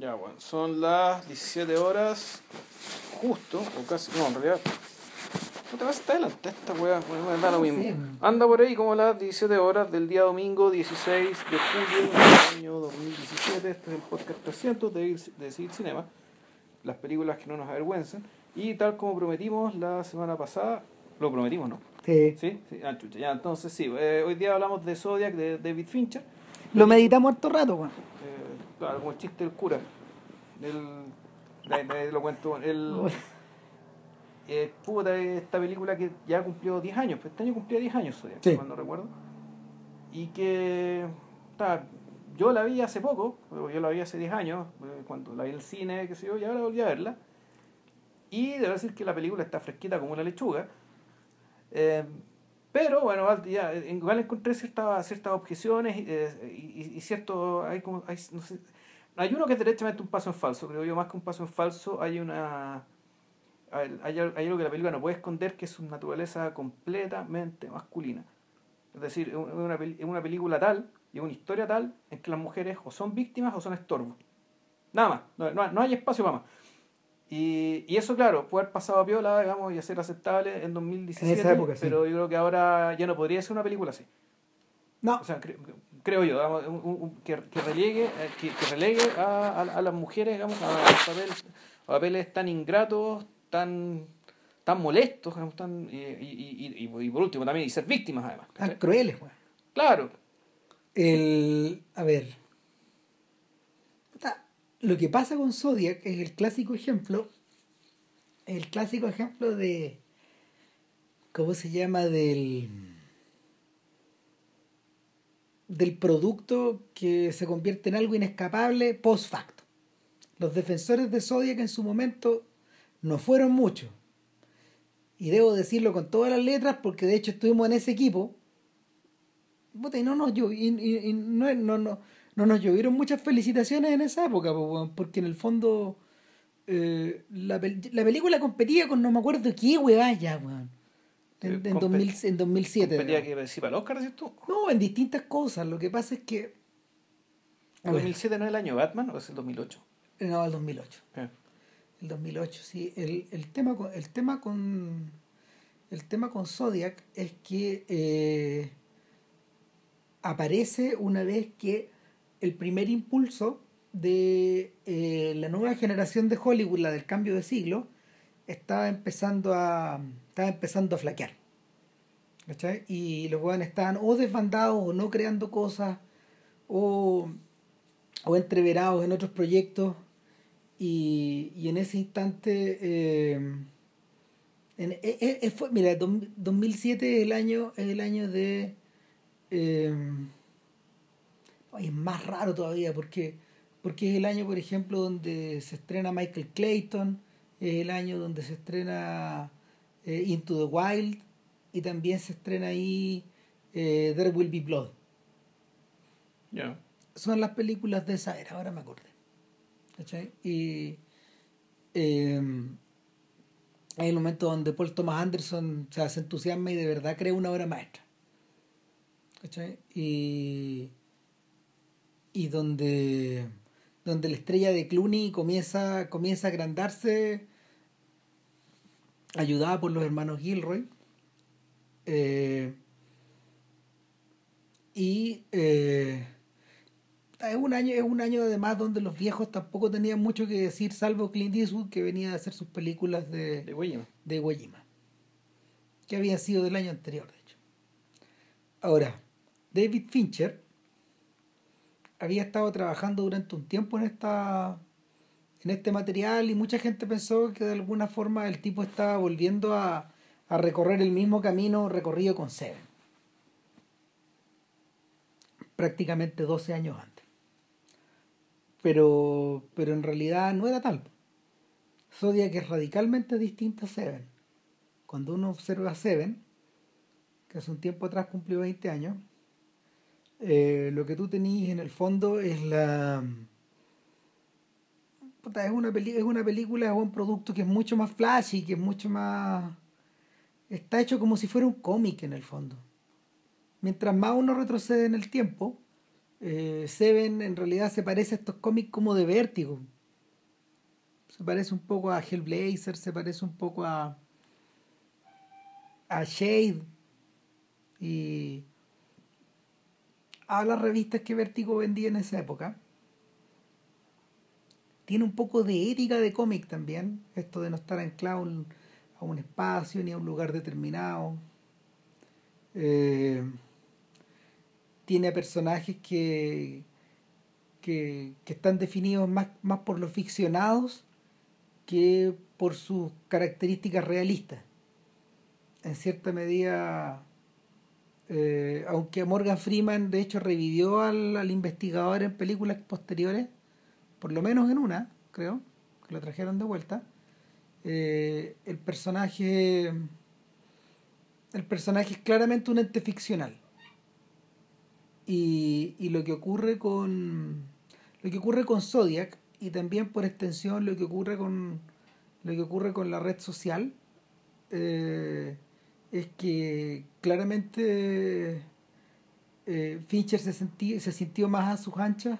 Ya, bueno, son las 17 horas, justo, o casi, no, en realidad. No te vas hasta adelante esta weá, da lo mismo. Sí. Anda por ahí como las 17 horas del día domingo 16 de julio del año 2017. Este es el podcast 300 de, de Seguir Cinema. Las películas que no nos avergüenzan. Y tal como prometimos la semana pasada, lo prometimos, ¿no? Sí. Sí, sí, ah, chucha, ya, entonces sí. eh, hoy día hablamos de Zodiac de David Fincher. Lo meditamos harto rato, weón. Eh, claro, como el chiste del cura. El, lo cuento. El, eh, puta, esta película que ya cumplió 10 años. pues Este año cumplía 10 años, Sí. cuando recuerdo. Y que. ta, yo la vi hace poco, yo la vi hace 10 años, eh, cuando la vi en el cine, qué sé yo, y ahora volví a verla. Y debo decir que la película está fresquita como una lechuga. Eh, pero bueno, ya, eh, igual encontré ciertas, ciertas objeciones eh, y, y, y cierto. Hay, como, hay, no hay uno que es derechamente un paso en falso, creo yo, más que un paso en falso, hay una. Hay, hay algo que la película no puede esconder que es su naturaleza completamente masculina. Es decir, es una, una película tal y una historia tal en que las mujeres o son víctimas o son estorbos. Nada más, no, no, no hay espacio para más. Y, y eso, claro, puede haber pasado a piola, digamos, y ser aceptable en 2017, En esa época, sí. pero yo creo que ahora ya no podría ser una película así. No, O sea, cre- creo yo, digamos, un- un- un- que, que relegue, eh, que, que relegue a, a, a las mujeres, digamos, a, a papeles, a papeles tan ingratos, tan tan molestos, digamos, tan, y, y, y, por último también, y ser víctimas además. tan crueles, weón. Claro, El. A ver. Lo que pasa con Zodiac es el clásico ejemplo. El clásico ejemplo de. ¿Cómo se llama? Del. Del producto que se convierte en algo inescapable post facto. Los defensores de Zodiac en su momento no fueron muchos. Y debo decirlo con todas las letras porque de hecho estuvimos en ese equipo y no y no, no, no, no nos llovieron muchas felicitaciones en esa época, porque en el fondo eh, la, pel- la película competía con no me acuerdo qué weá ya, weón. En, en, compet- 2000 en 2007. competía que participa el Oscar, decís tú. No, en distintas cosas. Lo que pasa es que... ¿El ver, 2007 no es el año Batman o es el 2008? no, el 2008. Eh, El 2008, sí. El, el tema con, el tema con el tema con Zodiac es que eh, aparece una vez que el primer impulso de eh, la nueva generación de Hollywood, la del cambio de siglo, estaba empezando a estaba empezando a flaquear. ¿Cachai? Y los jóvenes estaban o desbandados o no creando cosas o, o entreverados en otros proyectos y, y en ese instante eh, en- eh, eh, fue, mira dos- 2007 es el año es el año de es más raro todavía porque porque es el año por ejemplo donde se estrena Michael Clayton es el año donde se estrena eh, Into the Wild y también se estrena ahí eh, There Will Be Blood ya. son las películas de esa era, ahora me acordé. ¿Cachai? Y eh, hay el momento donde Paul Thomas Anderson o sea, se entusiasma y de verdad crea una obra maestra. ¿Cachai? Y, y donde, donde la estrella de Clooney comienza, comienza a agrandarse, ayudada por los hermanos Gilroy. Eh, y eh, es un año es un año además donde los viejos tampoco tenían mucho que decir salvo Clint Eastwood que venía a hacer sus películas de, De Jima que habían sido del año anterior de hecho ahora David Fincher había estado trabajando durante un tiempo en esta en este material y mucha gente pensó que de alguna forma el tipo estaba volviendo a, a recorrer el mismo camino recorrido con Seven. Prácticamente 12 años antes. Pero pero en realidad no era tal Zodiac es radicalmente distinta a Seven. Cuando uno observa Seven que hace un tiempo atrás cumplió 20 años eh, lo que tú tenías en el fondo es la es una peli- es una película o un producto que es mucho más flashy que es mucho más está hecho como si fuera un cómic en el fondo mientras más uno retrocede en el tiempo eh, Seven en realidad se parece a estos cómics como de vértigo. Se parece un poco a Hellblazer, se parece un poco a, a Shade y a las revistas que Vértigo vendía en esa época. Tiene un poco de ética de cómic también, esto de no estar anclado a un espacio ni a un lugar determinado. Eh, tiene personajes que, que, están definidos más, más por los ficcionados que por sus características realistas. En cierta medida, eh, aunque Morgan Freeman de hecho revivió al, investigador en películas posteriores, por lo menos en una, creo, que lo trajeron de vuelta, eh, el personaje el personaje es claramente un ente ficcional. Y, y lo que ocurre con lo que ocurre con Zodiac y también por extensión lo que ocurre con lo que ocurre con la red social eh, es que claramente eh, Fincher se, se sintió más a sus anchas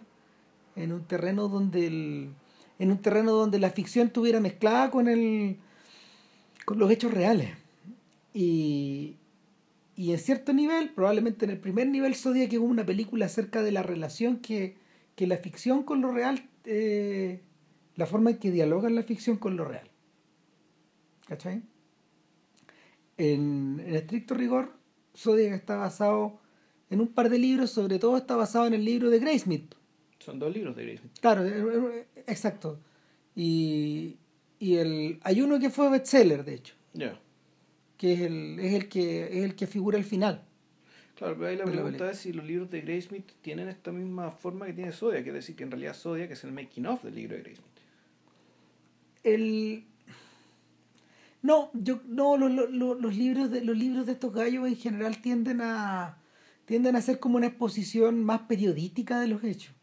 en un terreno donde el, en un terreno donde la ficción estuviera mezclada con el con los hechos reales y, y en cierto nivel, probablemente en el primer nivel Zodiac es una película acerca de la relación que, que la ficción con lo real, eh, la forma en que dialoga la ficción con lo real. ¿Cachai? En, en estricto rigor, Zodiac está basado en un par de libros, sobre todo está basado en el libro de Graysmith. Son dos libros de Graysmith. Claro, eh, eh, exacto. Y, y el, hay uno que fue bestseller, de hecho. Ya que es el, es el que es el que figura al final. Claro, pero ahí la pregunta es si los libros de Graysmith tienen esta misma forma que tiene Zodiac, es decir, que en realidad Zodiac es el making of del libro de Graysmith. El no, yo no los, libros de los libros de estos gallos en general tienden a tienden a ser como una exposición más periodística de los hechos.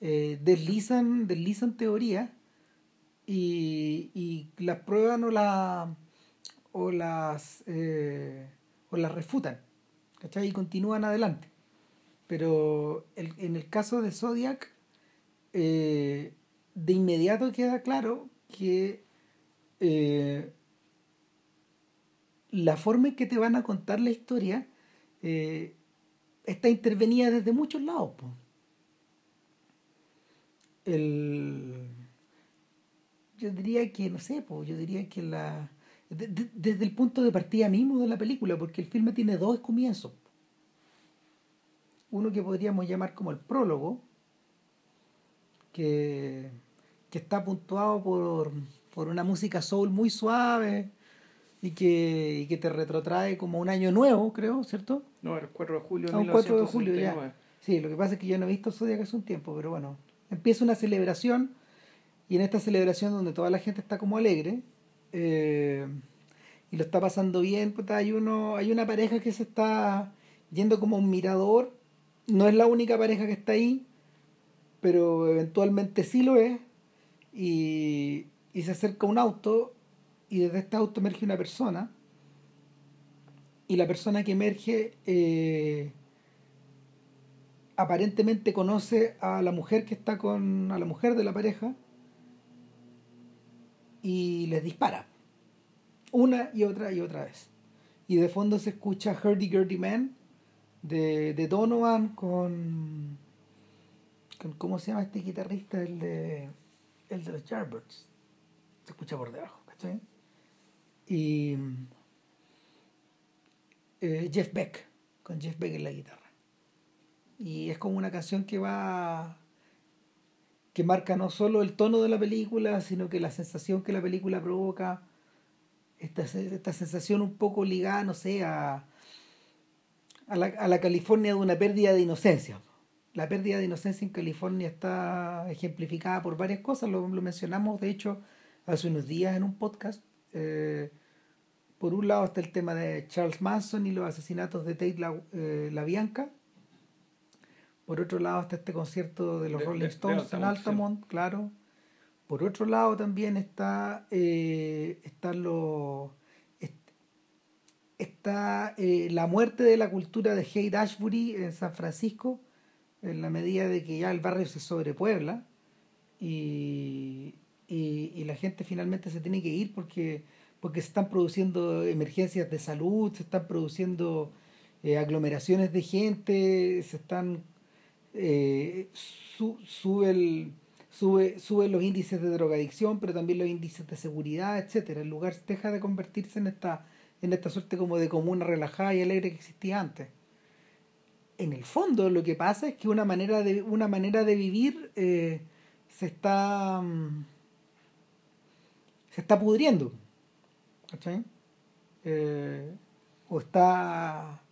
Eh, deslizan deslizan teoría y, y las pruebas no la o las, eh, o las refutan, ¿cachai? Y continúan adelante. Pero el, en el caso de Zodiac, eh, de inmediato queda claro que la forma en que te van a contar la historia está intervenida desde muchos lados. El, yo diría que, no sé, yo diría que la, desde el punto de partida mismo de la película, porque el filme tiene dos comienzos. Uno que podríamos llamar como el prólogo, que, que está puntuado por, por una música soul muy suave y que, y que te retrotrae como un año nuevo, creo, ¿cierto? No, el 4 de julio. Ah, 4 de julio ya. Sí, lo que pasa es que yo no he visto Zodiac hace un tiempo, pero bueno, empieza una celebración y en esta celebración donde toda la gente está como alegre, eh, y lo está pasando bien, hay, uno, hay una pareja que se está yendo como un mirador, no es la única pareja que está ahí, pero eventualmente sí lo es, y, y se acerca un auto y desde este auto emerge una persona, y la persona que emerge eh, aparentemente conoce a la mujer que está con, a la mujer de la pareja, y les dispara. Una y otra y otra vez. Y de fondo se escucha Hurdy Gurdy Man de, de Donovan con, con, ¿Cómo se llama este guitarrista? El de, el de los Yardbirds. Se escucha por debajo, ¿cachai? Y eh, Jeff Beck, con Jeff Beck en la guitarra. Y es como una canción que va que marca no solo el tono de la película, sino que la sensación que la película provoca, esta, esta sensación un poco ligada, no sé, a, a, la, a la California de una pérdida de inocencia. La pérdida de inocencia en California está ejemplificada por varias cosas, lo, lo mencionamos de hecho hace unos días en un podcast. Eh, por un lado está el tema de Charles Manson y los asesinatos de Tate la, eh, la Bianca, por otro lado está este concierto de los Rolling Stones en Altamont, claro. Por otro lado también está, eh, lo, está eh, la muerte de la cultura de Haight Ashbury en San Francisco, en la medida de que ya el barrio se sobrepuebla y, y, la gente finalmente se tiene que ir porque, porque se están produciendo emergencias de salud, se están produciendo eh, aglomeraciones de gente, se están eh, sube, el, sube, sube los índices de drogadicción, pero también los índices de seguridad, etcétera. El lugar deja de convertirse en esta, en esta suerte como de comuna relajada y alegre que existía antes. En el fondo lo que pasa es que una manera de, una manera de vivir eh, se está mm, se está pudriendo. Eh, o está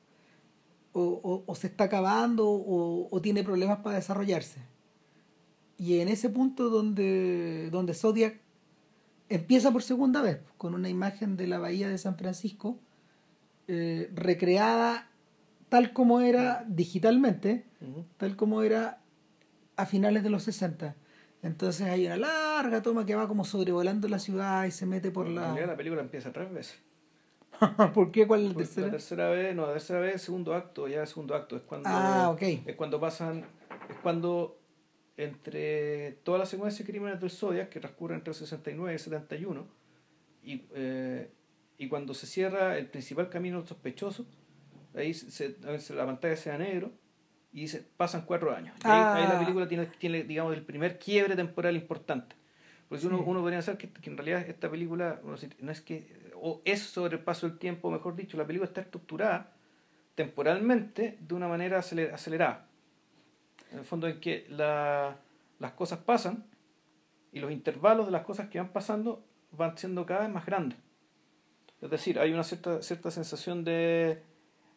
o, se está acabando o, tiene problemas para desarrollarse. Y en ese punto donde, donde Zodiac empieza por segunda vez, con una imagen de la bahía de San Francisco, eh, recreada tal como era digitalmente, tal como era a finales de los 60. Entonces hay una larga toma que va como sobrevolando la ciudad y se mete por la... la película empieza tres veces. ¿Por qué? ¿Cuál es la tercera? La tercera vez, no, la tercera vez segundo acto, ya el segundo acto. Es cuando, ah, es cuando pasan, es cuando entre toda la secuencia de crímenes del Zodiac, que transcurre entre el 69 y el 71, y, eh, y cuando se cierra el principal camino sospechoso, ahí se, la pantalla sea negro y se pasan cuatro años. ahí, la ah. película tiene, tiene, digamos, el primer quiebre temporal importante. Porque uno, uno podría pensar que, que, en realidad esta película no es que o es sobre el paso del tiempo, mejor dicho, la película está estructurada temporalmente de una manera acelerada. En el fondo en que las cosas pasan y los intervalos de las cosas que van pasando van siendo cada vez más grandes. Es decir, hay una cierta, cierta sensación de,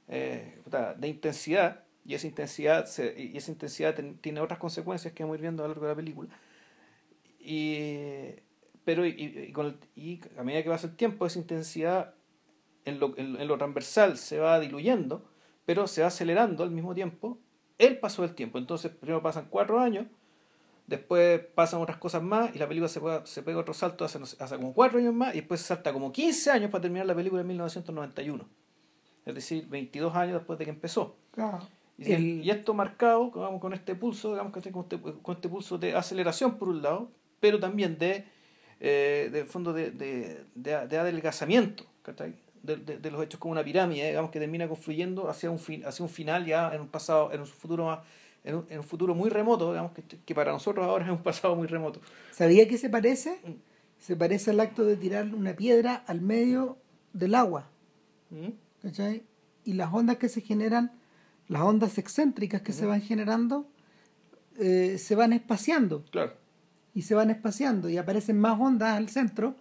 eh, de intensidad y esa intensidad, y esa intensidad tiene otras consecuencias que vamos a viendo a lo largo de la película. Y pero y, con y a medida que pasa el tiempo, esa intensidad en lo, en, lo, transversal se va diluyendo, pero se va acelerando al mismo tiempo el paso del tiempo. Entonces, primero pasan cuatro años, después pasan otras cosas más y la película se, pega, se pega otro salto hace, hace como cuatro años más y después se salta como 15 años para terminar la película en 1991. Es decir, 22 años después de que empezó. Y, y, esto marcado digamos, con este pulso, digamos, con este, con este pulso de aceleración por un lado, pero también de eh, fondo de, de, de, adelgazamiento de, de, los hechos como una pirámide, digamos, que termina confluyendo hacia un, fin, hacia un final ya en un pasado, en un futuro en un, en un futuro muy remoto, digamos, que, que, para nosotros ahora es un pasado muy remoto. ¿Sabía que se parece? Se parece al acto de tirar una piedra al medio del agua. ¿Mm? Y las ondas que se generan, las ondas excéntricas que se van generando, eh, se van espaciando. Claro y se van espaciando y aparecen más ondas al centro,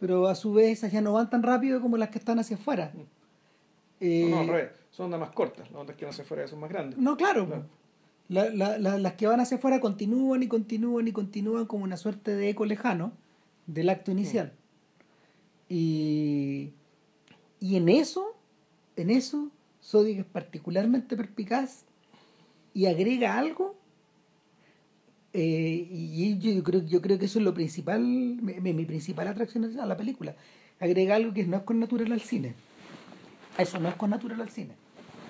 pero a su vez esas ya no van tan rápido como las que están hacia afuera. no, no, eh, son ondas más cortas, las ondas que van hacia afuera son más grandes. No, claro. las que van hacia afuera continúan y continúan y continúan como una suerte de eco lejano del acto inicial. Y, y en eso, en eso, Zodiac es particularmente perspicaz y agrega algo eh, y yo, creo, yo creo que eso es lo principal, mi, principal atracción a la película. Agrega algo que no es con natural al cine. Eso no es con natural al cine.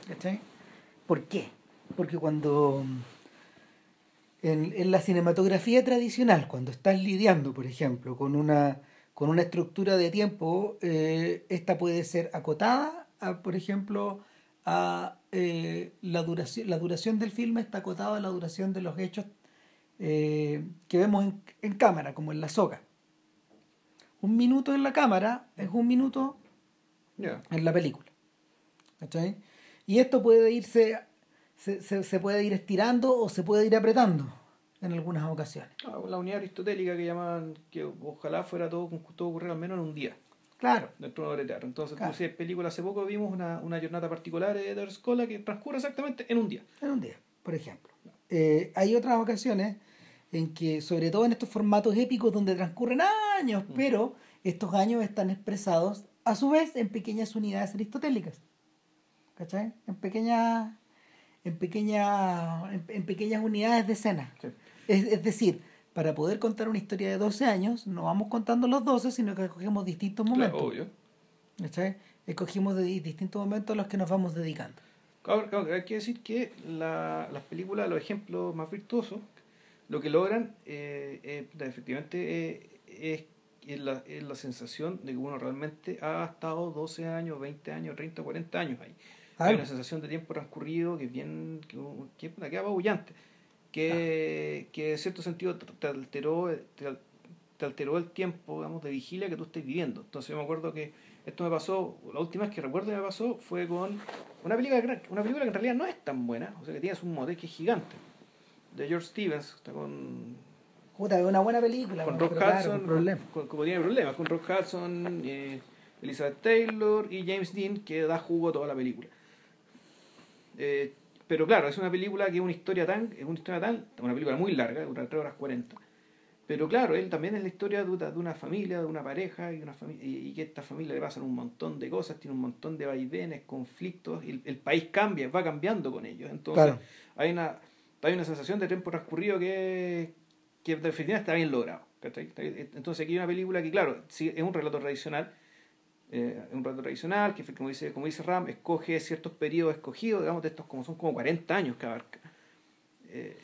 ¿Cachai? ¿Por qué? Porque cuando en, la cinematografía tradicional, cuando estás lidiando, por ejemplo, con una, con una estructura de tiempo, eh, esta puede ser acotada, por ejemplo, a eh, la, duración, la duración del filme está acotada a la duración de los hechos eh, que vemos en, cámara, como en la soga. Un minuto en la cámara es un minuto en la película. Y esto puede irse, se, se, puede ir estirando o se puede ir apretando en algunas ocasiones. Ah, la unidad aristotélica que llaman, que ojalá fuera todo, todo ocurrir al menos en un día. Claro. De teatro. Entonces, claro. si película hace poco vimos una, una jornada particular de la escuela que transcurre exactamente en un día. En un día, por ejemplo. Eh, hay otras ocasiones en que, sobre todo en estos formatos épicos donde transcurren años, mm. pero estos años están expresados a su vez en pequeñas unidades aristotélicas. ¿Cachai? En pequeñas, en pequeñas, en, pequeñas unidades de escena. Es, decir, para poder contar una historia de 12 años, no vamos contando los 12, sino que escogemos distintos momentos. Claro, obvio. ¿Cachai? Escogimos de distintos momentos a los que nos vamos dedicando. Claro, claro, hay que decir que la, las películas, los ejemplos más virtuosos, lo que logran eh, eh, efectivamente eh, es, es, la, es la sensación de que uno realmente ha estado 12 años, 20 años, 30, 40 años ahí. Ah. Hay una sensación de tiempo transcurrido que es bien, que, que, que, que apabullante, que, que en cierto sentido te te alteró, te, al- te alteró el tiempo digamos, de vigilia que tú estés viviendo. Entonces yo me acuerdo que esto me pasó, la última vez que recuerdo que me pasó fue con una película, una película que en realidad no es tan buena, o sea que tiene un mote que es gigante, de George Stevens, está con, Puta, es una buena película, con Rock claro, Hudson, problema. con- como tiene problemas, con Rock Hudson, eh, Elizabeth Taylor y James Dean, que da jugo a toda la película. Eh, pero claro, es una película que es una historia tan, es una historia tan, una película muy larga, dura 3 horas 40. Pero claro, él también es la historia de una, familia, de una pareja, y, una fami- y, que a esta familia le pasan un montón de cosas, tiene un montón de vaivenes, conflictos, y el, el país cambia, va cambiando con ellos. Entonces, Claro. hay una hay una sensación de tiempo transcurrido que, que definitivamente está bien logrado. bien- Entonces aquí hay una película que, claro, sí, es un relato tradicional, eh, un relato tradicional que, como dice, como dice Ram, escoge ciertos periodos escogidos, digamos, de estos como son como 40 años que abarca. Eh,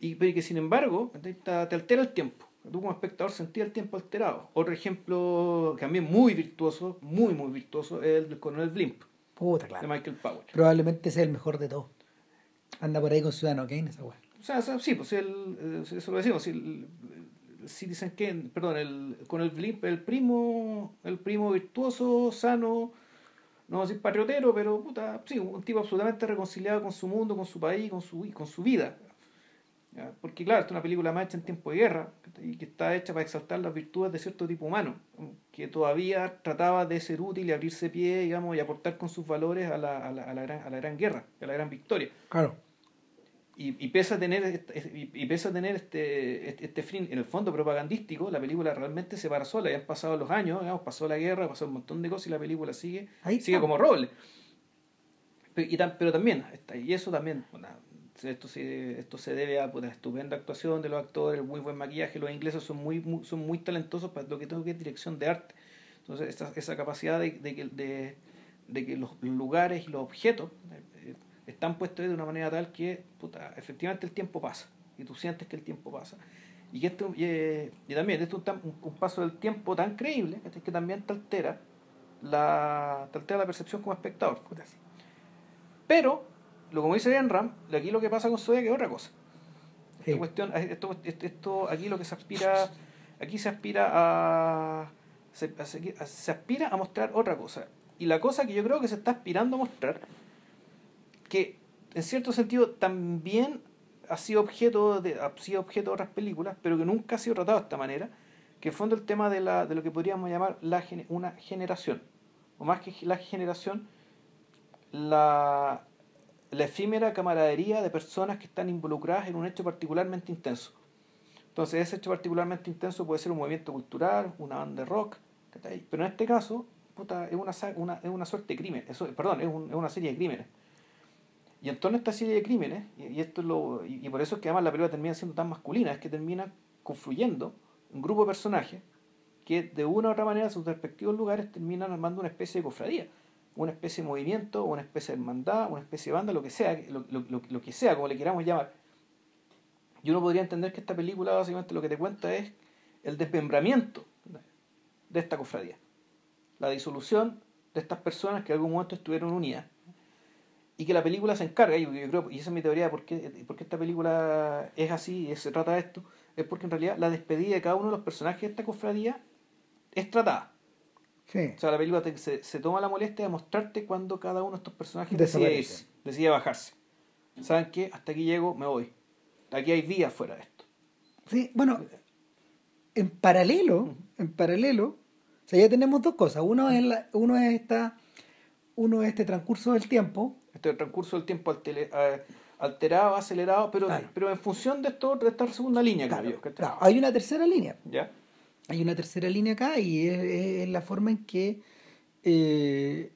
y pero que sin embargo te, te altera el tiempo. Tú como espectador sentías el tiempo alterado. Otro ejemplo también muy virtuoso, muy, muy virtuoso, es el del coronel Blimp, Puta, de claro. Michael Powell. Probablemente sea el mejor de todos. Anda por ahí con Ciudadano Kane, esa weá. O sea, sí, pues el, eh, eso lo decimos, el Citizen Kane, perdón, el, con el Blimp, el primo, el primo virtuoso, sano, no voy a decir patriotero, pero puta, sí, un tipo absolutamente reconciliado con su mundo, con su país, con su, con su vida. ¿Ya? Porque claro, esta es una película más hecha en tiempo de guerra y que está hecha para exaltar las virtudes de cierto tipo humano, que todavía trataba de ser útil y abrirse pie, digamos, y aportar con sus valores a la, a la, a la, gran, a la gran guerra, a la gran victoria Claro. Y, y pese a tener este- y, pese a tener este, este, este fin en el fondo propagandístico, la película realmente se para sola, ya han pasado los años, digamos, pasó la guerra, pasó un montón de cosas y la película sigue, sigue como roble. Pero, y tam- pero también, y eso también, bueno, esto se, esto se debe a pues, la estupenda actuación de los actores, muy buen maquillaje, los ingleses son muy, muy- son muy talentosos para lo que tengo que es dirección de arte. Entonces, esa, esa capacidad de, de, que- de, de que los lugares y los objetos eh, están puestos de una manera tal que puta, efectivamente el tiempo pasa y tú sientes que el tiempo pasa. Y, que esto, y, eh, y también esto es un, paso del tiempo tan creíble que también te altera la, te altera la percepción como espectador. puta. Pero, lo como dice bien Ram, aquí lo que pasa con Zodiac es otra cosa. Esta Sí. cuestión, esto, esto, esto- aquí lo que se aspira, aquí se aspira se, a- se aspira a mostrar otra cosa. Y la cosa que yo creo que se está aspirando a mostrar, que en cierto sentido también ha sido objeto de, ha sido objeto de otras películas, pero que nunca ha sido tratado de esta manera, que en fondo el tema de, la, de lo que podríamos llamar una generación, o más que la generación, la, la efímera camaradería de personas que están involucradas en un hecho particularmente intenso. Entonces, ese hecho particularmente intenso puede ser un movimiento cultural, una banda de rock, pero en este caso, puta, es, una, una, es una suerte de crimen, eso, perdón, es una serie de crímenes. Y en torno a esta serie de crímenes, y, esto es lo, y por eso es que además la película termina siendo tan masculina, es que termina confluyendo un grupo de personajes que de una u otra manera, en sus respectivos lugares, terminan armando una especie de cofradía, una especie de movimiento, una especie de hermandad, una especie de banda, lo que sea, lo, lo, lo, lo que sea, como le queramos llamar. Y uno podría entender que esta película básicamente lo que te cuenta es el desmembramiento de esta cofradía, la disolución de estas personas que en algún momento estuvieron unidas y que la película se encarga, y yo creo, y esa es mi teoría de por qué, por qué esta película es así y se trata de esto, es porque en realidad la despedida de cada uno de los personajes de esta cofradía es tratada. Sí. O sea, la película te- se, se toma la molestia de mostrarte cuando cada uno de estos personajes decide irse, decide bajarse. ¿Saben qué? Hasta aquí llego, me voy. Aquí hay vías fuera de esto. Sí, bueno, en paralelo, en paralelo, o sea, ya tenemos dos cosas. Uno es la, uno es esta, uno es este transcurso del tiempo, transcurso del tiempo eh, alterado, acelerado, pero, Claro. pero en función de, esto, de esta segunda línea, hay una tercera línea. ¿Ya? Hay una tercera línea acá y es, es la forma en que eh,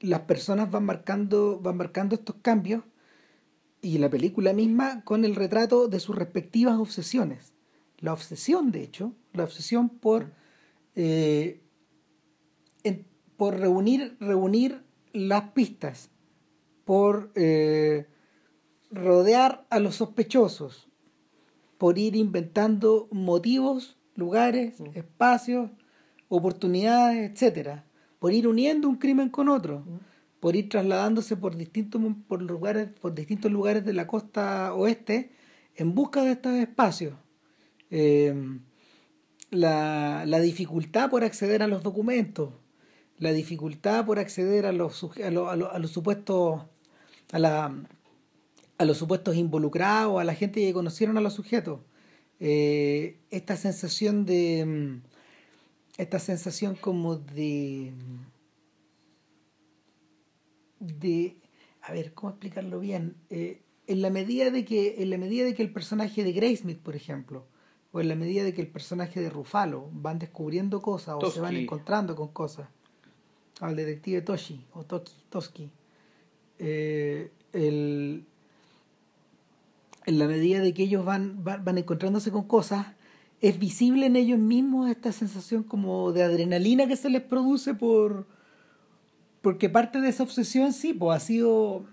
las personas van marcando, van marcando estos cambios y la película misma con el retrato de sus respectivas obsesiones. La obsesión, de hecho, la obsesión por, eh, en- por reunir, reunir las pistas por eh, rodear a los sospechosos, por ir inventando motivos, lugares, espacios, oportunidades, etcétera, por ir uniendo un crimen con otro, por ir trasladándose por distintos por lugares, por distintos lugares de la costa oeste en busca de estos espacios. Eh, la, la, dificultad por acceder a los documentos, la dificultad por acceder a los, a, a los supuestos a, la, a los supuestos involucrados, a la gente que conocieron a los sujetos. Eh, esta sensación de mm, esta sensación como de de a ver cómo explicarlo bien eh, en la medida de que en la medida de que el personaje de Graysmith por ejemplo o en la medida de que el personaje de Rufalo van descubriendo cosas o se van encontrando con cosas al detective Toshi o Toki Toski eh, en la medida de que ellos van, van, encontrándose con cosas, es visible en ellos mismos esta sensación como de adrenalina que se les produce por porque parte de esa obsesión sí pues ha sido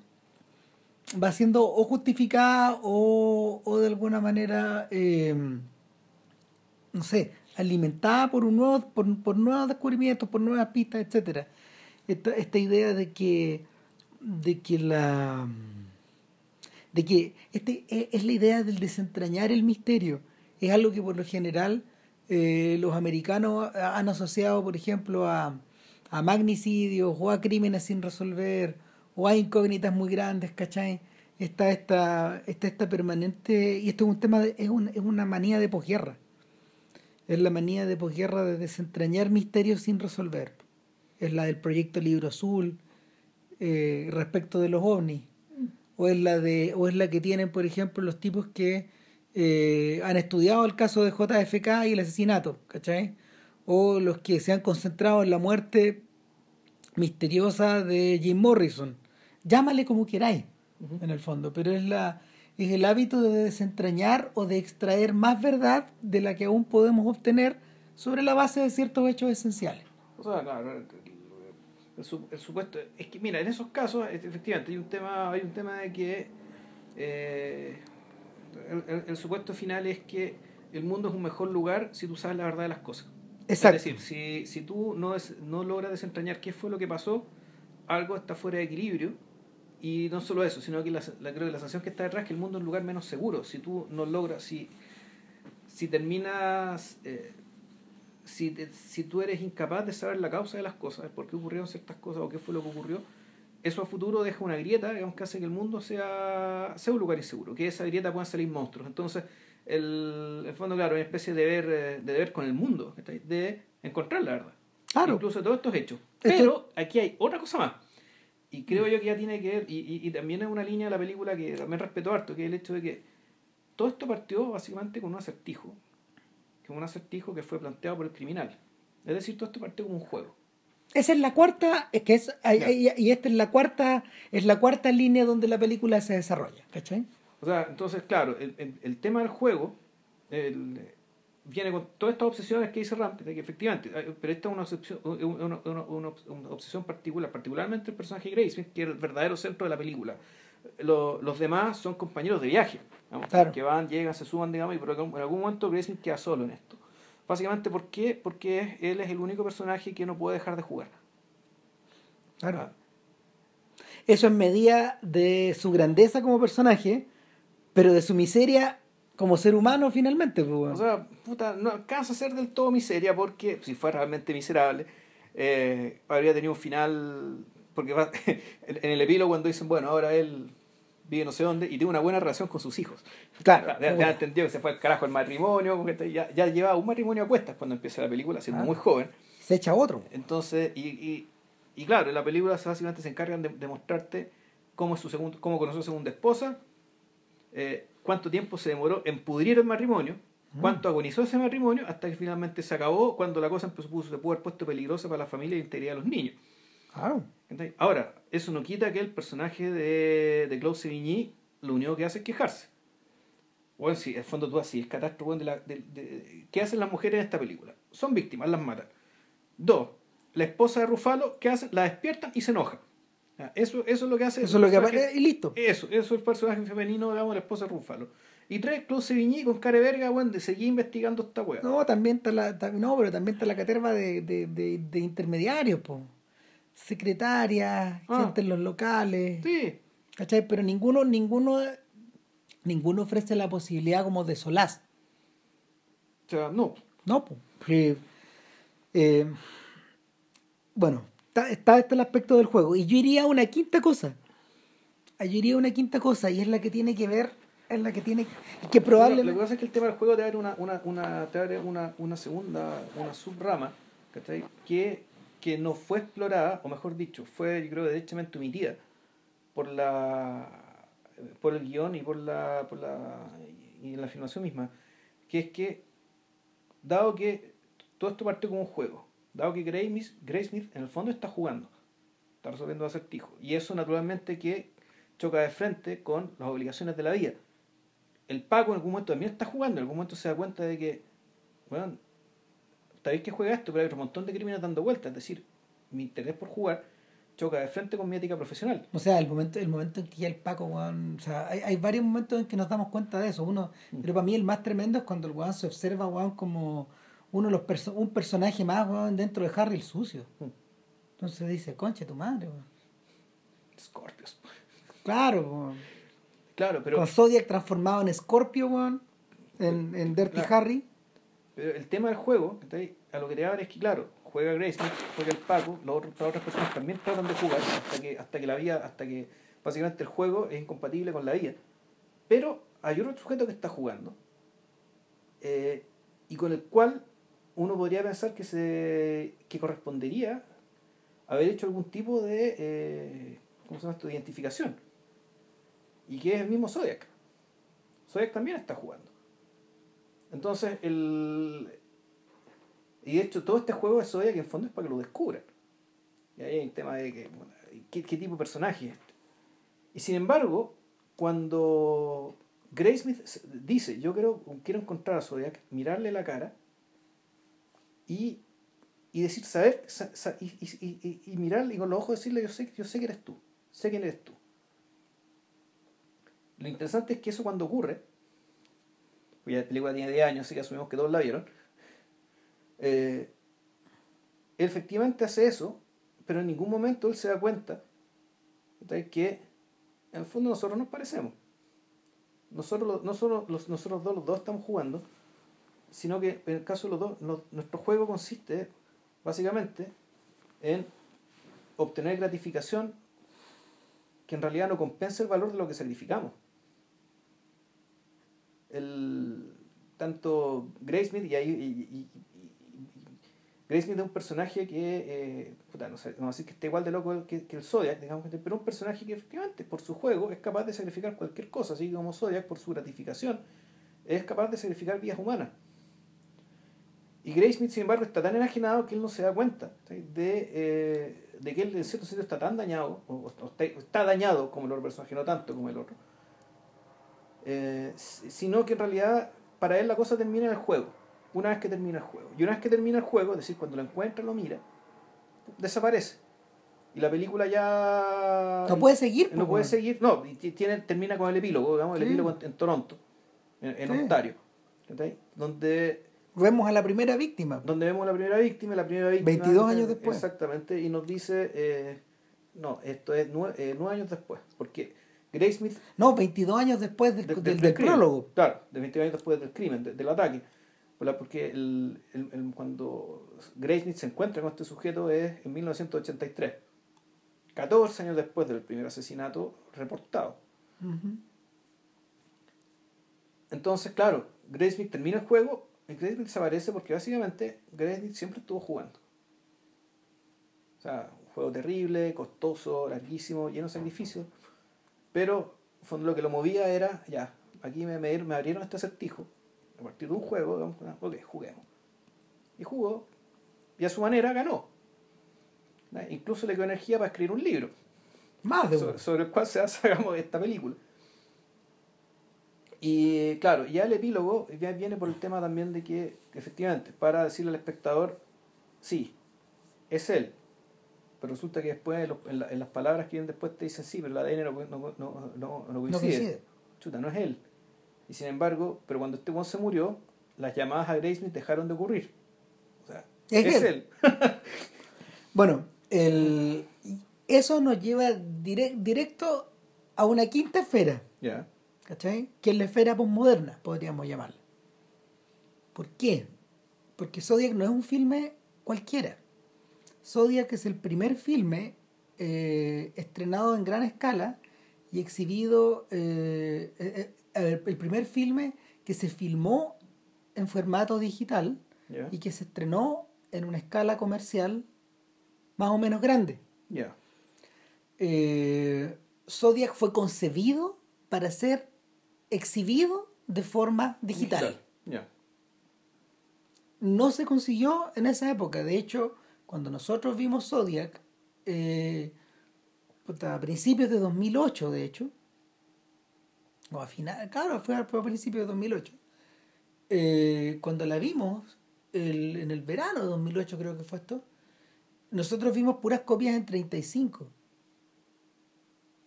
va siendo o justificada o, o de alguna manera eh, no sé alimentada por un nuevo por, por nuevos descubrimientos por nuevas pistas etcétera. Esta, esta idea de que de que la de que este e, es la idea del desentrañar el misterio. Es algo que por lo general eh, los americanos han asociado por ejemplo a, a magnicidios o a crímenes sin resolver o a incógnitas muy grandes ¿cachai? está esta, está esta permanente y esto es un tema de, es, es una manía de posguerra. Es la manía de posguerra de desentrañar misterios sin resolver. Es la del proyecto Libro Azul eh, respecto de los ovnis o es la de o es la que tienen por ejemplo los tipos que eh, han estudiado el caso de JFK y el asesinato ¿cachai? o los que se han concentrado en la muerte misteriosa de Jim Morrison. Llámale como queráis en el fondo pero es la es el hábito de desentrañar o de extraer más verdad de la que aún podemos obtener sobre la base de ciertos hechos esenciales. O sea, claro, el, supuesto es que mira en esos casos efectivamente hay un tema hay un tema de que eh, el, supuesto final es que el mundo es un mejor lugar si tú sabes la verdad de las cosas Exacto. es decir si, si tú no es, no logras desentrañar qué fue lo que pasó algo está fuera de equilibrio y no solo eso sino que la, la creo que la sensación que está detrás es que el mundo es un lugar menos seguro si tú no logras si si terminas eh, si, si tú eres incapaz de saber la causa de las cosas, por qué ocurrieron ciertas cosas o qué fue lo que ocurrió, eso a futuro deja una grieta digamos, que hace que el mundo sea, sea un lugar inseguro, que esa grieta puedan salir monstruos. Entonces, el, el fondo, claro, es una especie de deber, de deber con el mundo, de encontrar la verdad. Claro. Incluso todos estos hechos. Pero aquí hay otra cosa más. Y creo yo que ya tiene que ver, y, y, y, también es una línea de la película que también respeto harto, que es el hecho de que todo esto partió básicamente con un acertijo que es un acertijo que fue planteado por el criminal. Es decir, todo esto parte como un juego. Esa es la cuarta, es que es, y esta es la cuarta, es la cuarta línea donde la película se desarrolla, ¿cachai? O sea, entonces, claro, el, el, tema del juego viene con todas estas obsesiones que dice Ramp, que efectivamente, pero esta es una obsesión, una, una, una, obsesión particular, particularmente el personaje Grace, que es el verdadero centro de la película. Los demás son compañeros de viaje que van, llegan, se suban, digamos, y por en algún momento Grace queda solo en esto. Básicamente, ¿por qué? Porque él es el único personaje que no puede dejar de jugar. Claro. Ah. Eso en medida de su grandeza como personaje, pero de su miseria como ser humano finalmente. Pues, o sea, puta, no alcanza a ser del todo miseria porque si fuera realmente miserable, eh, habría tenido un final. Porque en el epílogo cuando dicen, bueno, ahora él vive no sé dónde y tiene una buena relación con sus hijos. Claro. Ya, entendió que se fue al carajo el matrimonio, porque ya, ya llevaba un matrimonio a cuestas cuando empieza la película, siendo ah. muy joven. Se echa otro. Entonces, y, y, y claro, en la película básicamente se encargan de, mostrarte cómo, es su segundo, cómo conoció a su segunda esposa, eh, cuánto tiempo se demoró en pudrir el matrimonio, mm. cuánto agonizó ese matrimonio, hasta que finalmente se acabó cuando la cosa se puso, pudo haber puesto peligrosa para la familia y la integridad de los niños. Ahora, eso no quita que el personaje de, de Claude Sevigny lo único que hace es quejarse. Bueno, si, en el fondo tú así, es catástrofe de la, de, ¿Qué hacen las mujeres en esta película? Son víctimas, las matan. Dos, la esposa de Rufalo, ¿qué hacen? La despiertan y se enoja. Eso, eso es lo que hace. Eso es lo que el aparece y listo. Eso, eso es el personaje femenino, digamos, la esposa de Rúfalo. Y tres, Claude Sevigny con cara de verga, weón, de seguir investigando esta weá. No, también está la, no, pero también está la caterva de, de, de, de intermediarios, po. Secretaria, Ah. gente en los locales. Sí, ¿Cachai? Pero ninguno, ninguno, ninguno ofrece la posibilidad como de solaz. o sea, no. No, pues. Sí. Eh, bueno, está, está este el aspecto del juego. Y yo iría a una quinta cosa. Yo iría a una quinta cosa y es la que tiene que ver, es la que tiene que Lo que probablemente... pasa es que el tema del juego te abre una, una, una, te abre una, una segunda, una subrama, ¿cachai? Que, que no fue explorada, o mejor dicho, fue, yo creo, derechamente omitida por la por el guion y por la, por la y la filmación misma, que es que dado que todo esto partió como un juego, dado que Graysmith en el fondo está jugando, está resolviendo acertijos, y eso naturalmente que choca de frente con las obligaciones de la vida. El Paco en algún momento también está jugando, en algún momento se da cuenta de que, bueno, está bien que juega esto, pero hay otro montón de crímenes dando vueltas, es decir, mi interés por jugar choca de frente con mi ética profesional. O sea, el momento, el momento en que ya el Paco, weón, o sea, hay, hay varios momentos en que nos damos cuenta de eso. Uno, Mm. pero para mí el más tremendo es cuando el weón se observa, weón, como uno de los perso- un personaje más, weón, dentro de Harry el sucio. Mm. Entonces dice, conche tu madre, weón. Scorpios. Claro, weón. Claro, pero, Con Zodiac transformado en Scorpio, weón, en, en Dirty Claro. Harry. Pero el tema del juego, a lo que te abre es que, claro, juega Graysmith, juega el Paco, los las otras personas también tratan de jugar hasta que, hasta que la vida, hasta que básicamente el juego es incompatible con la vida. Pero hay otro sujeto que está jugando eh, y con el cual uno podría pensar que se que correspondería haber hecho algún tipo de eh, ¿cómo se llama esto? de identificación y que es el mismo Zodiac Zodiac también está jugando entonces el y de hecho todo este juego de Zodiac en fondo es para que lo descubran y ahí hay un tema de que, ¿qué, qué tipo de personaje es este y sin embargo cuando Graysmith dice yo quiero, quiero encontrar a Zodiac mirarle la cara y, y decir, saber, sa- sa- y, y, y, y mirarle y con los ojos decirle, yo sé, yo sé que eres tú, sé quién eres tú. Lo interesante es que eso cuando ocurre, ya la película tiene 10 años, así que asumimos que todos la vieron, eh, él efectivamente hace eso, pero en ningún momento él se da cuenta ¿cachai? que en el fondo nosotros nos parecemos. Nosotros, los- no solo los, nosotros dos, los dos estamos jugando, sino que en el caso de los dos, nuestro juego consiste básicamente en obtener gratificación que en realidad no compensa el valor de lo que sacrificamos. El, tanto Graysmith y ahí y, y- Graysmith es un personaje que eh, puta, no sé, voy a decir que esté igual de loco que, que el Zodiac, digamos, pero un personaje que efectivamente por su juego es capaz de sacrificar cualquier cosa, así como Zodiac por su gratificación es capaz de sacrificar vidas humanas. Y Graysmith, sin embargo, está tan enajenado que él no se da cuenta de, eh, de que él en cierto sentido está tan dañado, o, está, está dañado como el otro personaje, no tanto como el otro, eh, sino que en realidad para él la cosa termina en el juego, una vez que termina el juego. Y una vez que termina el juego, es decir, cuando lo encuentra, lo mira, desaparece. Y la película ya... No puede seguir, No puede seguir, no, tiene, termina con el epílogo, digamos, el Sí. epílogo en, en Toronto, en, en Sí. Ontario, donde Vemos a la primera víctima. donde vemos la primera víctima, la primera víctima... 22 años después. Exactamente, y nos dice, eh, no, esto es nueve, eh, nueve años después, porque Graysmith... No, 22 años después del, de- del, del prólogo. Claro, de 22 años después del crimen, de- del ataque. Porque el, el- el- cuando Graysmith se encuentra con este sujeto es en 1983, 14 años después del primer asesinato reportado. Entonces, claro, Graysmith termina el juego y Graysmith desaparece porque básicamente Graysmith siempre estuvo jugando. O sea, un juego terrible, costoso, larguísimo, lleno de sacrificios. Pero, fondo, lo que lo movía era, ya, aquí me, me, me abrieron este acertijo. A partir de un juego, digamos, ok, juguemos. Y jugó, y a su manera ganó. Incluso le quedó energía para escribir un libro Más de sobre, uno. sobre el cual se digamos, esta película. Y claro, ya el epílogo ya viene por el tema también de que, efectivamente, para decirle al espectador, sí, es él, pero resulta que después en, en, las palabras que vienen después te dicen sí, pero el ADN no, no, no, no, no coincide. coincide. Chuta, no es él. Y sin embargo, pero cuando este Juan se murió, las llamadas a Grace dejaron de ocurrir. O sea, es, él. bueno, el, eso nos lleva directo a una quinta esfera. Ya. ¿Cachai? Que es la esfera postmoderna, podríamos llamarla. ¿Por qué? Porque Zodiac no es un filme cualquiera. Zodiac es el primer filme eh, estrenado en gran escala y exhibido, eh, eh, el primer filme que se filmó en formato digital y que se estrenó en una escala comercial más o menos grande. Zodiac fue concebido para ser exhibido de forma digital. No se consiguió en esa época. De hecho, cuando nosotros vimos Zodiac, eh, a principios de 2008, de hecho, o a final, claro, fue a principios de 2008, eh, cuando la vimos en el verano de 2008 creo que fue esto, nosotros vimos puras copias en 35,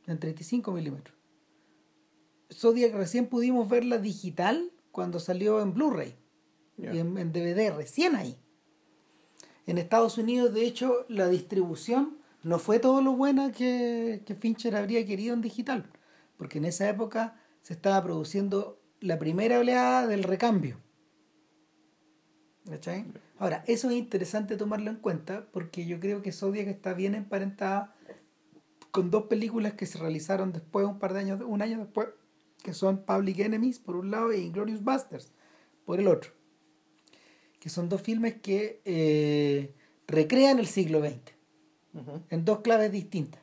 en 35 milímetros. Zodiac recién pudimos verla digital cuando salió en Blu-ray y en, DVD, recién ahí. En Estados Unidos, de hecho, la distribución no fue todo lo buena que, que Fincher habría querido en digital, porque en esa época se estaba produciendo la primera oleada del recambio. ¿Cachai? Ahora, eso es interesante tomarlo en cuenta porque yo creo que Zodiac está bien emparentada con dos películas que se realizaron después, un par de años, un año después, que son Public Enemies por un lado y Inglorious Busters por el otro. Que son dos filmes que eh, recrean el siglo XX en dos claves distintas.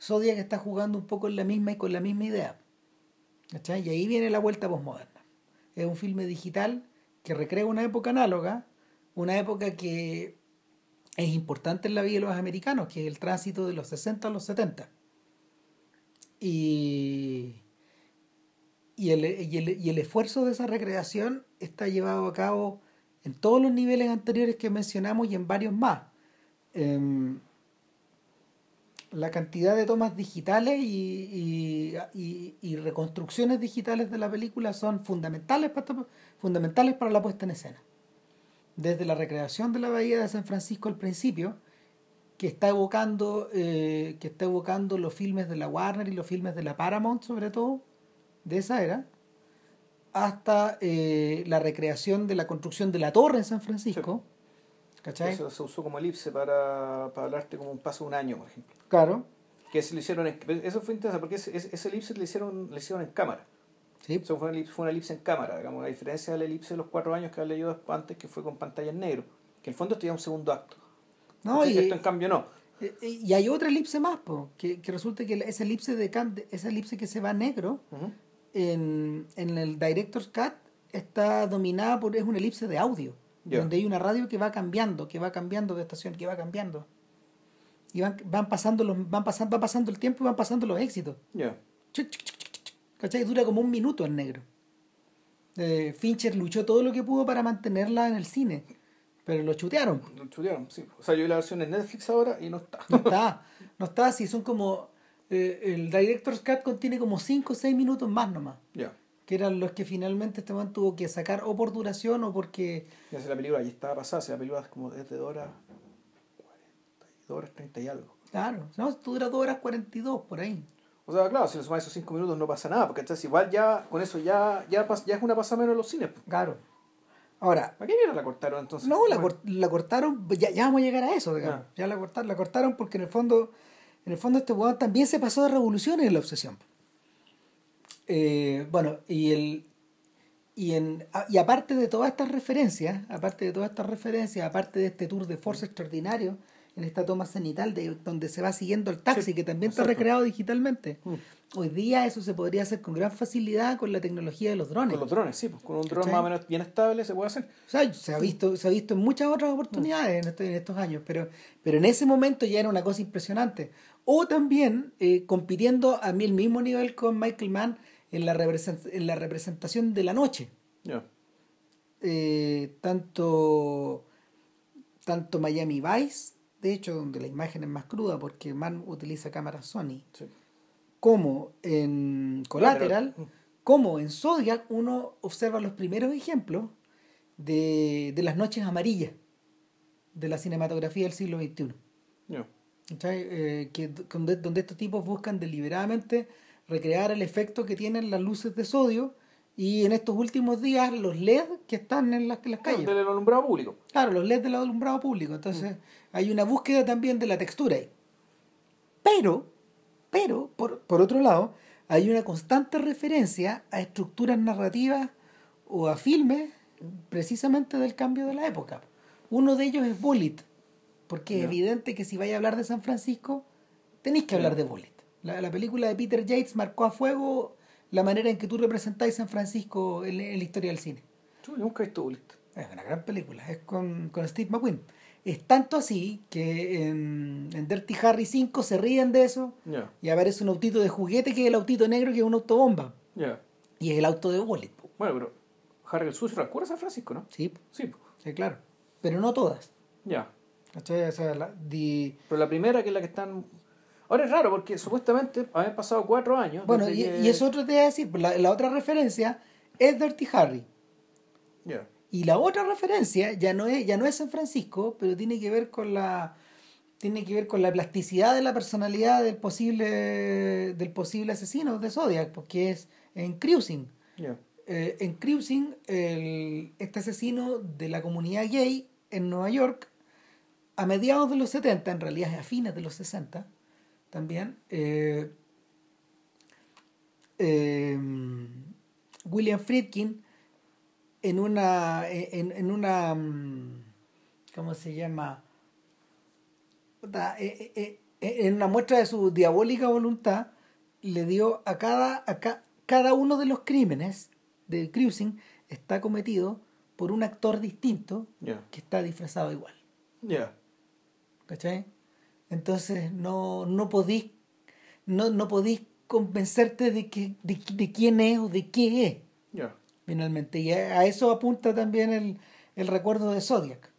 Zodiac está jugando un poco en la misma y con la misma idea. ¿cachai? Y ahí viene la vuelta postmoderna. Es un filme digital que recrea una época análoga, una época que es importante en la vida de los americanos, que es el tránsito de los 60 a los 70. Y, y, el, y, el, esfuerzo de esa recreación está llevado a cabo en todos los niveles anteriores que mencionamos y en varios más. Em, la cantidad de tomas digitales y, reconstrucciones digitales de la película son fundamentales para, fundamentales para la puesta en escena desde la recreación de la bahía de San Francisco al principio, que está evocando, eh, que está evocando los filmes de la Warner y los filmes de la Paramount, sobre todo, de esa era, hasta eh, la recreación de la construcción de la torre en San Francisco. ¿Cachai? Eso se usó como elipse para, para hablarte como un paso de un año, por ejemplo. Claro. Que se lo hicieron eso fue interesante porque ese, ese elipse le hicieron, le hicieron en cámara. Eso fue una, elipse, en cámara, digamos, a diferencia de la elipse de los cuatro años que había leído antes, que fue con pantalla en negro, que en el fondo esto ya un segundo acto. No, y, esto en cambio no. Y hay otra elipse más, que, que resulta que esa elipse, de, esa elipse que se va a negro, en, en el Director's Cut, está dominada por, es una elipse de audio, donde hay una radio que va cambiando, que va cambiando de estación, que va cambiando. Y van, van pasando los, van pasando, va pasando el tiempo y van pasando los éxitos. Ya. ¿Cachai? Dura como un minuto en negro. Eh, Fincher luchó todo lo que pudo para mantenerla en el cine, pero lo chutearon. Lo chutearon, sí. O sea, yo vi la versión en Netflix ahora y no está. No está, no está, sí, son como... Eh, el Director's Cut contiene como 5 o 6 minutos más nomás. Ya. Que eran los que finalmente este man tuvo que sacar o por duración o porque... Ya la película ya estaba pasada, si la película es como desde 2 horas 40 horas 30 y algo. Claro, no, dura 2 horas 42 por ahí. O sea, claro, si le sumas esos cinco minutos no pasa nada, porque entonces igual ya con eso ya, ya, ya es una pasada menos en los cines. Claro. Ahora. ¿Para qué mierda la cortaron entonces? No, la, la cortaron, ya, ya, vamos a llegar a eso, digamos. Ya la cortaron, la cortaron porque en el fondo, en el fondo este weón también se pasó de revoluciones en la obsesión. Eh, bueno, y el. Y, en, y aparte de todas estas referencias, aparte de todas estas referencias, aparte de este tour de force extraordinario, en esta toma cenital de donde se va siguiendo el taxi, que también está recreado digitalmente. Mm. Hoy día eso se podría hacer con gran facilidad con la tecnología de los drones. Con los drones, sí, pues con un dron más o menos bien estable se puede hacer. O sea, se ha visto, se ha visto en muchas otras oportunidades en, en, estos años, pero, pero en ese momento ya era una cosa impresionante. O también eh, compitiendo a mí el mismo nivel con Michael Mann en la, en la representación de la noche. Eh, tanto, tanto Miami Vice de hecho donde la imagen es más cruda porque Mann utiliza cámaras Sony, Sí. como en Collateral, pero- como en Zodiac, uno observa los primeros ejemplos de, de las noches amarillas de la cinematografía del siglo XXI. Eh, que, donde, donde estos tipos buscan deliberadamente recrear el efecto que tienen las luces de sodio y en estos últimos días los LED que están en las, en las calles. Del alumbrado público. Claro, los LEDs del alumbrado público. Entonces, hay una búsqueda también de la textura ahí. Pero, pero, por, por otro lado, hay una constante referencia a estructuras narrativas o a filmes precisamente del cambio de la época. Uno de ellos es Bullet, porque es evidente que si vais a hablar de San Francisco, tenéis que hablar de Bullet. La, la película de Peter Yates marcó a fuego la manera en que tú representáis San Francisco en, en la historia del cine. Yo nunca he visto Bullet. Es una gran película, es con, con Steve McQueen. Es tanto así que en, en Dirty Harry 5 se ríen de eso Ya. y aparece un autito de juguete que es el autito negro que es una autobomba. Ya. Y es el auto de Bullet. Bueno, pero Harry el Sucio transcurre a San Francisco, ¿no? Sí, Sí. sí, claro. Pero no todas. Ya. ¿Cachai? O sea, la- di- Pero la primera que es la que están... Ahora es raro porque supuestamente habían pasado cuatro años. Bueno, y, que- y eso otro te voy a decir, pues la, la otra referencia es Dirty Harry. Ya. Y la otra referencia ya no es, ya no es San Francisco, pero tiene que ver con la tiene que ver con la plasticidad de la personalidad del posible del posible asesino de Zodiac, porque es en Cruising. Ya. Eh, en Cruising, el, este asesino de la comunidad gay en Nueva York, a mediados de los 70, en realidad a fines de los 60, también, eh, eh, William Friedkin, en una, en, en una, mm, ¿cómo se llama? Eh, en una muestra de su diabólica voluntad, le dio a cada, a ca- cada uno de los crímenes del cruising está cometido por un actor distinto que está disfrazado igual. Ya. ¿Cachai? Entonces no, no podís no, no podís convencerte de, que, de, de quién es o de qué es finalmente. Y a, eso apunta también el, el recuerdo de Zodiac.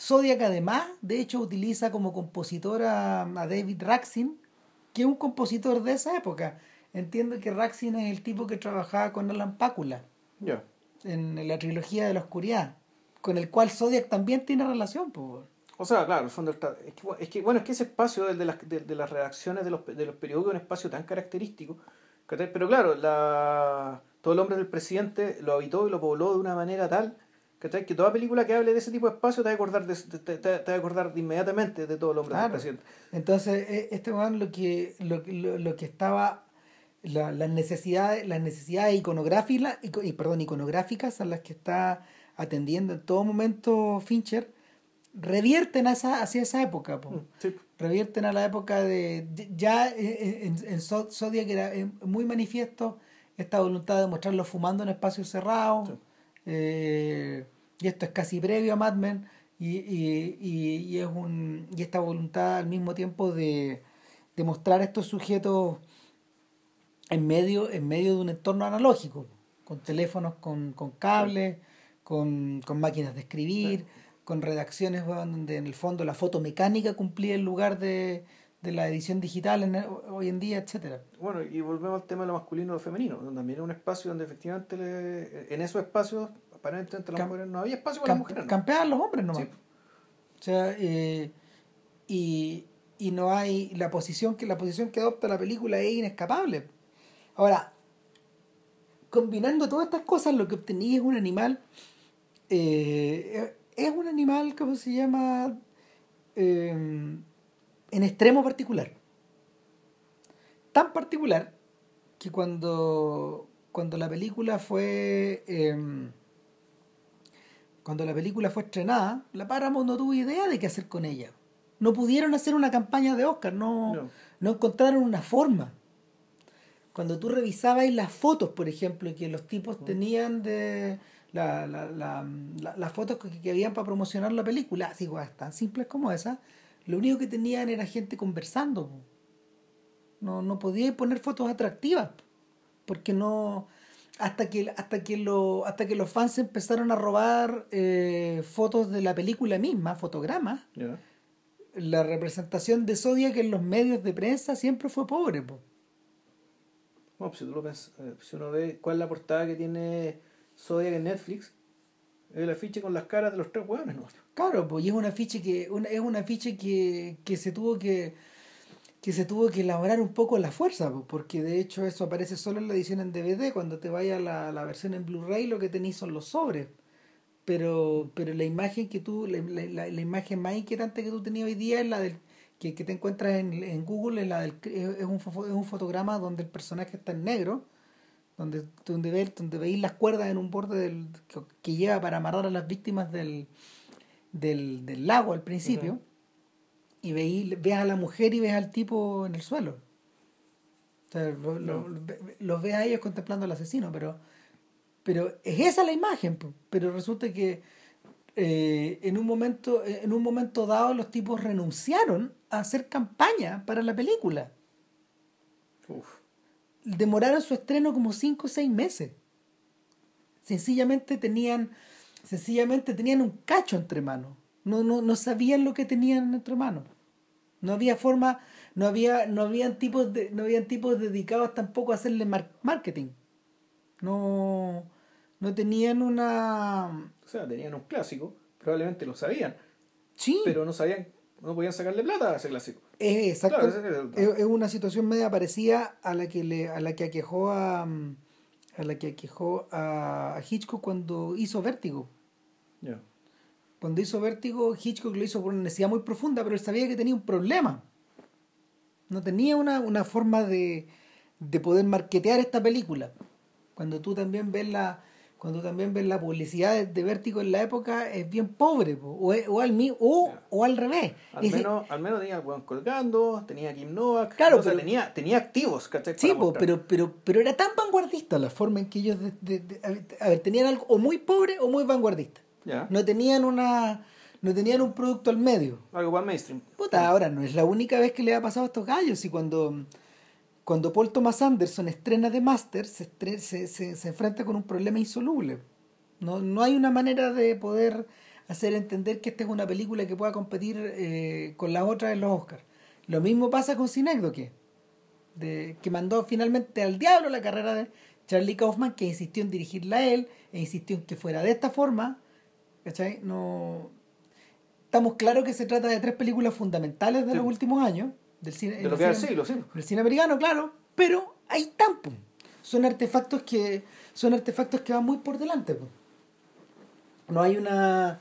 Zodiac además, de hecho, utiliza como compositor a, a David Raksin, que es un compositor de esa época. Entiendo que Raksin es el tipo que trabajaba con Alan Pácula en la trilogía de la oscuridad, con el cual Zodiac también tiene relación. Pues. O sea, claro, el fondo es, que, es que, bueno, es que ese espacio de, las, de, de las redacciones de los, de los periódicos es un espacio tan característico. Pero claro, la, todo el hombre del presidente lo habitó y lo pobló de una manera tal que toda película que hable de ese tipo de espacio te va a acordar, de, te, te- te va a acordar de inmediatamente de todo el hombre Claro. del presidente. Entonces, e- este man lo que, lo, lo, lo que estaba, la- las necesidades, las necesidades iconográficas, y, perdón, iconográficas a las que está atendiendo en todo momento Fincher, revierten a esa, hacia esa época. po. Mm, Sí. Revierten a la época de. Ya en, en, en Zo- Zodiac era eh, muy manifiesto esta voluntad de mostrarlo fumando en espacios cerrados. Sí. eh, y esto es casi previo a Mad Men. Y, y, y, y es un, y esta voluntad al mismo tiempo de, de mostrar a estos sujetos en medio, en medio de un entorno analógico, con teléfonos con, con cables, con, con máquinas de escribir, con redacciones weón, donde en el fondo la foto mecánica cumplía el lugar de, de la edición digital en- hoy en día, etcétera. Bueno, y volvemos al tema de lo masculino y lo femenino, donde también era un espacio donde efectivamente le- en esos espacios, aparentemente las Cam- mujeres no había espacio para las mujeres. ¿no? campeaban los hombres nomás. Sí. O sea, eh, y, y no hay la posición que la posición que adopta la película es inescapable. Ahora, combinando todas estas cosas, lo que obtení es un animal, eh, es un animal, ¿cómo se llama? Eh, en extremo particular. Tan particular que cuando, cuando la película fue... em, cuando la película fue estrenada, la Paramount no tuvo idea de qué hacer con ella. No pudieron hacer una campaña de Oscar, no, No. no encontraron una forma. Cuando tú revisabas las fotos, por ejemplo, que los tipos tenían de la, la- la- la- las fotos que, que habían para promocionar la película, así cosas tan simples como esas, lo único que tenían era gente conversando. No, no podía poner fotos atractivas, porque no hasta que hasta que lo hasta que los fans empezaron a robar eh, fotos de la película misma fotogramas la representación de Zodiac en los medios de prensa siempre fue pobre. Po. Bueno, pues si, tú lo eh, si uno ve cuál es la portada que tiene Zodiac en Netflix, el afiche con las caras de los tres hueones, ¿no? Claro, pues y es un afiche que una, es un afiche que, que se tuvo que que se tuvo que elaborar un poco la fuerza, pues, porque de hecho eso aparece solo en la edición en DVD, cuando te vaya la, la versión en Blu-ray lo que tenéis son los sobres. Pero, pero la imagen que tú, la, la, la- imagen más inquietante que tú tenías hoy día es la del que, que te encuentras en, en Google, es la del es un, es un fotograma donde el personaje está en negro, donde, donde, ve, donde veis las cuerdas en un borde del, que, que lleva para amarrar a las víctimas del, del, del lago al principio, y veí, ves a la mujer y ves al tipo en el suelo. O sea, lo- No. los ves a ellos contemplando al asesino, pero, pero es esa la imagen, pero resulta que eh, en un momento en un momento dado los tipos renunciaron a hacer campaña para la película Uf. Demoraron su estreno como 5 o 6 meses. Sencillamente tenían, sencillamente tenían un cacho entre manos. No, no, no sabían lo que tenían entre manos. No había forma, no había, no habían tipos de, no habían tipos dedicados tampoco a hacerle mar- marketing. No, no tenían una O sea, tenían un clásico, probablemente lo sabían, sí, pero no sabían, no podían sacarle plata a ese clásico. es exacto. Claro, ese es una situación media parecida a la que le, a la que aquejó a, mm, a la que aquejó a, Hitchcock cuando hizo Vértigo. Cuando hizo Vértigo, Hitchcock lo hizo por una necesidad muy profunda, pero él sabía que tenía un problema. No tenía una, una forma de, de poder marketear esta película. Cuando tú también ves la, cuando también ves la publicidad de, de Vértigo en la época, es bien pobre, po. o, o al, o, o al revés. Al menos, al menos tenía al weón colgando, tenía a Kim Novak, Claro, sea, tenía, tenía activos, ¿cachai? Sí, po, pero, pero, pero era tan vanguardista la forma en que ellos de- de- de- a ver, tenían algo o muy pobre o muy vanguardista. Ya. No tenían una no tenían un producto al medio. Algo para mainstream. Puta, ahora no es la única vez que le ha pasado a estos gallos y cuando cuando Paul Thomas Anderson estrena The Master se, estre- se, se, se enfrenta con un problema insoluble. No, no hay una manera de poder hacer entender que esta es una película que pueda competir eh, con las otras en los Oscars. Lo mismo pasa con Cinécdoque, de que mandó finalmente al diablo la carrera de Charlie Kaufman, que insistió en dirigirla a él, e insistió en que fuera de esta forma. ¿Cachai? No... Estamos claros que se trata de tres películas fundamentales de Sí. los últimos años. Del cine, De del lo que cine- siglo, sí. el cine americano, claro, pero ahí están, po. Son artefactos que son artefactos que van muy por delante, po. No hay una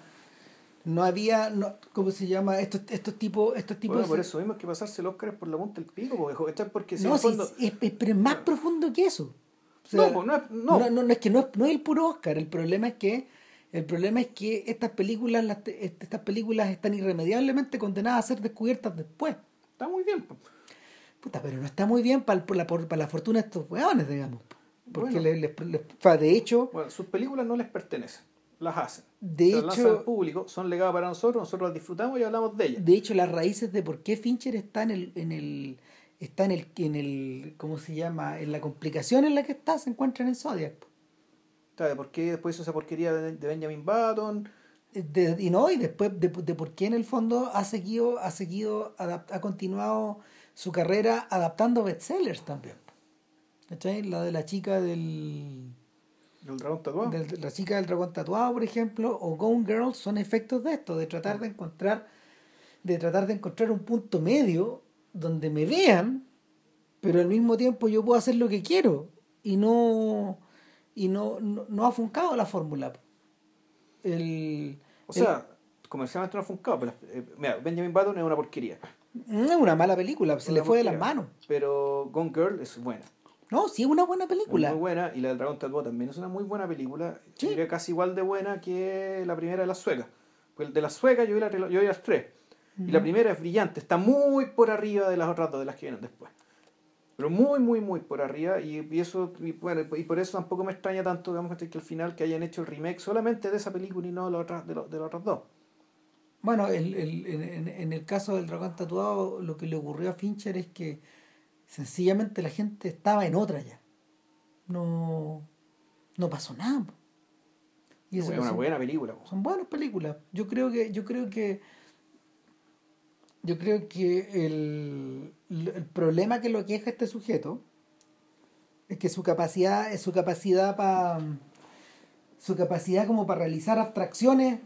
no había no, ¿cómo se llama? Estos estos tipos estos tipos Bueno, por eso mismo hay que pasarse el Oscar por la punta del pico, porque, porque si no, sí, fondo- es, es- pero es más profundo que eso. O sea, No, no es- no. no, no es que no es, no es el puro Oscar, el problema es que el problema es que estas películas las estas películas están irremediablemente condenadas a ser descubiertas después. Está muy bien. Puta, pero no está muy bien para la, para la fortuna de estos weones, digamos. Porque Bueno. le- le- le- fa, de hecho, Bueno, sus películas no les pertenecen, las hacen. De Se las lanzan hecho- al público, son legadas para nosotros, nosotros las disfrutamos y hablamos de ellas. de hecho, las raíces de por qué Fincher está en el, en el, está en el, en el, ¿cómo se llama? En la complicación en la que está, se encuentran en Zodiac. po. ¿Sabes por qué después hizo esa porquería de, de Benjamin Button? De- y no, y después de, de por qué en el fondo ha seguido, ha seguido, adap- ha continuado su carrera adaptando bestsellers también. ¿Cachai? La de la chica del, El dragón tatuado. de la chica del dragón tatuado, por ejemplo, o Gone Girl son efectos de esto, de tratar de encontrar, de tratar de encontrar un punto medio donde me vean, pero al mismo tiempo yo puedo hacer lo que quiero y no y no, no, no ha funcado la fórmula. El, O sea, comercialmente no ha funcado. Pero, eh, mira, Benjamin Button es una porquería. es una mala película, se Una le fue de las manos. Pero Gone Girl es buena. No, sí es una buena Es película. muy buena. Y la del dragón tatuado también es una muy buena película. Sí. Diría casi igual de buena que la primera de las suecas. Porque el de las suecas yo vi, la, yo vi las tres. Y la primera es brillante. Está muy por arriba de las otras dos, de las que vienen después. Pero muy, muy, muy por arriba. Y, y eso y, bueno, y por eso tampoco me extraña tanto digamos, que al final que hayan hecho el remake solamente de esa película y no de, las otras- de, lo- de las otras dos. Bueno, el, el- en, en- en el caso del dragón tatuado, lo que le ocurrió a Fincher es que sencillamente la gente estaba en otra ya. No, no pasó nada. Y es una buena película. po. son buenas películas. Yo creo que, yo creo que yo creo que el, el problema que lo queja este sujeto es que su capacidad, su capacidad para su capacidad como para realizar abstracciones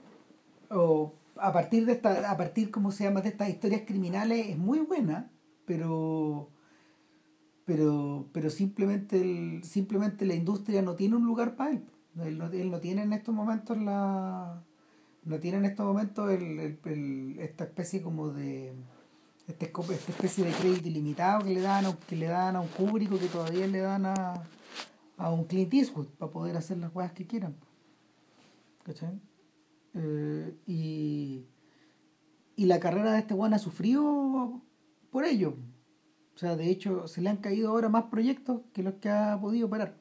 o a partir de esta, a partir, ¿cómo se llama?, de estas historias criminales es muy buena, pero pero pero simplemente el, simplemente la industria no tiene un lugar para él. Él no, él no tiene en estos momentos la no tiene en estos momentos el, el, esta especie como de esta, esta especie de crédito ilimitado que le dan a, que le dan a un público que todavía le dan a, a un Clint Eastwood para poder hacer las cosas que quieran. ¿cachai? Eh, y, y la carrera de este Juan ha sufrido por ello. O sea de hecho se le han caído ahora más proyectos que los que ha podido parar.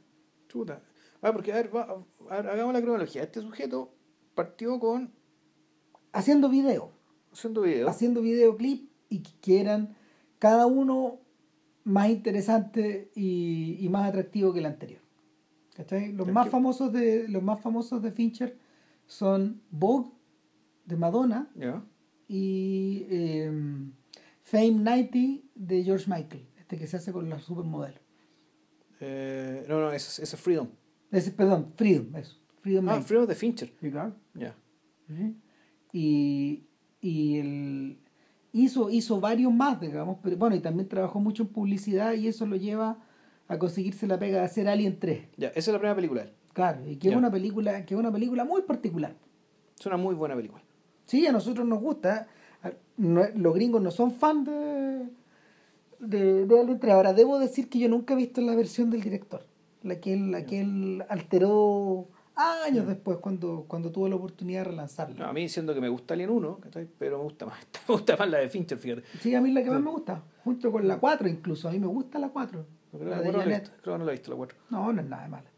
Chuta. Ah, porque a ver, va, a ver hagamos la cronología. Este sujeto partió con haciendo video haciendo video haciendo videoclip y que eran cada uno más interesante y, y más atractivo que el anterior. ¿Cachai? Los más famosos de los más famosos de Fincher son Vogue de Madonna yeah. y eh, Fame 90 de George Michael, este que se hace con los supermodelos. Eh, no, no, ese, ese es Freedom. Ese, perdón, Freedom, eso. Freedom ah, 90. Freedom de Fincher. Ya. Sí. Y, y el, hizo, hizo varios más, digamos, pero bueno, y también trabajó mucho en publicidad y eso lo lleva a conseguirse la pega de hacer Alien 3. Ya, esa es la primera película. Claro, y que es una película, que es una película muy particular. Es una muy buena película. Sí, a nosotros nos gusta. No- los gringos no son fan de, de, de Alien 3. Ahora, debo decir que yo nunca he visto la versión del director. La que él, la que él alteró años después cuando, cuando tuvo la oportunidad de relanzarla. No, a mí siendo que me gusta Alien 1, ¿cachai? pero me gusta más, me gusta más la de Fincher, fíjate. Sí, a mí la que más me gusta, junto con la 4 incluso. A mí me gusta la 4. Creo, La que de no la he Janet. visto, creo que no la he visto la 4. No, no es nada de mala.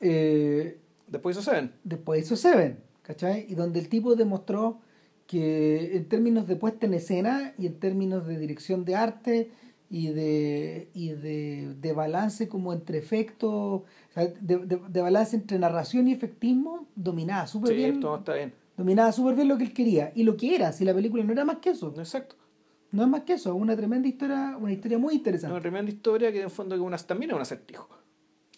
Eh, Después hizo Seven. después hizo Seven, ¿cachai? Y donde el tipo demostró que en términos de puesta en escena y en términos de dirección de arte y de, y de, de balance como entre efectos, o sea, de, de- de balance entre narración y efectismo, dominaba súper Sí, bien. todo está bien. Dominaba súper bien lo que él quería. Y lo que era, si la película no era más que eso. No, exacto. No es más que eso, es una tremenda historia, una historia muy Es interesante. una tremenda historia que en fondo que una, también es un acertijo.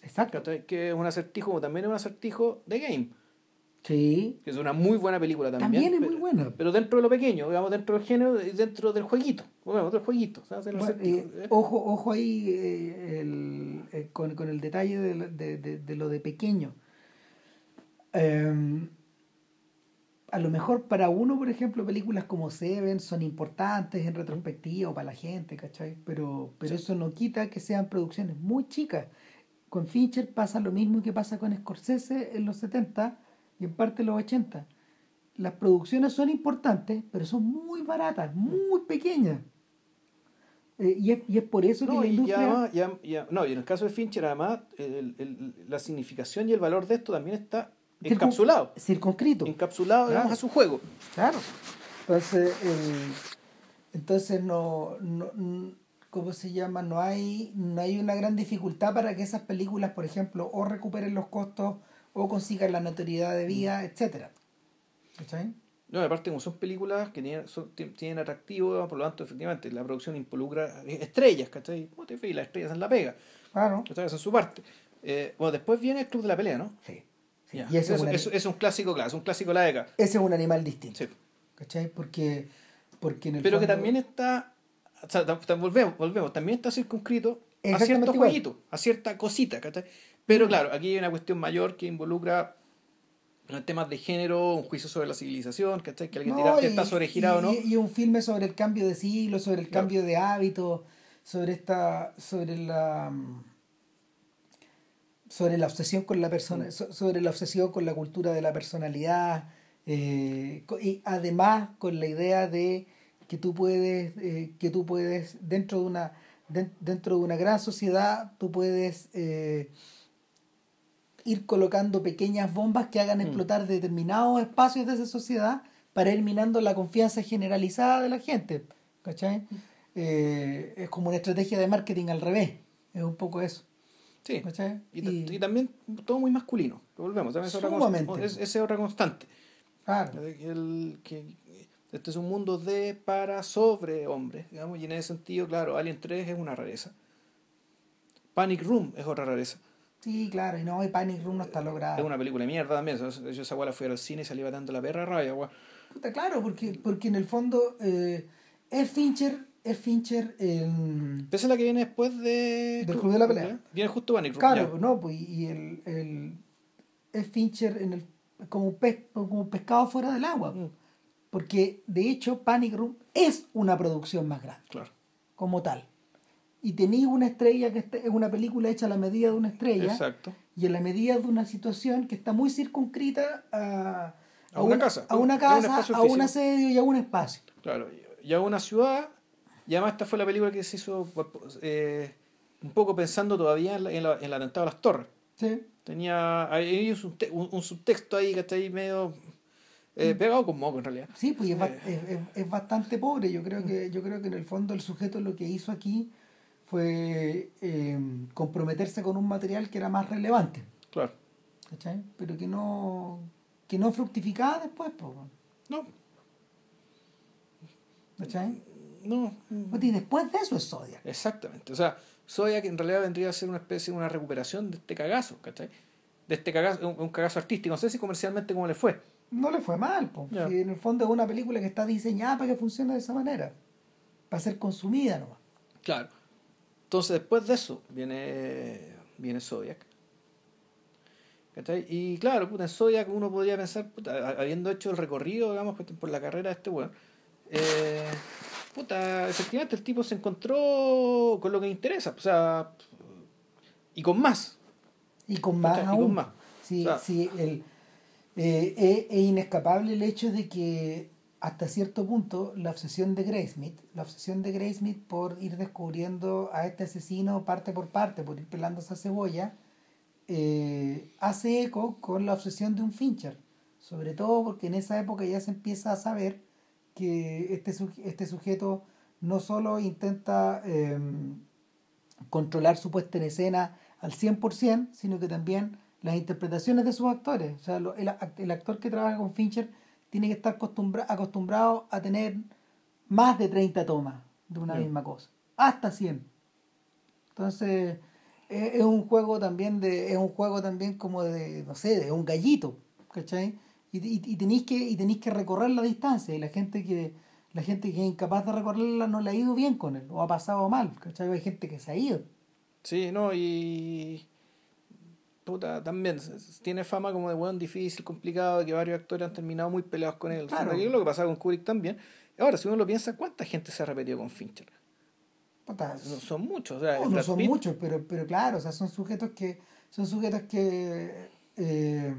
Exacto. Que es un acertijo, como también es un acertijo de Game. Sí. Que es una muy buena película también. También es pero, muy buena. Pero dentro de lo pequeño, digamos, dentro del género y dentro del jueguito. Bueno, del jueguito. eh, ¿eh? ojo, ojo ahí eh, el- eh, con, con el detalle de, lo- de- de- de lo de pequeño. Eh, a lo mejor para uno, por ejemplo, películas como Seven son importantes en retrospectiva para la gente, ¿cachai? Pero, pero eso no quita que sean producciones muy chicas. Con Fincher pasa lo mismo que pasa con Scorsese en los 70 y en parte los 80. Las producciones son importantes, pero son muy baratas, muy pequeñas. Eh, y, es, y es por eso que No, la y, y industria... además, ya- ya- no, y en el caso de Fincher, además, el- el- la significación y el valor de esto también está encapsulado. Circunscrito. Encapsulado, digamos, Claro. a su juego. Claro. Entonces, el- entonces no, no, ¿cómo se llama? No hay, no hay una gran dificultad para que esas películas, por ejemplo, o recuperen los costos o consigan la notoriedad de vida, etcétera. ¿Cachai? No, aparte, como son películas que tienen, son- ti- tienen atractivo, por lo tanto, efectivamente, la producción involucra estrellas, ¿cachai? Como te fijas, las estrellas en la pega, Claro. Esa es su parte. Eh, bueno, después viene el Club de la Pelea, ¿no? Sí. sí. Y ese es, eso, un, eso- es un clásico, claro, es un clásico de la década. ese es un animal distinto. Sí. ¿Cachai? Porque, porque en el Pero que también está, o sea, volvemos, volvemos, también está circunscrito a cierto jueguito, a cierta cosita, ¿cachai? Pero claro, aquí hay una cuestión mayor que involucra temas de género, un juicio sobre la civilización, ¿cachai? Que alguien No, dirá que y- está sobregirado, y, ¿no? Y, y un filme sobre el cambio de siglo, sobre el Claro. cambio de hábitos, sobre esta, sobre la sobre la obsesión con la Mm. persona, so- sobre la obsesión con la cultura de la personalidad, eh, y además con la idea de que tú puedes, eh, que tú puedes, dentro de una, den- dentro de una gran sociedad, tú puedes eh, ir colocando pequeñas bombas que hagan Mm. explotar determinados espacios de esa sociedad para ir minando la confianza generalizada de la gente. ¿Cachai? Eh, es como una estrategia de marketing al revés. Es un poco eso. Sí. ¿Cachai? Y, ta- y también todo muy masculino. Volvemos, también es otra, const- Sumamente. es, esa es otra constante. claro. El- que- Este es un mundo de, para, sobre hombres, digamos, y en ese sentido, claro, Alien 3 es una rareza. Panic Room es otra rareza. Sí, claro, y no, y Panic Room no está logrado. Es una película de mierda también. Yo esa la fui al cine y salí dando la perra rabia, weá. Puta, claro, porque, porque en el fondo eh, es Fincher, es Fincher en... Esa es la que viene después de... Del Club de la Pelea. Viene justo Panic Room. Claro, ya. no, pues y el, el... Es Fincher en el como un, pez, como pescado fuera del agua. Mm. Porque de hecho Panic Room es una producción más grande. Claro. Como tal. Y tenéis una estrella que es una película hecha a la medida de una estrella. Exacto. Y a la medida de una situación que está muy circunscrita a, a, una, casa. A una casa, a un, asedio y a un espacio. Claro. Y a una ciudad. Y además esta fue la película que se hizo eh, un poco pensando todavía en, la, en, el atentado a las torres. Sí. Tenía hay un, un, subtexto ahí que está ahí medio eh, mm. pegado con moco en realidad. Sí, pues es, es, es, bastante pobre. Yo creo que yo creo que en el fondo el sujeto lo que hizo aquí fue eh, comprometerse con un material que era más relevante. Claro. ¿Cachai? Pero que no que no fructificaba después, pues. No. ¿Cachai? No. Y después de eso es Zodiac. Exactamente. O sea, Zodiac en realidad vendría a ser una especie de una recuperación de este cagazo, ¿cachai? De este cagazo, un, cagazo artístico. No sé si comercialmente cómo le fue. No le fue mal, pues. en el fondo es una película que está diseñada para que funcione de esa manera. Para ser consumida nomás. Claro. Entonces después de eso viene, viene Zodiac. ¿Cachai? Y claro, puta, en Zodiac uno podría pensar, puta, habiendo hecho el recorrido, digamos, por la carrera de este weón, eh, puta, efectivamente el tipo se encontró con lo que le interesa, o sea, y con más. Y con más aún. Y con más. Sí, sí, el, eh, es, inescapable el hecho de que hasta cierto punto la obsesión de Graysmith, la obsesión de Graysmith por ir descubriendo a este asesino parte por parte, por ir pelando esa cebolla, eh, hace eco con la obsesión de un Fincher, sobre todo porque en esa época ya se empieza a saber que este, este sujeto no solo intenta em, controlar su puesta en escena al 100%, sino que también las interpretaciones de sus actores. O sea, el, actor que trabaja con Fincher tiene que estar acostumbrado a tener más de 30 tomas de una misma cosa, hasta 100. Entonces, es, un juego también de es un juego también como de no sé, de un gallito, ¿cachai? Y, y, tenéis que y tenéis que recorrer la distancia y la gente que la gente que es incapaz de recorrerla no le ha ido bien con él, o ha pasado mal, ¿cachai? Hay gente que se ha ido. Sí, no, y. Puta, también tiene fama como de buen difícil, complicado, que varios actores han terminado muy peleados con él. Claro. es lo que pasaba con Kubrick también. Ahora, si uno lo piensa, ¿cuánta gente se ha repetido con Fincher? Puta, no son muchos, o sea, no, son muchos, pero, pero claro, o sea, son sujetos que. Son sujetos que. Eh,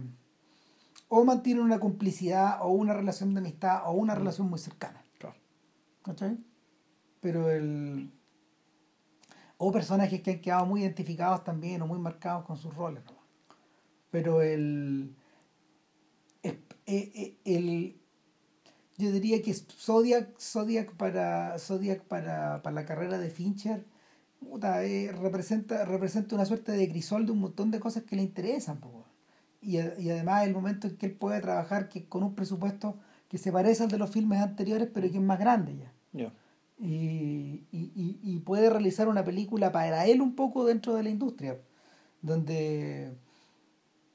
o mantienen una complicidad, o una relación de amistad, o una mm. relación muy cercana. ¿Cachai? Pero el. O personajes que han quedado muy identificados también o muy marcados con sus roles. Pero el. El, yo diría que Zodiac, Zodiac para Zodiac para, para la carrera de Fincher eh, representa, representa una suerte de crisol de un montón de cosas que le interesan. Y, y además el momento en que él puede trabajar que con un presupuesto que se parece al de los filmes anteriores, pero que es más grande ya. Y, y, y, puede realizar una película para él un poco dentro de la industria, donde,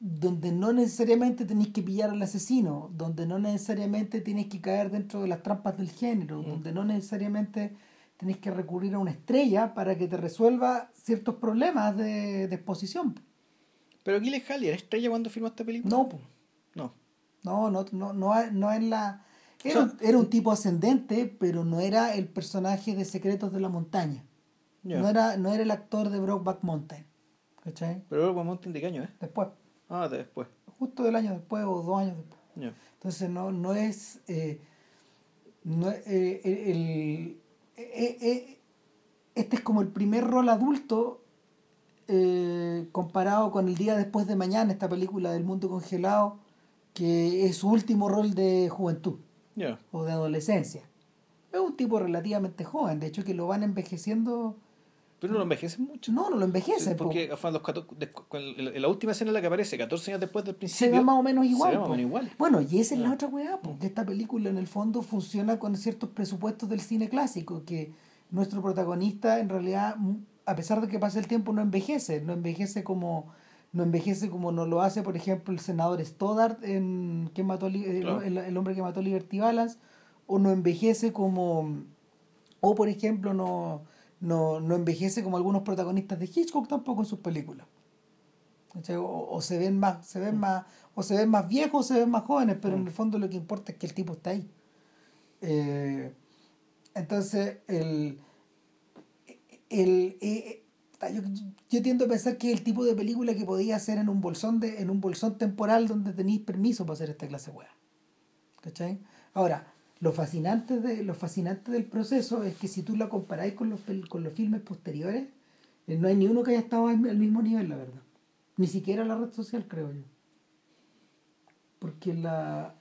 donde no necesariamente tenéis que pillar al asesino, donde no necesariamente tienes que caer dentro de las trampas del género, mm. donde no necesariamente tenéis que recurrir a una estrella para que te resuelva ciertos problemas de, de exposición. Pero Gilles Halley era estrella cuando filmó esta película. No, no. No, no, no, no, no es la era, un tipo ascendente, pero no era el personaje de Secretos de la Montaña. No, era, no era el actor de Brokeback Mountain. ¿Cachai? ¿Pero Brokeback Mountain de qué año, eh? Después. Ah, de después. Justo del año después o dos años después. Entonces no, no es... Eh, no, eh, el, eh, este es como el primer rol adulto comparado con el día después de mañana, esta película del mundo congelado, que es su último rol de juventud o de adolescencia. Es un tipo relativamente joven, de hecho que lo van envejeciendo Pero no lo envejece mucho. No, no lo envejece. Sí, porque a los 14 de- con el- en la última escena en la que aparece, 14 años después del se principio. ve más o menos igual. Se ve más o po. menos igual. Bueno, y esa es la otra weá, porque esta película en el fondo funciona con ciertos presupuestos del cine clásico, que nuestro protagonista en realidad, a pesar de que pasa el tiempo, no envejece, no envejece como no envejece como nos lo hace, por ejemplo, el senador Stoddard en que mató Claro. el- el hombre que mató a Liberty Balance, o no envejece como o por ejemplo no, no, no envejece como algunos protagonistas de Hitchcock tampoco en sus películas. O, o se ven más, se ven más, o se ven más viejos o se ven más jóvenes, pero en el fondo lo que importa es que el tipo está ahí. Eh, entonces, el, el, eh, yo, yo tiendo a pensar que es el tipo de película que podía hacer en un bolsón de, en un bolsón temporal donde tenéis permiso para hacer esta clase de weá. ¿Cachai? Ahora, lo fascinante, de, lo fascinante del proceso es que si tú la comparáis con los, con los filmes posteriores, eh, no hay ni uno que haya estado al mismo nivel, la verdad. Ni siquiera la red social, creo yo. Porque la...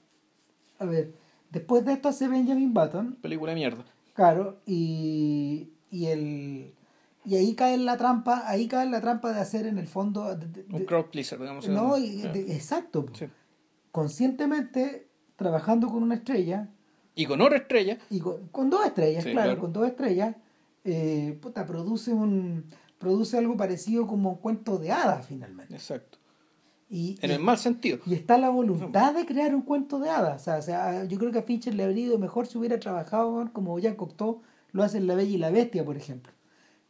A ver, después de esto hace Benjamin Button, Película de mierda. claro, y, y el... Y ahí cae en la trampa, ahí cae en la trampa de hacer en el fondo... de- de- Un crowd pleaser, digamos. no, y- de- exacto. Sí. Conscientemente, trabajando con una estrella, Y con otra estrella, y con, con dos estrellas, Sí, claro, claro. con dos estrellas, eh, puta, produce un produce algo parecido como un cuento de hadas finalmente. exacto. Y, En y- el mal sentido. y está la voluntad de crear un cuento de hadas. O sea, o sea, yo creo que a Fincher le habría ido mejor si hubiera trabajado como Jean Cocteau lo hace en La Bella y la Bestia, por ejemplo.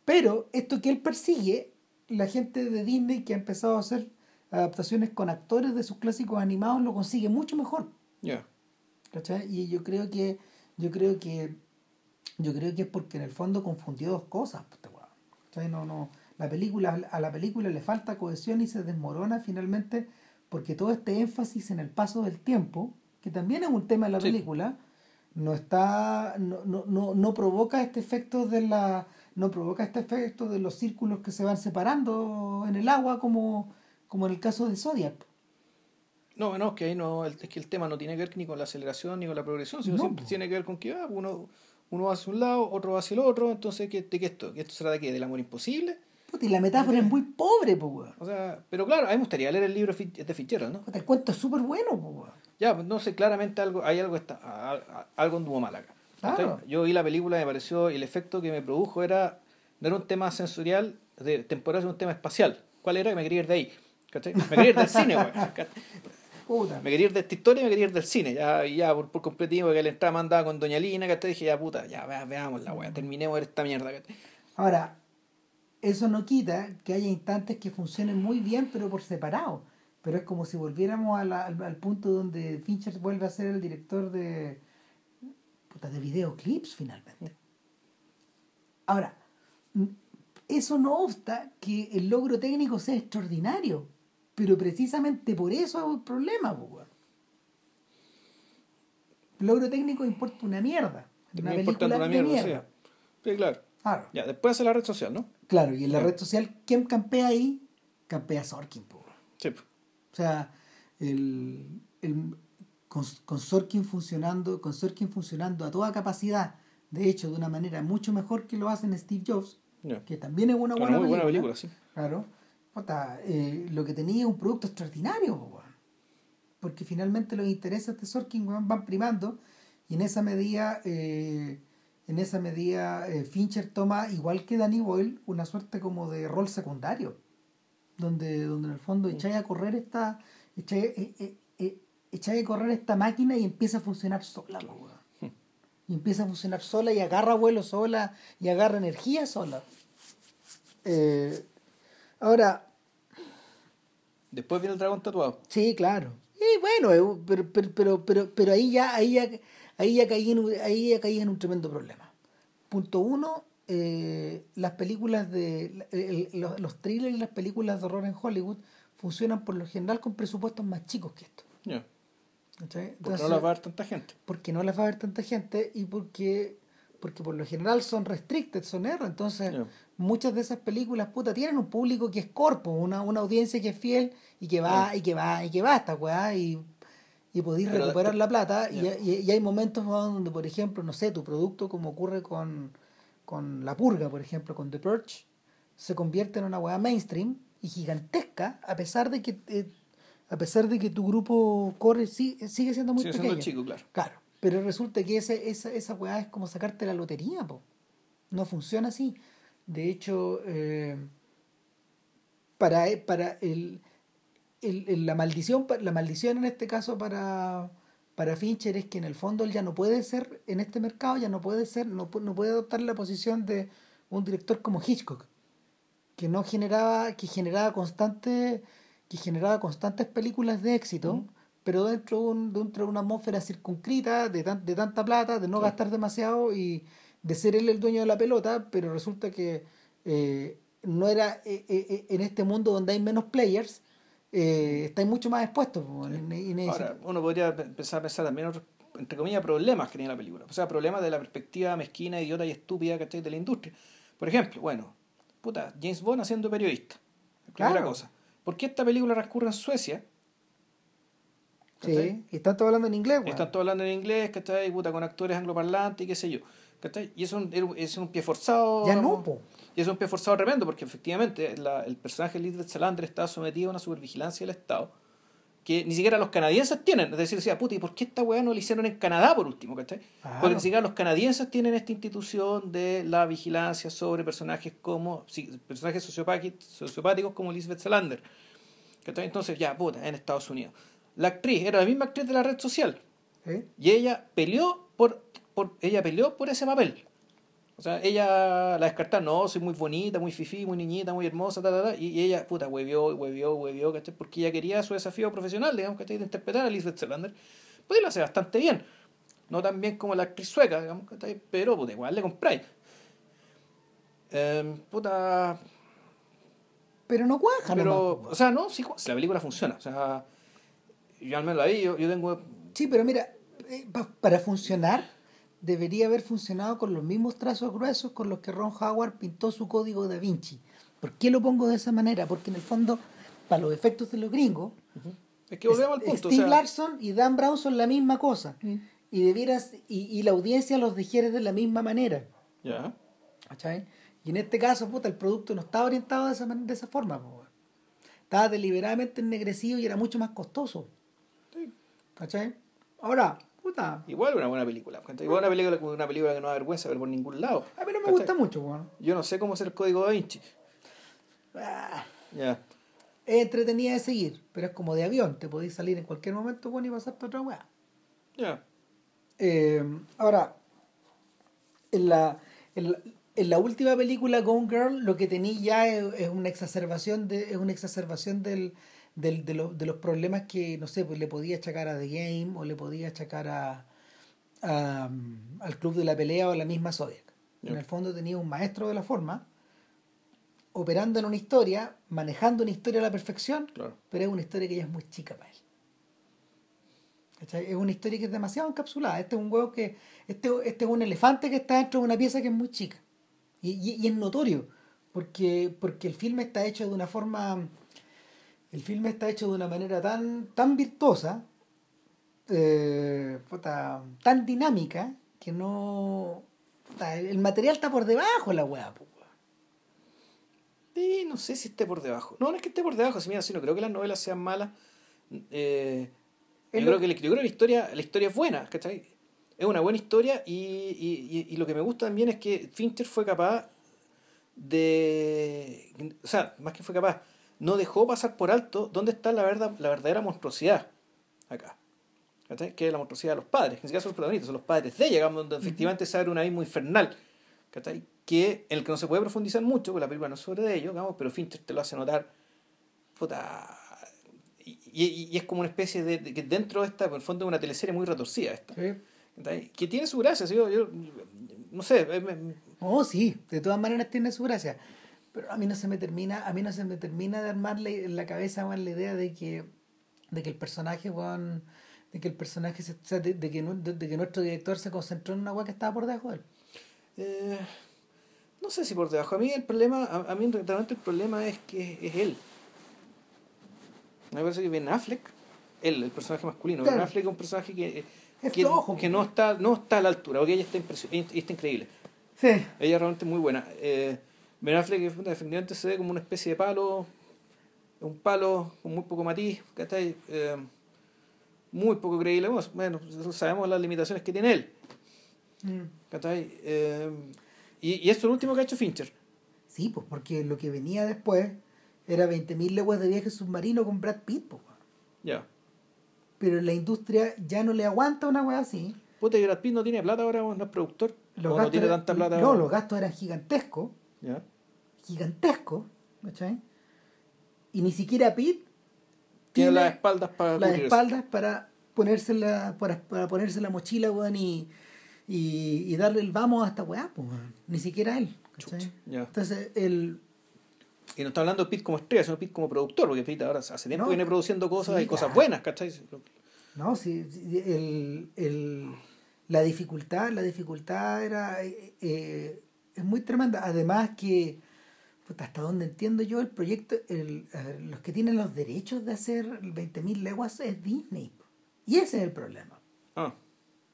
Pero esto que él persigue, la gente de Disney que ha empezado a hacer adaptaciones con actores de sus clásicos animados lo consigue mucho mejor. Ya. ¿Cachai? Y yo creo que, yo creo que, yo creo que es porque en el fondo confundió dos cosas. ¿cachai? No, no, la película, a la película le falta cohesión y se desmorona finalmente porque todo este énfasis en el paso del tiempo, que también es un tema de la Sí. película, no está, no, no, no, no provoca este efecto de la, no provoca este efecto de los círculos que se van separando en el agua como, como en el caso de Zodiac. No, no, es que ahí no, el- es que el tema no tiene que ver ni con la aceleración ni con la progresión, sino No, siempre po. tiene que ver con que ah, uno, uno va hacia un lado, otro va hacia el otro, entonces, ¿qué, ¿de qué esto? ¿Que esto será de qué? ¿Del amor imposible? Puta, y la metáfora es muy pobre, pues, weón. O sea, pero claro, a mí me gustaría leer el libro de Fitzgerald, ¿no? Puta, El cuento es súper bueno, pues, weón. Ya, pues no sé, claramente algo, hay algo, está, algo anduvo mal acá. Claro. Yo vi la película y me pareció, y el efecto que me produjo era, no era un tema sensorial, de temporal, sino un tema espacial. ¿Cuál era? Que me quería ir de ahí. ¿Cachai? Me quería ir del cine, güey. Me quería ir de esta historia y me quería ir del cine. Ya, ya por, por completismo, porque la entrada me andaba con Doña Lina, ¿cachai? Dije, ya puta, ya vea- veamos la weá, terminemos esta mierda. Ahora, eso no quita que haya instantes que funcionen muy bien, pero por separado. Pero es como si volviéramos a la- al, al punto donde Fincher vuelve a ser el director de, puta, de videoclips finalmente. Ahora, mm, eso no obsta que el logro técnico sea extraordinario, pero precisamente por eso es un problema. El logro técnico importa una mierda. Una importando película una de mierda, mierda. sí. Claro. Claro. Ya, después hace la red social, ¿no? Claro, y en la red social, ¿quién campea ahí? Campea Sorkin, po. Sí. pues. O sea, el, el- con, con Sorkin funcionando, con Sorkin funcionando a toda capacidad, de hecho, de una manera mucho mejor que lo hacen Steve Jobs, que también es una Una buena muy buena película. película, sí. Claro. Puta, eh, lo que tenía es un producto extraordinario, weón. porque finalmente los intereses de Sorkin weón, van primando y en esa medida, eh, en esa medida eh, Fincher toma, igual que Danny Boyle, una suerte como de rol secundario, donde, donde en el fondo echáis a correr esta, echáis, eh, echáis a correr esta máquina y empieza a funcionar sola, weón. Y empieza a funcionar sola y agarra vuelo sola y agarra energía sola. Eh, ahora, Después viene el dragón tatuado. sí, claro. Y bueno, eh, pero, pero, pero, pero, pero ahí ya, ahí ya, ahí ya caí en, un- ahí ya caí en un tremendo problema. Punto uno, eh, las películas de el- los, los thrillers y las películas de horror en Hollywood funcionan por lo general con presupuestos más chicos que esto. Ya. ¿cachai? Porque Entonces, no la va a ver tanta gente. porque no las va a ver tanta gente y porque porque por lo general son restricted, son R, entonces muchas de esas películas puta tienen un público que es corpo, una, una audiencia que es fiel y que va y que va y que va esta weá y, y podéis recuperar la plata y, Ya. y- y hay momentos donde por ejemplo no sé tu producto como ocurre con con La Purga por ejemplo con The Purge se convierte en una weá mainstream y gigantesca, a pesar de que eh, a pesar de que tu grupo corre sigue siendo muy Sigue pequeño. siendo chico, claro. Claro, pero resulta que ese, esa, esa weá es como sacarte la lotería, po. No funciona así. De hecho, eh, para, para el, el- el- la maldición, la maldición en este caso para, para Fincher es que en el fondo él ya no puede ser, en este mercado ya no puede ser, no, no puede adoptar la posición de un director como Hitchcock, que no generaba, que generaba que generaba constantes películas de éxito, pero dentro de, un- dentro de una atmósfera circunscrita, de, tan- de tanta plata, de no gastar demasiado y de ser él el dueño de la pelota, pero resulta que eh, no era eh, eh, en este mundo donde hay menos players, estáis mucho más expuestos. necesita- Ahora, uno podría pe- empezar a pensar también, otros, entre comillas, problemas que tenía la película. O sea, problemas de la perspectiva mezquina, idiota y estúpida ¿cachai? de la industria. Por ejemplo, bueno, puta, James Bond haciendo periodista. Primera Claro. cosa. ¿Por qué esta película transcurre en Suecia? Sí, y están todos hablando en inglés. weón. Están todos hablando en inglés, ¿cachai? Puta, con actores angloparlantes y qué sé yo. ¿cachai? Y es un, es un pie forzado. Ya no, po. Y es un pie forzado tremendo, porque efectivamente la- el personaje de Lisbeth Salander está sometido a una supervigilancia del Estado que ni siquiera los canadienses tienen. Es decir, decía, puta, ¿y por qué esta weá no la hicieron en Canadá por último? ¿cachai? Claro. Porque ni siquiera los canadienses tienen esta institución de la vigilancia sobre personajes como personajes sociopáticos como Lisbeth Salander. ¿cachai? Entonces, ya, puta, en Estados Unidos. La actriz era la misma actriz de la red social. ¿Sí? Y ella peleó por, por ella peleó por ese papel. O sea, ella la descartaron, no, soy muy bonita, muy fifí, muy niñita, muy hermosa, ta, ta, ta, y, y ella, puta, huevió, huevió, huevió, ¿cachai? Porque ella quería su desafío profesional, digamos, ¿cachai? De interpretar a Lisbeth Salander. Pues lo hace bastante bien. No tan bien como la actriz sueca, digamos, ¿cachai? Pero, puta, igual le compráis. Em, puta, Pero no cuaja pero, o sea, no, sí, la película funciona. O sea, yo al menos la vi, yo, yo tengo Sí, pero mira, eh, pa- para funcionar debería haber funcionado con los mismos trazos gruesos con los que Ron Howard pintó su código da Vinci. ¿Por qué lo pongo de esa manera? Porque en el fondo, para los efectos de los gringos, Es que volvemos al punto. o Steve sea, Larson y Dan Brown son la misma cosa. Y debieras, y, y la audiencia los digiere de la misma manera. Ya. ¿cachai? Y en este caso, puta, el producto no estaba orientado de esa, de esa forma. po. Estaba deliberadamente ennegrecido y era mucho más costoso. ¿Cachai? Ahora, puta, Igual una buena película. Igual una película, una película que no da vergüenza ver por ningún lado. a mí no me ¿cachai? gusta mucho. weón. Yo no sé cómo hacer el código da Vinci. Ah, Ya. es entretenida de seguir, pero es como de avión. Te podéis salir en cualquier momento bueno, y pasarte otra weá. Ya. Eh, ahora, en la, en, la, en la última película Gone Girl, lo que tenía ya es, es una exacerbación de, es una exacerbación del, del- de, los, de los problemas que, no sé, pues le podía achacar a The Game o le podía achacar a, a, um, al Club de la Pelea o a la misma Zodiac. En el fondo tenía un maestro de la forma operando en una historia, manejando una historia a la perfección, Claro. pero es una historia que ya es muy chica para él. ¿Cachai? Es una historia que es demasiado encapsulada. Este es un huevo que. Este, este es un elefante que está dentro de una pieza que es muy chica. Y, y- y es notorio. Porque, porque el filme está hecho de una forma. El filme está hecho de una manera tan, tan virtuosa, eh, puta, tan dinámica, que no. puta, el material está por debajo de la weón. Sí, no sé si esté por debajo. No, no es que esté por debajo, si mira, si no creo que las novelas sean malas. Eh, yo, creo que, la- yo creo que la historia, la historia es buena, ¿cachai? Es una buena historia y, y, y- y lo que me gusta también es que Fincher fue capaz de... O sea, más que fue capaz, no dejó pasar por alto dónde está la, verdad, la verdadera monstruosidad acá. ¿cachai? Que es la monstruosidad de los padres, que ni siquiera son los protagonistas, son los padres de ella, donde efectivamente se abre un abismo infernal. ¿cachai? Que en el que no se puede profundizar mucho, porque la película no es sobre de ello, digamos, pero Fincher te lo hace notar. Puta. Y, y- y es como una especie de, de que dentro de esta, en el fondo, es una teleserie muy retorcida esta. ¿cachai? Que tiene su gracia, ¿sí? yo, yo- no sé, eh, me- Oh, sí, de todas maneras tiene su gracia. Pero a mí no se me termina, a mí no se me termina de armarle en la cabeza la idea de que, de que el personaje, weón, de que el personaje se- o sea, de, de que, de, de que nuestro director se concentró en una weá que estaba por debajo de él. eh, no sé si por debajo. A mí el problema, a, a mí realmente el problema es que es él. Me parece que Ben Affleck, él, el personaje masculino, Ben. Affleck es un personaje que, Es que, flojo, que no, está, no está a la altura, porque ella está, ella está increíble. Sí. Ella es realmente muy buena. Eh, Ben Affleck efectivamente se ve como una especie de palo, un palo con muy poco matiz, ¿cachai? Eh, muy poco creíble. Bueno, sabemos las limitaciones que tiene él. Mm. ¿cachai? Eh, y, y esto es lo último que ha hecho Fincher. Sí, pues porque lo que venía después era 20.000 leguas de viaje submarino con Brad Pitt, pues. Ya. Pero la industria ya no le aguanta una wea así. Puta, y Brad Pitt no tiene plata ahora, no es productor. no tiene tanta plata. No, los gastos eran gigantescos. Ya gigantesco, ¿cachai? Y ni siquiera Pete tiene, las espaldas para las espaldas para ponerse la, para, ponerse la mochila, weón, y, y, darle el vamos a esta weá, pues, Ni siquiera él. Entonces, el y no está hablando de Pete como estrella, sino Pete como productor, porque Pete ahora hace tiempo viene produciendo cosas y cosas buenas, ¿cachai? No, sí, el, el, la dificultad, la dificultad era eh, eh, es muy tremenda. Además que hasta donde entiendo yo, el proyecto, el, los que tienen los derechos de hacer 20.000 leguas es Disney. Y ese es el problema. Ah.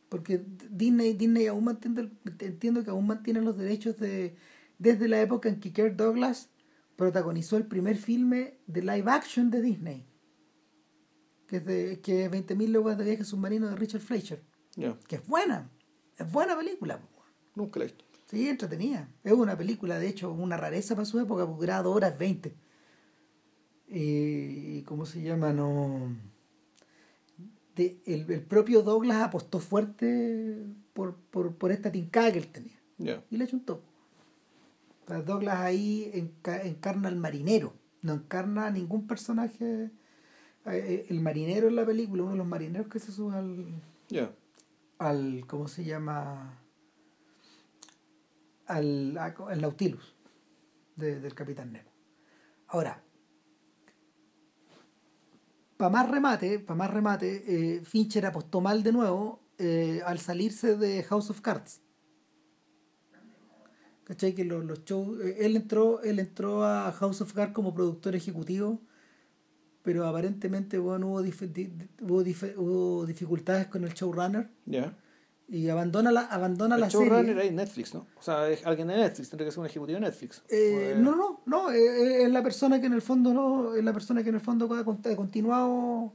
Porque Disney, Disney aún mantiene, entiendo que aún mantiene los derechos de desde la época en que Kirk Douglas protagonizó el primer filme de live action de Disney. Que es, de, que es 20.000 leguas de viaje submarino de Richard Fleischer. Que es buena. Es buena película. Nunca la he visto. Sí, entretenida. Es una película, de hecho, una rareza para su época, porque duraba dos horas 20. Y, ¿cómo se llama? No. De, el, el, propio Douglas apostó fuerte por, por, por esta tincada que él tenía. Y le chuntó. un Douglas ahí encarna al marinero, no encarna a ningún personaje. Eh, eh, el marinero en la película, uno de los marineros que se sube al. al ¿Cómo se llama? Al, Nautilus del Capitán Nemo. Ahora, para más remate, para más remate, eh, Fincher apostó mal de nuevo eh, al salirse de House of Cards. ¿Cachai? Que los, los shows. Eh, él entró, él entró a House of Cards como productor ejecutivo, pero aparentemente bueno, hubo, hubo, dificultades con el showrunner. Ya y abandona la, abandona el la showrunner serie. Netflix, ¿no? O sea, es alguien de Netflix, tendría que ser un ejecutivo de Netflix. Eh, no, no, no, eh, eh, es la persona que en el fondo no, es la persona que en el fondo ha, continuado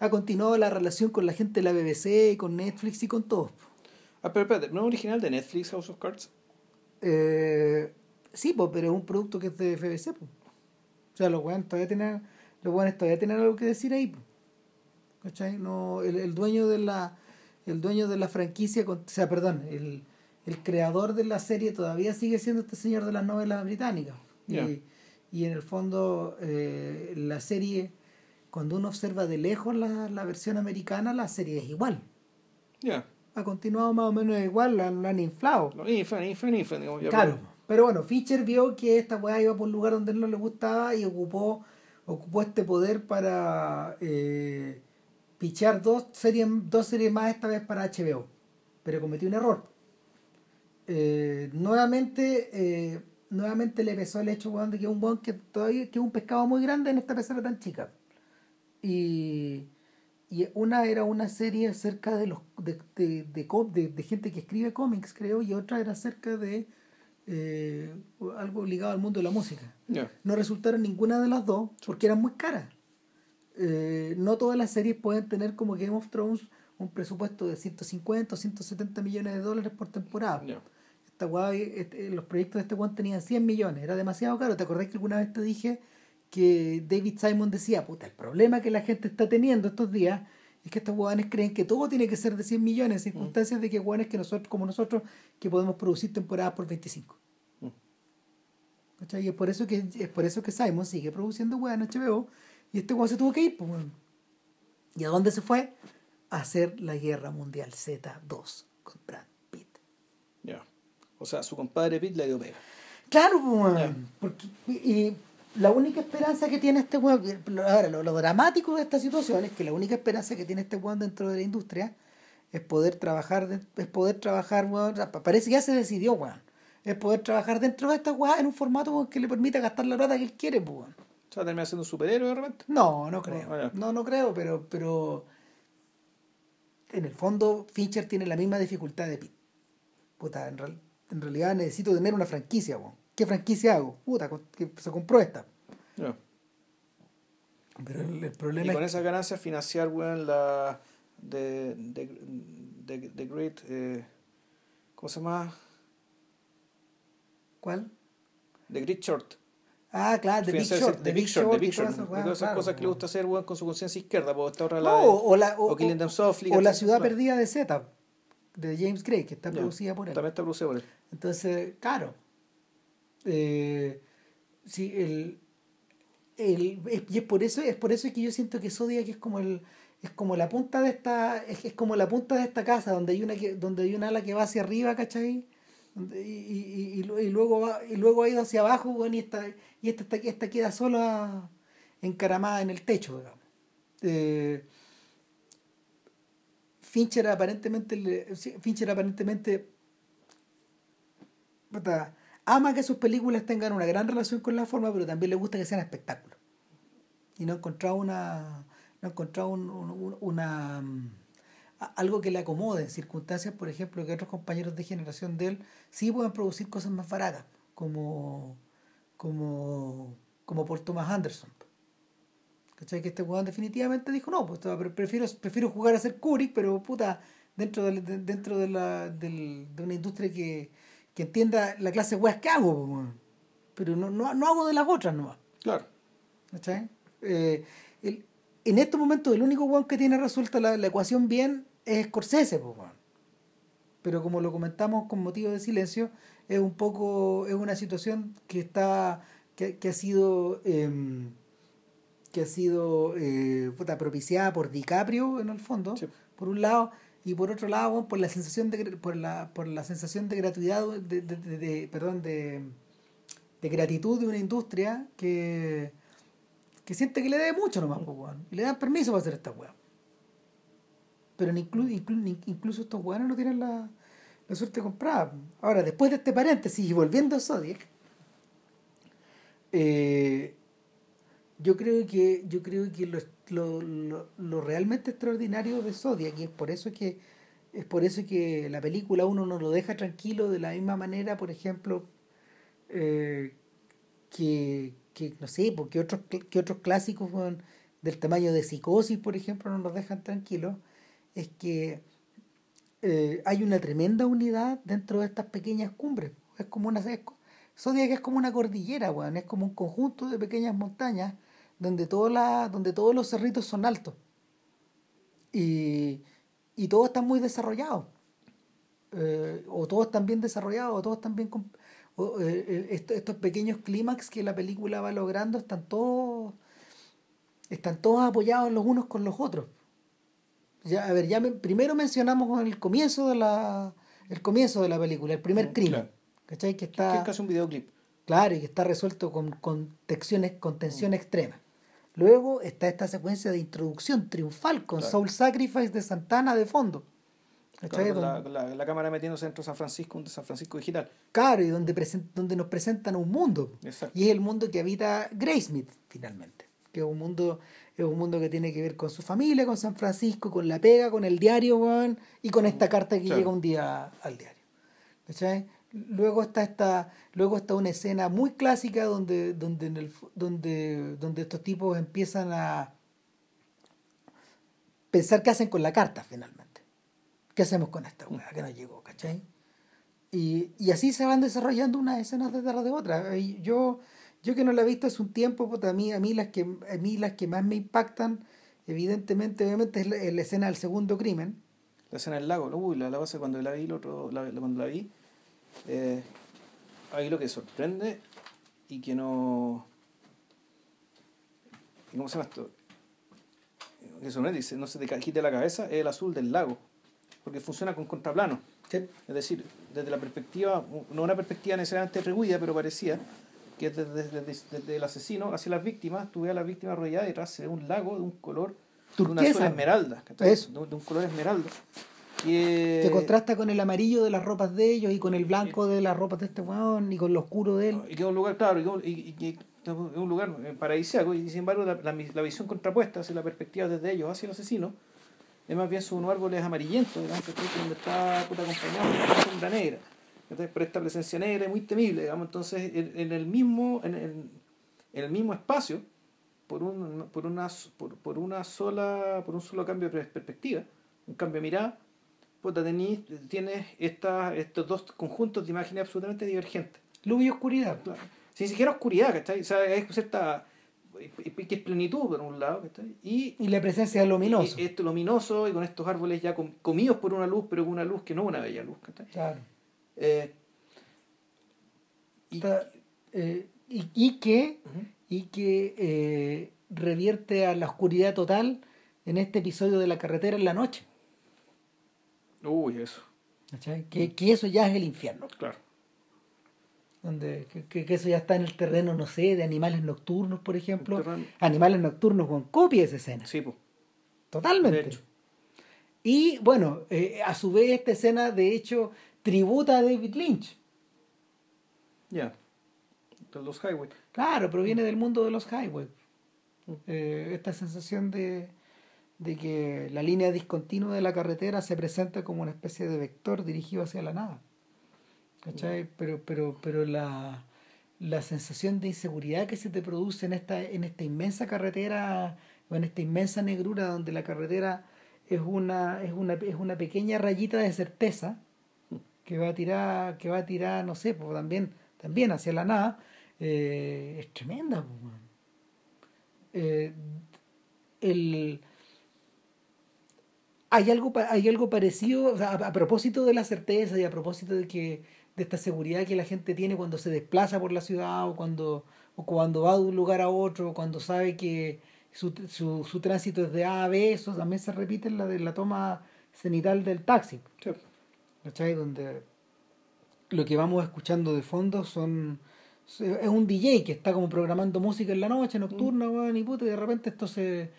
ha continuado la relación con la gente de la BBC, con Netflix y con todos. Ah, pero espérate, ¿no es original de Netflix House of Cards? sí, pues, pero es un producto que es de FBC, pues. O sea, los buenos todavía tienen, los todavía tienen algo que decir ahí, pues. ¿Cachai? No, el dueño de la el dueño de la franquicia, o sea, perdón, el, el creador de la serie todavía sigue siendo este señor de las novelas británicas. Y, y, en el fondo, eh, la serie, cuando uno observa de lejos la, la versión americana, la serie es igual. Ya. Ha continuado más o menos igual, la, han inflado. Claro. Pero bueno, Fischer vio que esta weá iba por un lugar donde él no le gustaba y ocupó, ocupó este poder para eh, pichar dos series, dos series más esta vez para HBO. Pero cometió un error. Eh, nuevamente, eh, nuevamente le pesó el hecho de que un buen que todavía que un pescado muy grande en esta pecera tan chica. Y, y una era una serie acerca de los de, de, de, de gente que escribe cómics, creo, y otra era acerca de eh, algo ligado al mundo de la música. No resultaron ninguna de las dos porque eran muy caras. Eh, no todas las series pueden tener como Game of Thrones un presupuesto de 150 o 170 millones de dólares por temporada. Esta este, los proyectos de este one tenían 100 millones, era demasiado caro. ¿Te acordás que alguna vez te dije que David Simon decía, puta, el problema que la gente está teniendo estos días es que estos guanes creen que todo tiene que ser de 100 millones, en circunstancias de que guanes que nosotros, como nosotros, que podemos producir temporadas por 25. Mm. Y es por eso que es por eso que Simon sigue produciendo weá en HBO y este weón se tuvo que ir, pues, ¿Y a dónde se fue? A hacer la Guerra Mundial Z2 con Brad Pitt. Ya. O sea, su compadre Pitt le dio pega. Claro, pues, Porque, y, la única esperanza que tiene este weón, ahora lo, dramático de esta situación es que la única esperanza que tiene este weón dentro de la industria es poder trabajar, es poder trabajar, weón, parece que ya se decidió, weón, es poder trabajar dentro de esta weón en un formato que le permita gastar la plata que él quiere, pues, weón. ¿Se va a terminar siendo un superhéroe de repente? No, no creo. Ah, no, no creo, pero, pero en el fondo Fincher tiene la misma dificultad de Pete. Puta, en, realidad necesito tener una franquicia, ¿qué franquicia hago? Puta, que se compró esta. Pero el, problema y con esas ganancias financiar, weón, la de, de, de, de Great, eh, ¿cómo se llama? ¿Cuál? The Great Short. Ah, claro, The Big Short. The Big Short, The Big Short. esas cosas que le gusta hacer, weón, con su conciencia izquierda, porque esta otra la. o, la, o, Killing Them Softly. O La Ciudad Perdida de Z, de James Gray, que está producida por él. También está producida por él. Entonces, claro. Eh, sí, el, el, y es por eso es por eso que yo siento que Zodiac es como el es como la punta de esta es, como la punta de esta casa donde hay una que donde hay una ala que va hacia arriba ¿cachai? Y, y, y, luego va, y luego ha ido hacia abajo bueno, y esta y esta, esta queda sola encaramada en el techo digamos eh, Fincher aparentemente Fincher aparentemente ama que sus películas tengan una gran relación con la forma, pero también le gusta que sean espectáculos. Y no ha encontrado una. No ha encontrado una. Algo que le acomode en circunstancias, por ejemplo, que otros compañeros de generación de él sí puedan producir cosas más baratas, como. como. como por Thomas Anderson. ¿Cachai? Que este weón definitivamente dijo, no, pues prefiero, prefiero jugar a ser Kubrick, pero puta, dentro de, dentro de, la, de una industria que que entienda la clase de weas que hago, pero no, no, no, hago de las otras nomás. Claro. Eh, en estos momentos el único weón que tiene resuelta la, ecuación bien es Scorsese, pero como lo comentamos con motivo de silencio, es un poco, es una situación que está, que, ha sido, em, que ha sido eh, propiciada por DiCaprio en el fondo, por un lado, y por otro lado por la sensación de por la por la sensación de gratuidad de, de, de, perdón de, de gratitud de una industria que que siente que le debe mucho nomás y le dan permiso para hacer esta weá. Pero incluso estos weones no tienen la, la suerte comprada ahora después de este paréntesis y volviendo a Zodiac eh, yo creo que yo creo que lo, lo, lo, realmente extraordinario de Zodiac y es por eso que es por eso que la película uno no lo deja tranquilo de la misma manera por ejemplo eh, que, que, no sé porque otros que otros clásicos del tamaño de psicosis por ejemplo no nos dejan tranquilos es que eh, hay una tremenda unidad dentro de estas pequeñas cumbres es como una Zodiac es como una cordillera bueno, es como un conjunto de pequeñas montañas donde, la, donde todos los cerritos son altos. Y, y todos están muy desarrollados. Eh, o todos están bien desarrollados, o todos están bien... estos, pequeños clímax que la película va logrando están todos están todos apoyados los unos con los otros. Ya, a ver, ya primero mencionamos el comienzo de la el comienzo de la película, el primer crimen. ¿Cachai? Que está. Que es casi un videoclip. Claro, y que está resuelto con, con, tensión, con tensión mm. extrema. Luego está esta secuencia de introducción triunfal con Soul Sacrifice de Santana de fondo. La, cámara metiéndose dentro de San Francisco, de San Francisco digital. Claro, y donde, donde nos presentan un mundo. Y es el mundo que habita Graysmith, finalmente. Que es un mundo, es un mundo que tiene que ver con su familia, con San Francisco, con la pega, con el diario, y con esta carta que llega un día al diario. ¿Cachai? Luego está esta, luego está una escena muy clásica donde, donde, en el, donde, donde estos tipos empiezan a pensar qué hacen con la carta finalmente. ¿Qué hacemos con esta weá que nos llegó, cachai? Y, y, así se van desarrollando unas escenas detrás de otras. Yo, yo que no la he visto hace un tiempo, pues a mí, a mí las que a mí las que más me impactan, evidentemente, obviamente, es la, escena del segundo crimen. La escena del lago, uy, la, la base cuando la vi, el otro, la, cuando la vi eh, ahí lo que sorprende y que no. ¿Cómo se llama esto? Que sorprende, dice, no se te quite la cabeza, es el azul del lago, porque funciona con contraplano. Es decir, desde la perspectiva, no una perspectiva necesariamente atribuida, pero parecía que desde, desde, el asesino hacia las víctimas, tú ves a las víctimas arrolladas detrás de un lago de un color, de una sola esmeralda, Eso. de un color esmeralda. Que contrasta con el amarillo de las ropas de ellos y con el blanco de las ropas de este weón y con lo oscuro de él. Y que es un lugar, claro, y, que es un lugar paradisíaco y sin embargo la, la, visión contrapuesta hacia la perspectiva desde ellos hacia el asesino es más bien son unos árboles amarillentos, donde está puta acompañado de una sombra negra. Pero esta presencia negra es muy temible, digamos. Entonces, en, el mismo, en, el mismo espacio, por, un, por, una, por, una sola, por un solo cambio de perspectiva, un cambio de mirada, pues tienes esta, estos dos conjuntos de imágenes absolutamente divergentes. Luz y oscuridad. Sin siquiera oscuridad, ¿cachai? O sea, hay cierta que es plenitud por un lado, y, y la presencia de luminoso. Y, esto luminoso y con estos árboles ya comidos por una luz, pero con una luz que no es una bella luz. Claro. Eh, y, eh, y, que, y que eh, revierte a la oscuridad total en este episodio de la carretera en la noche. Uy, eso. Que, que eso ya es el infierno. Claro donde que, eso ya está en el terreno, no sé, de animales nocturnos, por ejemplo. Animales nocturnos con copia de esa escena. Sí, pues. Totalmente. Y bueno, eh, a su vez esta escena de hecho tributa a David Lynch. Ya. De los highways. Claro, proviene del mundo de los highways. Mm. Eh, esta sensación de, de que la línea discontinua de la carretera se presenta como una especie de vector dirigido hacia la nada. ¿Cachai? Pero, pero, pero la, la sensación de inseguridad que se te produce en esta, en esta inmensa carretera, o en esta inmensa negrura donde la carretera es una, es una, es una pequeña rayita de certeza que va a tirar, que va a tirar, no sé, pues también, también hacia la nada, eh, es tremenda. Pues, eh, el, hay algo, hay algo parecido, a, propósito de la certeza y a propósito de que de esta seguridad que la gente tiene cuando se desplaza por la ciudad o cuando, o cuando va de un lugar a otro, cuando sabe que su, su, su tránsito es de A a B, eso también se repite en la de la toma cenital del taxi. Sí. Donde lo que vamos escuchando de fondo son es un DJ que está como programando música en la noche, nocturna, mm. y puta, y de repente esto se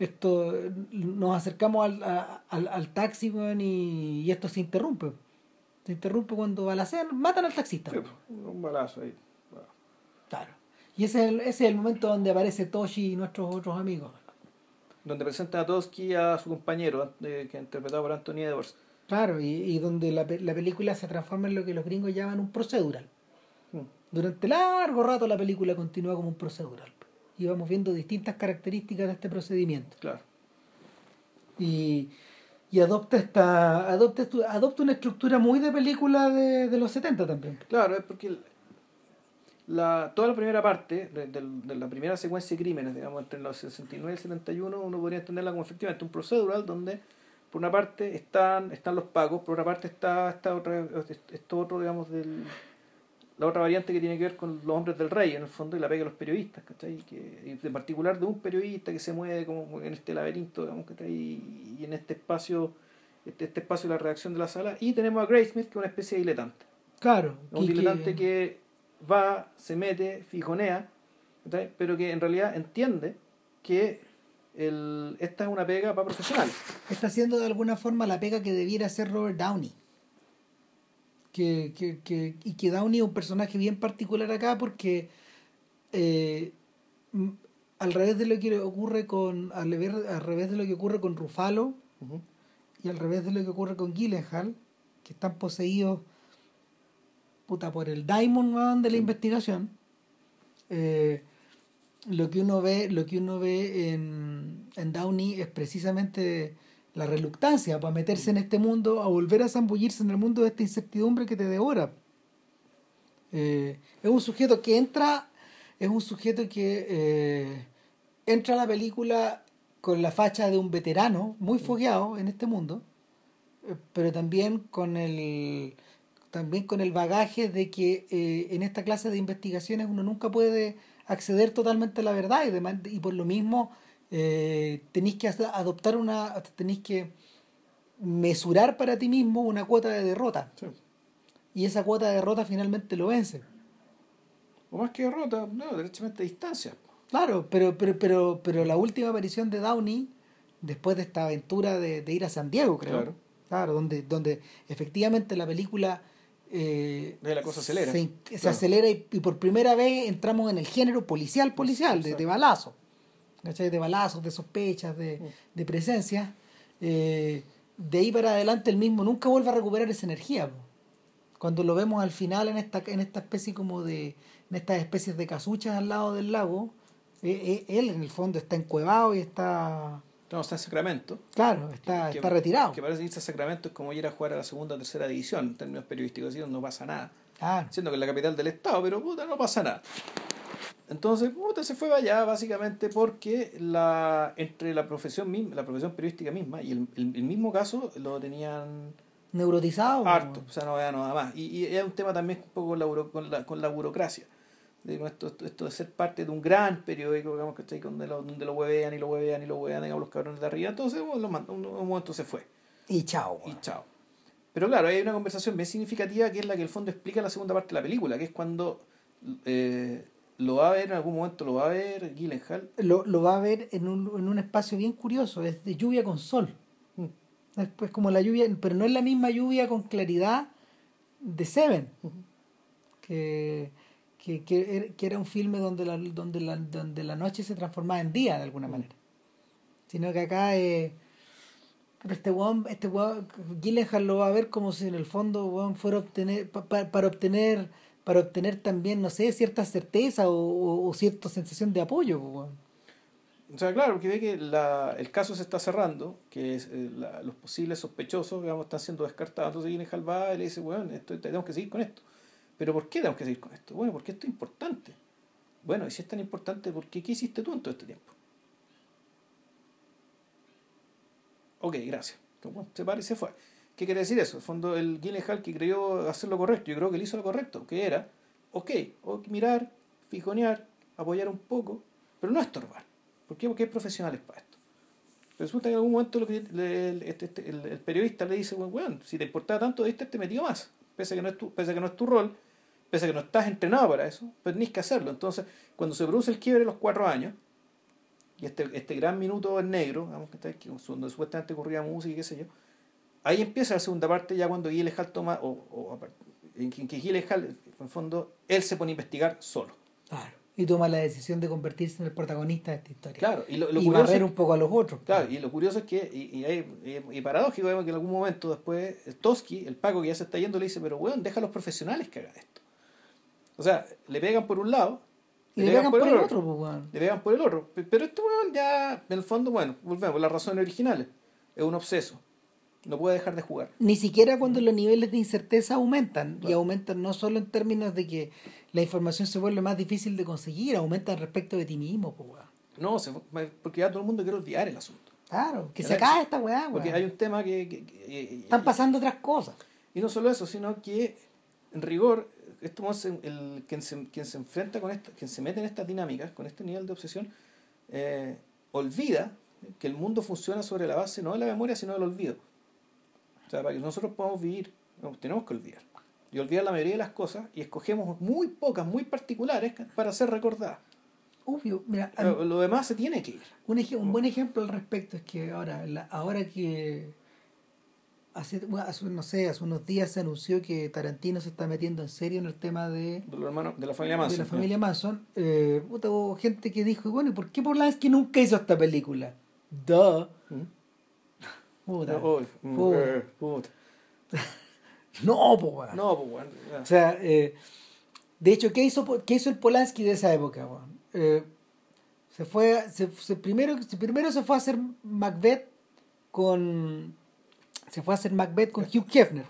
esto nos acercamos al, al, al taxi y, y esto se interrumpe se interrumpe cuando balacean, matan al taxista. un balazo ahí. Claro. Y ese es, el, ese es el momento donde aparece Toshi y nuestros otros amigos. Donde presenta a Toski a su compañero, que interpretado por Anthony Edwards. Claro, y, y donde la, la, película se transforma en lo que los gringos llaman un procedural. Hmm. Durante largo rato la película continúa como un procedural. Y vamos viendo distintas características de este procedimiento. Claro. Y, y adopta esta adopta, adopta una estructura muy de película de, de los 70 también. Claro, es porque la, toda la primera parte de, de, la primera secuencia de crímenes, digamos, entre los 69 y el 71, uno podría entenderla como efectivamente un procedural donde por una parte están, están los pagos, por otra parte está, está otra, esto otro, digamos, del la otra variante que tiene que ver con los hombres del rey, en el fondo, y la pega de los periodistas, ¿cachai? Que, y en particular de un periodista que se mueve como en este laberinto, digamos, ¿cachai? Y, en este espacio, este, este, espacio de la redacción de la sala. Y tenemos a Grace Smith, que es una especie de diletante. Claro. Un diletante que... va, se mete, fijonea, ¿cachai? pero que en realidad entiende que el, esta es una pega para profesionales. Está haciendo de alguna forma la pega que debiera hacer Robert Downey que, que, que, y que Downey es un personaje bien particular acá porque eh, al revés de lo que ocurre con al, al revés de lo que ocurre con Rufalo y al revés de lo que ocurre con Gyllenhaal que están poseídos puta por el Diamond de la investigación eh, lo que uno ve lo que uno ve en, en Downey es precisamente la reluctancia para meterse en este mundo, a volver a zambullirse en el mundo de esta incertidumbre que te devora. Eh, es un sujeto que entra, es un sujeto que eh, entra a la película con la facha de un veterano muy fogueado en este mundo, eh, pero también con el también con el bagaje de que en esta clase de investigaciones uno nunca puede acceder totalmente a la verdad y por lo mismo eh, tenéis que adoptar una, tenéis que mesurar para ti mismo una cuota de derrota. Y esa cuota de derrota finalmente lo vence. O más que derrota, no, derechamente distancia. Claro, pero, pero, pero, pero la última aparición de Downey, después de esta aventura de, ir a San Diego, creo. Claro. donde, donde efectivamente la película eh, la cosa acelera. Se, acelera y, por primera vez entramos en el género policial, policial, de, de, balazo. De balazos, de sospechas, de, de presencia. Eh, de ahí para adelante el mismo nunca vuelve a recuperar esa energía. Cuando lo vemos al final en esta, en esta especie como de, en estas especies de casuchas al lado del lago, eh, eh, él en el fondo está encuevado y está... No, está en Sacramento. Claro, está, que, está retirado. Que parece irse a Sacramento es como ir a jugar a la segunda o tercera división, en términos periodísticos, así no pasa nada. Ah, Siendo que es la capital del estado, pero puta, no pasa nada. Entonces, puta, se fue allá básicamente porque la, entre la profesión misma, la profesión periodística misma y el, el, el mismo caso lo tenían neurotizado. harto, o sea, no había nada más. Y, y es un tema también un poco con la, buro- con la, con la burocracia. Digo, esto, esto, de ser parte de un gran periódico, digamos, que donde lo, donde lo huevean y lo huevean y lo huevean, digamos, los cabrones de arriba. Entonces, bueno, lo mandó, un, un momento se fue Y chao. y chao. Pero claro, hay una conversación bien significativa que es la que el fondo explica la segunda parte de la película, que es cuando eh, lo va a ver, en algún momento lo va a ver Gyllenhaal. Lo, lo va a ver en un, en un espacio bien curioso, es de lluvia con sol. Es como la lluvia, pero no es la misma lluvia con claridad de Seven, que, que, era- que era un filme donde la, donde, la, donde la noche se transformaba en día de alguna manera. Sino que acá eh, este weón, este Gyllenhaal lo va a ver como si en el fondo weón, fuera obtener, pa- pa- para obtener para obtener también, no sé, cierta certeza o, cierta sensación de apoyo. O sea, claro, porque ve que la, el caso se está cerrando, que eh, la- los posibles sospechosos, digamos, están siendo descartados. Entonces Gyllenhaal va y le dice, bueno, esto, tenemos que seguir con esto. ¿Pero por qué tenemos que seguir con esto? Bueno, porque esto es importante. Bueno, y si es tan importante, ¿por qué? ¿Qué hiciste tú en todo este tiempo? Ok, gracias. Se para y se fue. ¿Qué quiere decir eso? En el fondo, el Gyllenhaal que creyó hacer lo correcto, yo creo que él hizo lo correcto, que era, ok, mirar, fijonear, apoyar un poco, pero no estorbar. ¿Por qué? Porque hay profesionales para esto. Resulta que en algún momento este- este- el- periodista le dice, bueno, si te importaba tanto, diste te metió más. Pese a, que no es tu, pese que no es tu rol, pese a que no estás entrenado para eso, pero tenés que hacerlo. Entonces, cuando se produce el quiebre a los cuatro años, y este, este gran minuto en negro, digamos, que donde supuestamente ocurría música y qué sé yo, ahí empieza la segunda parte ya cuando Gyllenhaal toma, o, en que, que Gyllenhaal, en el fondo, él se pone a investigar solo. Claro. Y toma la decisión de convertirse en el protagonista de esta historia. Claro, y lo, lo y curioso barrer es- un poco a los otros. Claro, y lo curioso es que, y, y, hay- y- paradójico, vemos que en algún momento después, Toski, el Paco que ya se está yendo, le dice, pero weón, deja a los profesionales que hagan esto. O sea, le pegan por un lado, y le pegan por el otro, pues, le pegan por el otro. Pe- Pero este weón ya, en el fondo, bueno, volvemos, las razones originales. Es un obseso. No puede dejar de jugar. Ni siquiera cuando los niveles de incerteza aumentan. Y aumentan no solo en términos de que la información se vuelve más difícil de conseguir, aumentan respecto de ti mismo, pues, weón. No, se porque ya todo el mundo quiere olvidar el asunto. Claro, que se acabe esta weá, Porque hay un tema que... que- que- Están pasando otras cosas. Y no solo eso, sino que en rigor, esto el, quien, se, quien se enfrenta con esto, quien se mete en estas dinámicas, con este nivel de obsesión, eh, olvida que el mundo funciona sobre la base no de la memoria, sino del olvido. O sea, para que nosotros podamos vivir, tenemos que olvidar. Y olvidar la mayoría de las cosas y escogemos muy pocas, muy particulares para ser recordadas. Obvio, mira, Lo, lo demás se tiene que ir. un, ej- un buen ejemplo al respecto es que ahora, la- ahora que hace, bueno, hace, no sé, hace unos días se anunció que Tarantino se está metiendo en serio en el tema de, De los hermanos, de la familia Manson. de la familia Manson, eh, puta, hubo gente que dijo, bueno, ¿y por qué Polanski nunca hizo esta película? Duh. ¿Mm? Puta. No, mm, Puta. eh, puta. No, po, weón. No. O sea, eh, de hecho, ¿qué hizo, qué hizo el Polanski de esa época? weón? Eh, se fue, se, se primero, se- primero se fue a hacer Macbeth con, se fue a hacer Macbeth con Hugh Hefner.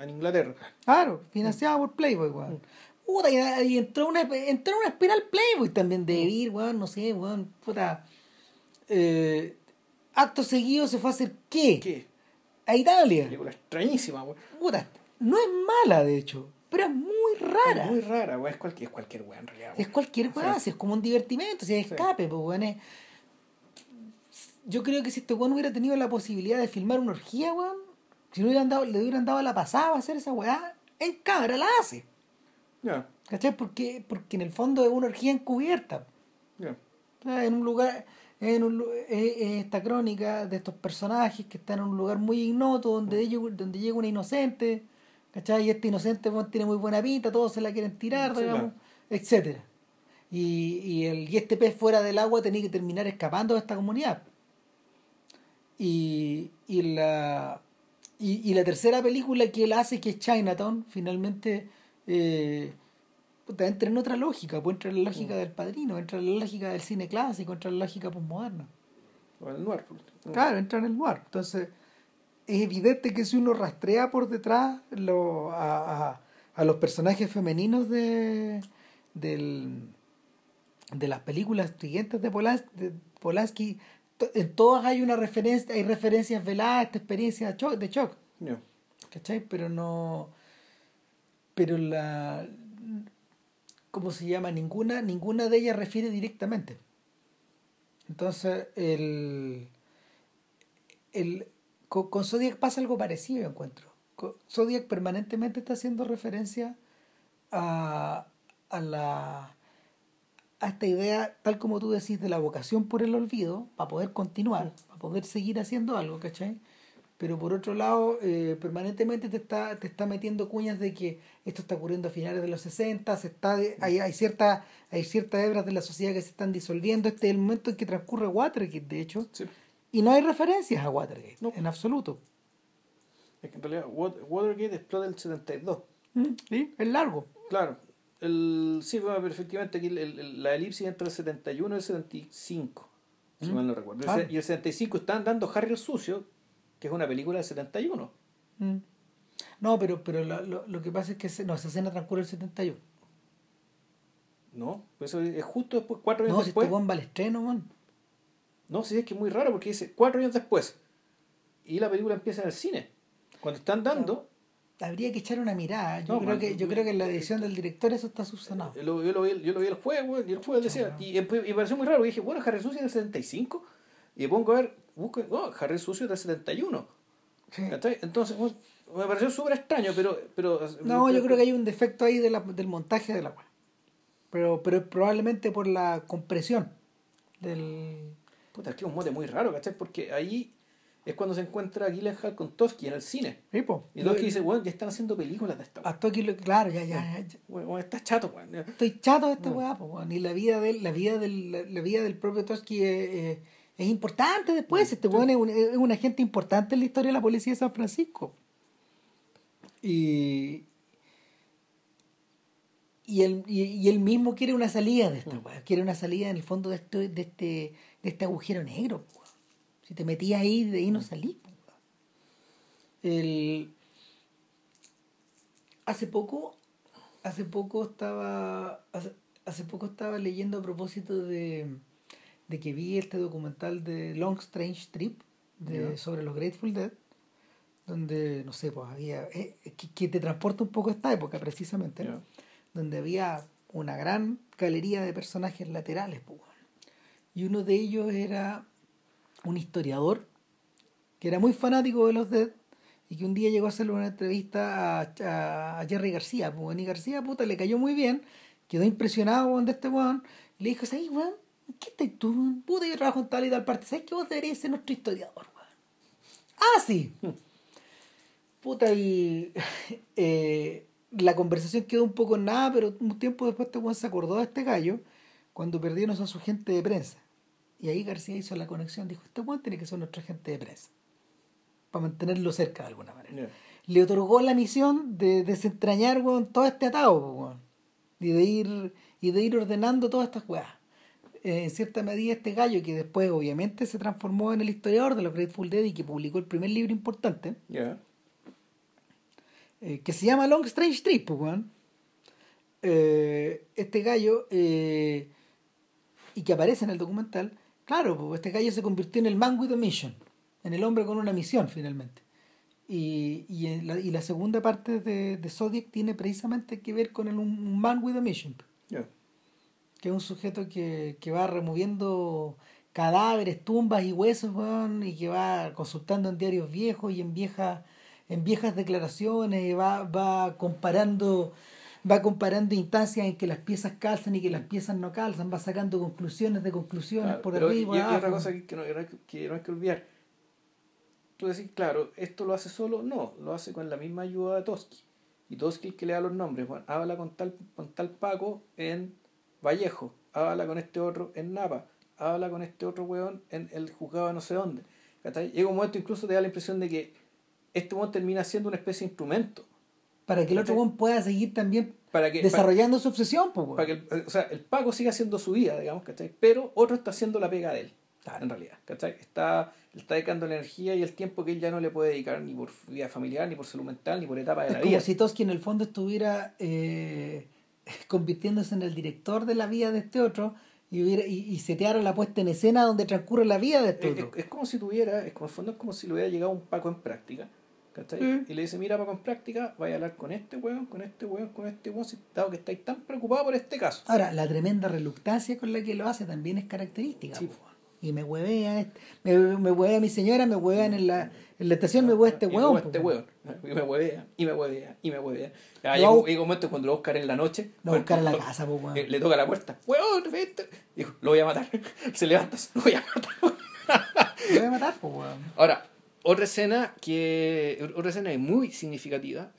En Inglaterra. Claro, financiado por Playboy, weón. Puta, y, y entró una, entró una espiral Playboy también de vivir, weón, no sé, weón, puta. Eh, acto seguido se fue a hacer ¿qué? ¿Qué? A Italia. Película extrañísima, güey. Puta, no es mala, de hecho, pero es muy rara. Es muy rara, güey. Es cualquier, es cualquier güey en realidad. Es güey. cualquier weá, Sí. si es como un divertimento, si es Sí. escape, pues weón. es- Yo creo que si este weón hubiera tenido la posibilidad de filmar una orgía, weón, si le hubieran dado, le hubieran dado la pasada a hacer esa weá, en cámara la hace. Ya, ¿Cachai? Porque, porque en el fondo es una orgía encubierta. ya. O sea, En un lugar, en un, es- es esta crónica de estos personajes que están en un lugar muy ignoto, donde, ellos, donde llega una inocente, ¿cachai? Y este inocente tiene muy buena pinta, todos se la quieren tirar, Sí, digamos, claro. etcétera. Y, y, el, y este pez fuera del agua tenía que terminar escapando de esta comunidad. Y, y la Y, y la tercera película que él hace, que es Chinatown, finalmente eh, puta, entra en otra lógica, pues entra en la lógica del padrino, entra en la lógica del cine clásico, entra en la lógica postmoderna. O el noir. Claro, entra en el noir. Entonces, es evidente que si uno rastrea por detrás lo, a, a, a los personajes femeninos de, del, de las películas siguientes de, Polas- de Polanski, to- en todas hay una referencia, hay referencias veladas a esta experiencia de shock, de shock Ya. ¿cachai? Pero no. Pero la. ¿Cómo se llama? Ninguna, ninguna de ellas refiere directamente. Entonces, el. el con, con Zodiac pasa algo parecido, yo encuentro. Zodiac permanentemente está haciendo referencia a, a la a esta idea, tal como tú decís, de la vocación por el olvido, para poder continuar, para poder seguir haciendo algo, ¿cachai? Pero por otro lado, eh, permanentemente te está, te está metiendo cuñas de que esto está ocurriendo a finales de los 60, se está de- hay, hay, cierta, hay ciertas hebras de la sociedad que se están disolviendo, este es el momento en que transcurre Watergate, de hecho, Sí. y no hay referencias a Watergate, No. en absoluto. Es que en realidad Wat- Watergate explota el 72. ¿Mm? ¿Sí? Es largo. Claro. El, sí, bueno, pero efectivamente aquí el- el- la elipsis entre el 71 y el 75, si Mm. mal no recuerdo. Claro. Y el 75 están dando Harry el Sucio, que es una película del 71. Mm. No, pero, pero lo, lo, lo que pasa es que se- no, esa escena transcurre el 71. ¿No? Pues eso es justo después, cuatro años No, si después. este al estreno, man. No, sí, es que es muy raro porque dice cuatro años después. Y la película empieza en el cine. Cuando están dando, Habría que echar una mirada. Yo, No, creo, man, que, yo creo que en la edición del director eso está subsanado. eh, lo- yo, lo vi, yo lo vi el weón, y el jueves decía, y, después- y me pareció muy raro, y dije, bueno, Harry el Sucio es del 75, y pongo a ver, busco, no, Harry Sucio es del 71. Sí. Entonces, bueno, me pareció súper extraño, pero, pero... No, yo creo que hay un defecto ahí de la- del montaje de la weá. Pero, pero probablemente por la compresión del. Puta, es que es un mote muy raro, ¿cachai? Porque ahí es cuando se encuentra Gyllenhaal con Toski en el cine. Sí, po. Y Toski dice, bueno, ya están haciendo películas de esta weá. Aquí lo- claro, ya, ya, ya. Weón, está chato, weón. Estoy chato de esta weá, po, weón. Y la vida del, la vida del, la, vida del propio Toski es, es- es importante después. Mm, Este weón es un, es un agente importante en la historia de la policía de San Francisco. Y. Y él, y, y él mismo quiere una salida de esta Mm. weá. Quiere una salida en el fondo de este, de este, de este agujero negro. Si te metías ahí, de ahí no salís, po, weón. El, hace poco hace poco estaba hace, hace poco estaba leyendo a propósito de, de que vi este documental de Long Strange Trip de, sobre los Grateful Dead donde no sé pues había eh, que, que te transporta un poco a esta época precisamente donde había una gran galería de personajes laterales pues, y uno de ellos era un historiador que era muy fanático de los Dead y que un día llegó a hacerle una entrevista a, a- a Jerry García, pues, y García, puta, le cayó muy bien, quedó impresionado de este weón, y le dijo, ¿sabes, weón? ¿Qué estás tú? Puta, yo trabajo en tal y tal parte, ¿sabes que vos deberías ser nuestro historiador, weón? Ah, sí. Puta, y eh, la conversación quedó un poco en nada, pero un tiempo después este weón se acordó de este gallo cuando perdieron a su agente de prensa. Y ahí García hizo la conexión, dijo, este weón tiene que ser nuestro agente de prensa. Para mantenerlo cerca de alguna manera. Le otorgó la misión de desentrañar weón, todo este atado, weón. Y de ir, y de ir ordenando todas estas weas. Eh, en cierta medida este gallo que después obviamente se transformó en el historiador de los Grateful Dead y que publicó el primer libro importante, eh, que se llama Long Strange Trip, pues, weón. Eh, este gallo, eh, y que aparece en el documental, claro, pues este gallo se convirtió en el man with a mission, en el hombre con una misión finalmente. Y, y, en la, y la segunda parte de, de Zodiac tiene precisamente que ver con el, un man with a mission. Que es un sujeto que, que va removiendo cadáveres, tumbas y huesos, weón, y que va consultando en diarios viejos y en viejas, en viejas declaraciones, y va, va comparando, va comparando instancias en que las piezas calzan y que las piezas no calzan, va sacando conclusiones de conclusiones Claro, por arriba. y- otra cosa que, no, que no hay que- olvidar. Tú decís, claro, ¿esto lo hace solo? No, lo hace con la misma ayuda de Toski. Y Toski el que le da los nombres. Habla con tal, con tal Paco en Vallejo, habla con este otro en Napa, habla con este otro weón en el juzgado de no sé dónde. ¿Cachai? Llega un momento incluso te da la impresión de que este weón termina siendo una especie de instrumento. Para que el otro weón pueda seguir también Para que, desarrollando su obsesión, pues, para, para que el, o sea, el Paco siga haciendo su vida, digamos, ¿cachai? Pero otro está haciendo la pega de él, Claro. en realidad, ¿cachai? Está, está dedicando la energía y el tiempo que él ya no le puede dedicar ni por vida familiar, ni por salud mental, ni por etapa de Es la como vida. si Toski en el fondo estuviera eh, convirtiéndose en el director de la vida de este otro y, hubiera, y, y seteara la puesta en escena donde transcurre la vida de este Es, otro. es- es como si tuviera, es como, en el fondo es como si le hubiera llegado un Paco en práctica. ¿cachai? Sí. Y le dice, mira Paco en práctica, vaya a hablar con este weón, con este weón, con este weón, dado que estáis tan preocupados por este caso. Ahora, la tremenda reluctancia con la que lo hace también es característica. Sí. Y me huevea, este- me, me huevea mi señora, me huevean en la, en la estación, me huevea este Y me este weón. Y me huevea, y me huevea, y me huevea. Llega, hago- un- momento cuando lo buscar en la noche. Lo buscar en la casa, po, weón. eh, Le toca la puerta. Weón, vete. Dijo, lo voy a matar. Se levanta, lo voy a matar. Lo voy a matar, po, weón. Ahora, otra escena que otra escena muy significativa,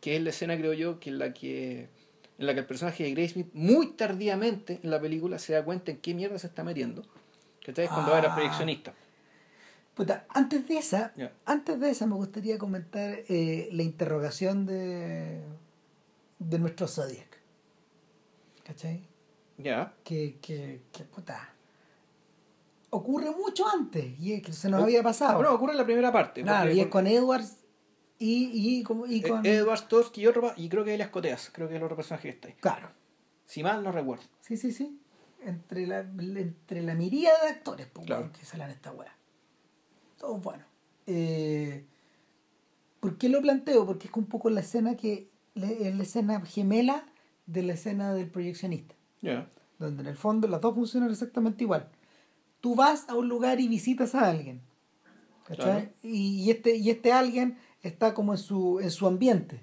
que es la escena creo yo que en la que en la que el personaje de Grace Smith muy tardíamente en la película se da cuenta en qué mierda se está metiendo. ¿Cachai? Es cuando va a la Ah. proyeccionista. Puta, antes de esa, antes de esa me gustaría comentar eh, la interrogación de, de nuestro Zodiac. ¿Cachai? Ya. Que, que, que puta. Ocurre mucho antes y es que se nos O- había pasado. No, ocurre en la primera parte. claro, y es con Edwards y, y, como- y eh, con. Edward Storsky y otro y creo que hay las coteas, creo que es el otro personaje que está ahí. Claro, Si mal no recuerdo. sí, sí, sí. Entre la, entre la miríada de actores pues, Claro. que salen esta weá. Todos buenos. Eh, ¿Por qué lo planteo? Porque es un poco la escena que. es la escena gemela de la escena del proyeccionista. Ya. donde en el fondo las dos funcionan exactamente igual. Tú vas a un lugar y visitas a alguien. Claro. Y, y este, y este alguien está como en su, en su ambiente.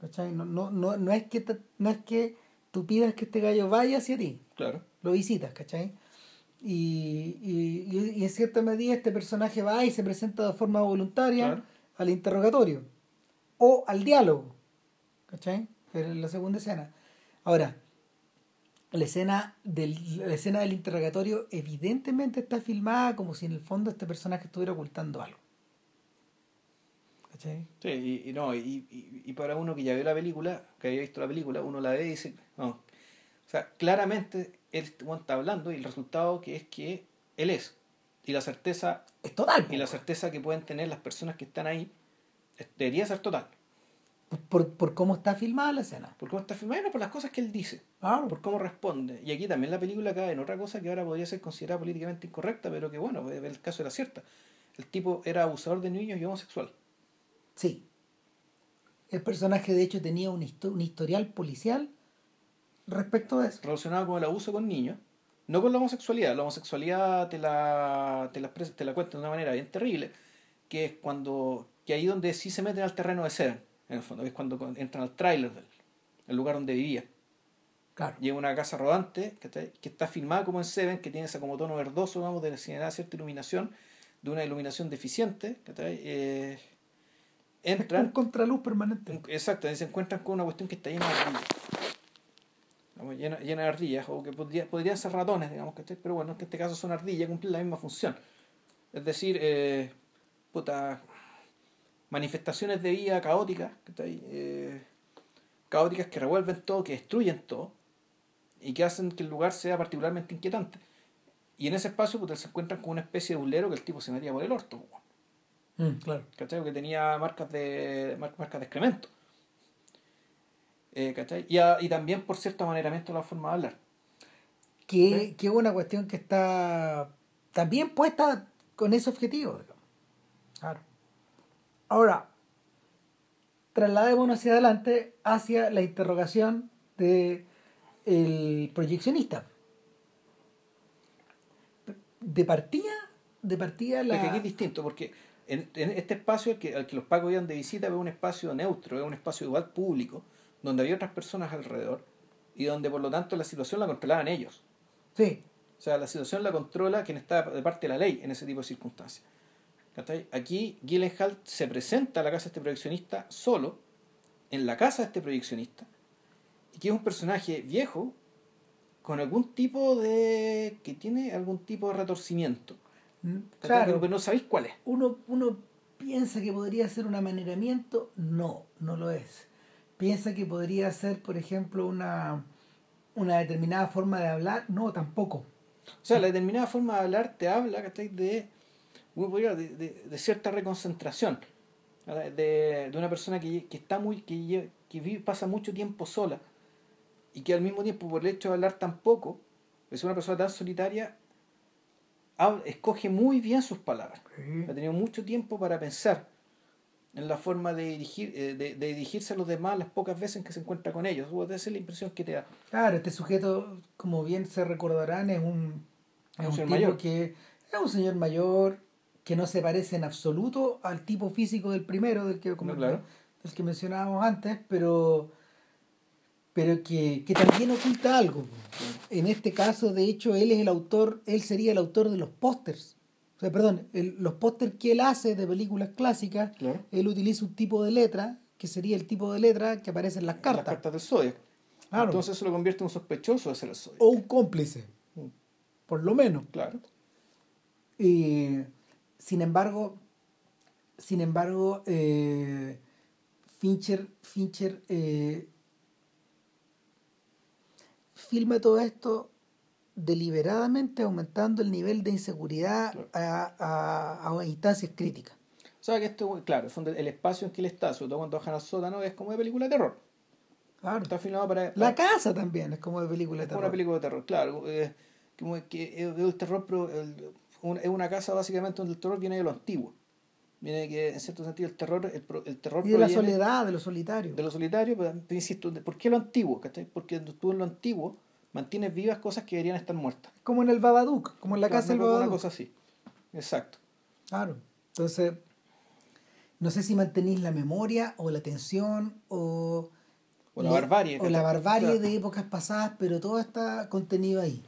¿cachai? No, no, no, no, es que te- no es que tú pidas que este gallo vaya hacia ti, Claro. lo visitas, ¿cachai? Y, y, en cierta medida este personaje va y se presenta de forma voluntaria Claro. al interrogatorio o al diálogo, ¿cachai? En la segunda escena. Ahora, la escena del, la escena del interrogatorio evidentemente está filmada como si en el fondo este personaje estuviera ocultando algo. ¿Cachai? Sí, y, y no, y, y, y para uno que ya vio la película, que había visto la película, uno la ve y dice, no. O sea, claramente él está hablando y el resultado que es que él es. Y la certeza, Es total. y la certeza que pueden tener las personas que están ahí debería ser total. por, por cómo está filmada la escena. Por cómo está filmado, no por las cosas que él dice, Claro. por cómo responde. Y aquí también la película cae en otra cosa que ahora podría ser considerada políticamente incorrecta, pero que bueno, el caso era cierta. El tipo era abusador de niños y homosexual. Sí. El personaje, de hecho, tenía un, histo- un historial policial respecto de eso. relacionado con el abuso con niños, no con la homosexualidad. La homosexualidad te la, te la, te la cuento de una manera bien terrible, que es cuando, que ahí donde sí se meten al terreno de Seven, en el fondo, que es cuando entran al tráiler del el lugar donde vivía. Claro. Llega una casa rodante que está, que está filmada como en Seven, que tiene ese como tono verdoso, vamos, de necesidad cierta iluminación, de una iluminación deficiente, que está, eh, Es un entran, contraluz permanente. Exacto, y se encuentran con una cuestión que está llena de ardillas. Vamos, llena, llena de ardillas, o que podría- podrían ser ratones, digamos, ¿cachai? pero bueno, en este caso son ardillas, cumplen la misma función. Es decir, eh, puta, manifestaciones de vida caóticas, ¿cachai? Eh, caóticas que revuelven todo, que destruyen todo, y que hacen que el lugar sea particularmente inquietante. Y en ese espacio puta, se encuentran con una especie de bulero que el tipo se metía por el orto. Mm, claro. ¿cachai? Que tenía marcas de mar- marcas de excremento. Eh, ¿cachai? Y, a- y también por cierto amaneramiento de la forma de hablar. Que, que es una cuestión que está también puesta con ese objetivo. digamos. Claro. Ahora, trasladémonos hacia adelante hacia la interrogación de el proyeccionista. De partida, de partida la... Porque aquí es distinto, porque en, en este espacio al que, al que los pacos iban de visita es un espacio neutro, es un espacio igual público, donde había otras personas alrededor y donde por lo tanto la situación la controlaban ellos. Sí, O sea, la situación la controla quien está de parte de la ley en ese tipo de circunstancias. Aquí Gyllenhaal se presenta a la casa de este proyeccionista solo, en la casa de este proyeccionista, y que es un personaje viejo, con algún tipo de... que tiene algún tipo de retorcimiento. Mm, claro. Pero no sabéis cuál es. uno, uno piensa que podría ser un amaneramiento, no, no lo es. Piensa que podría ser, por ejemplo, una, una determinada forma de hablar, no, tampoco. O sea, la determinada forma de hablar te habla ¿cachai? de, de, de, de cierta reconcentración. De, de, una persona que, que está muy, que, que vive, pasa mucho tiempo sola y que al mismo tiempo por el hecho de hablar tan poco, es una persona tan solitaria, escoge muy bien sus palabras. Ha tenido mucho tiempo para pensar en la forma de, dirigir, eh, de, de, dirigirse a los demás las pocas veces en que se encuentra con ellos. Esa es la impresión que te da. Claro, este sujeto, como bien se recordarán, es un, es un, señor mayor. que es un señor mayor que no se parece en absoluto al tipo físico del primero, del que, como, no, claro. del que mencionábamos antes, pero pero que, que, también oculta algo. En este caso, de hecho, él es el autor, él sería el autor de los pósters. O sea, perdón, el, los pósters que él hace de películas clásicas, claro. él utiliza un tipo de letra, que sería el tipo de letra que aparece en las cartas. Las cartas del Zodiac. Claro. Entonces eso lo convierte en un sospechoso de ser el Zodiac. O un cómplice, por lo menos. Claro. Y, sin embargo, sin embargo, eh, Fincher, Fincher eh, filma todo esto deliberadamente aumentando el nivel de inseguridad claro. a, a, a, instancias críticas. O sea que esto, claro, el espacio en que él está, sobre todo cuando bajan al sótano, es como de película de terror. Claro. Está filmado para, para, La casa también es como de película de terror. Una película de terror, claro. Eh, como que es el terror, pero el, un, es una casa básicamente donde el terror viene de lo antiguo. Viene que, en cierto sentido, el terror. El, el terror y de la soledad, de lo solitario. De lo solitario, pero te insisto, ¿por qué lo antiguo? ¿cachai? Porque tú en lo antiguo mantienes vivas cosas que deberían estar muertas. Como en el Babadook, como en la claro, casa del Babadook. Una cosa así. Exacto. Claro. Entonces, no sé si mantenéis la memoria o la tensión o. O la barbarie. O la barbarie claro. de épocas pasadas, pero todo está contenido ahí.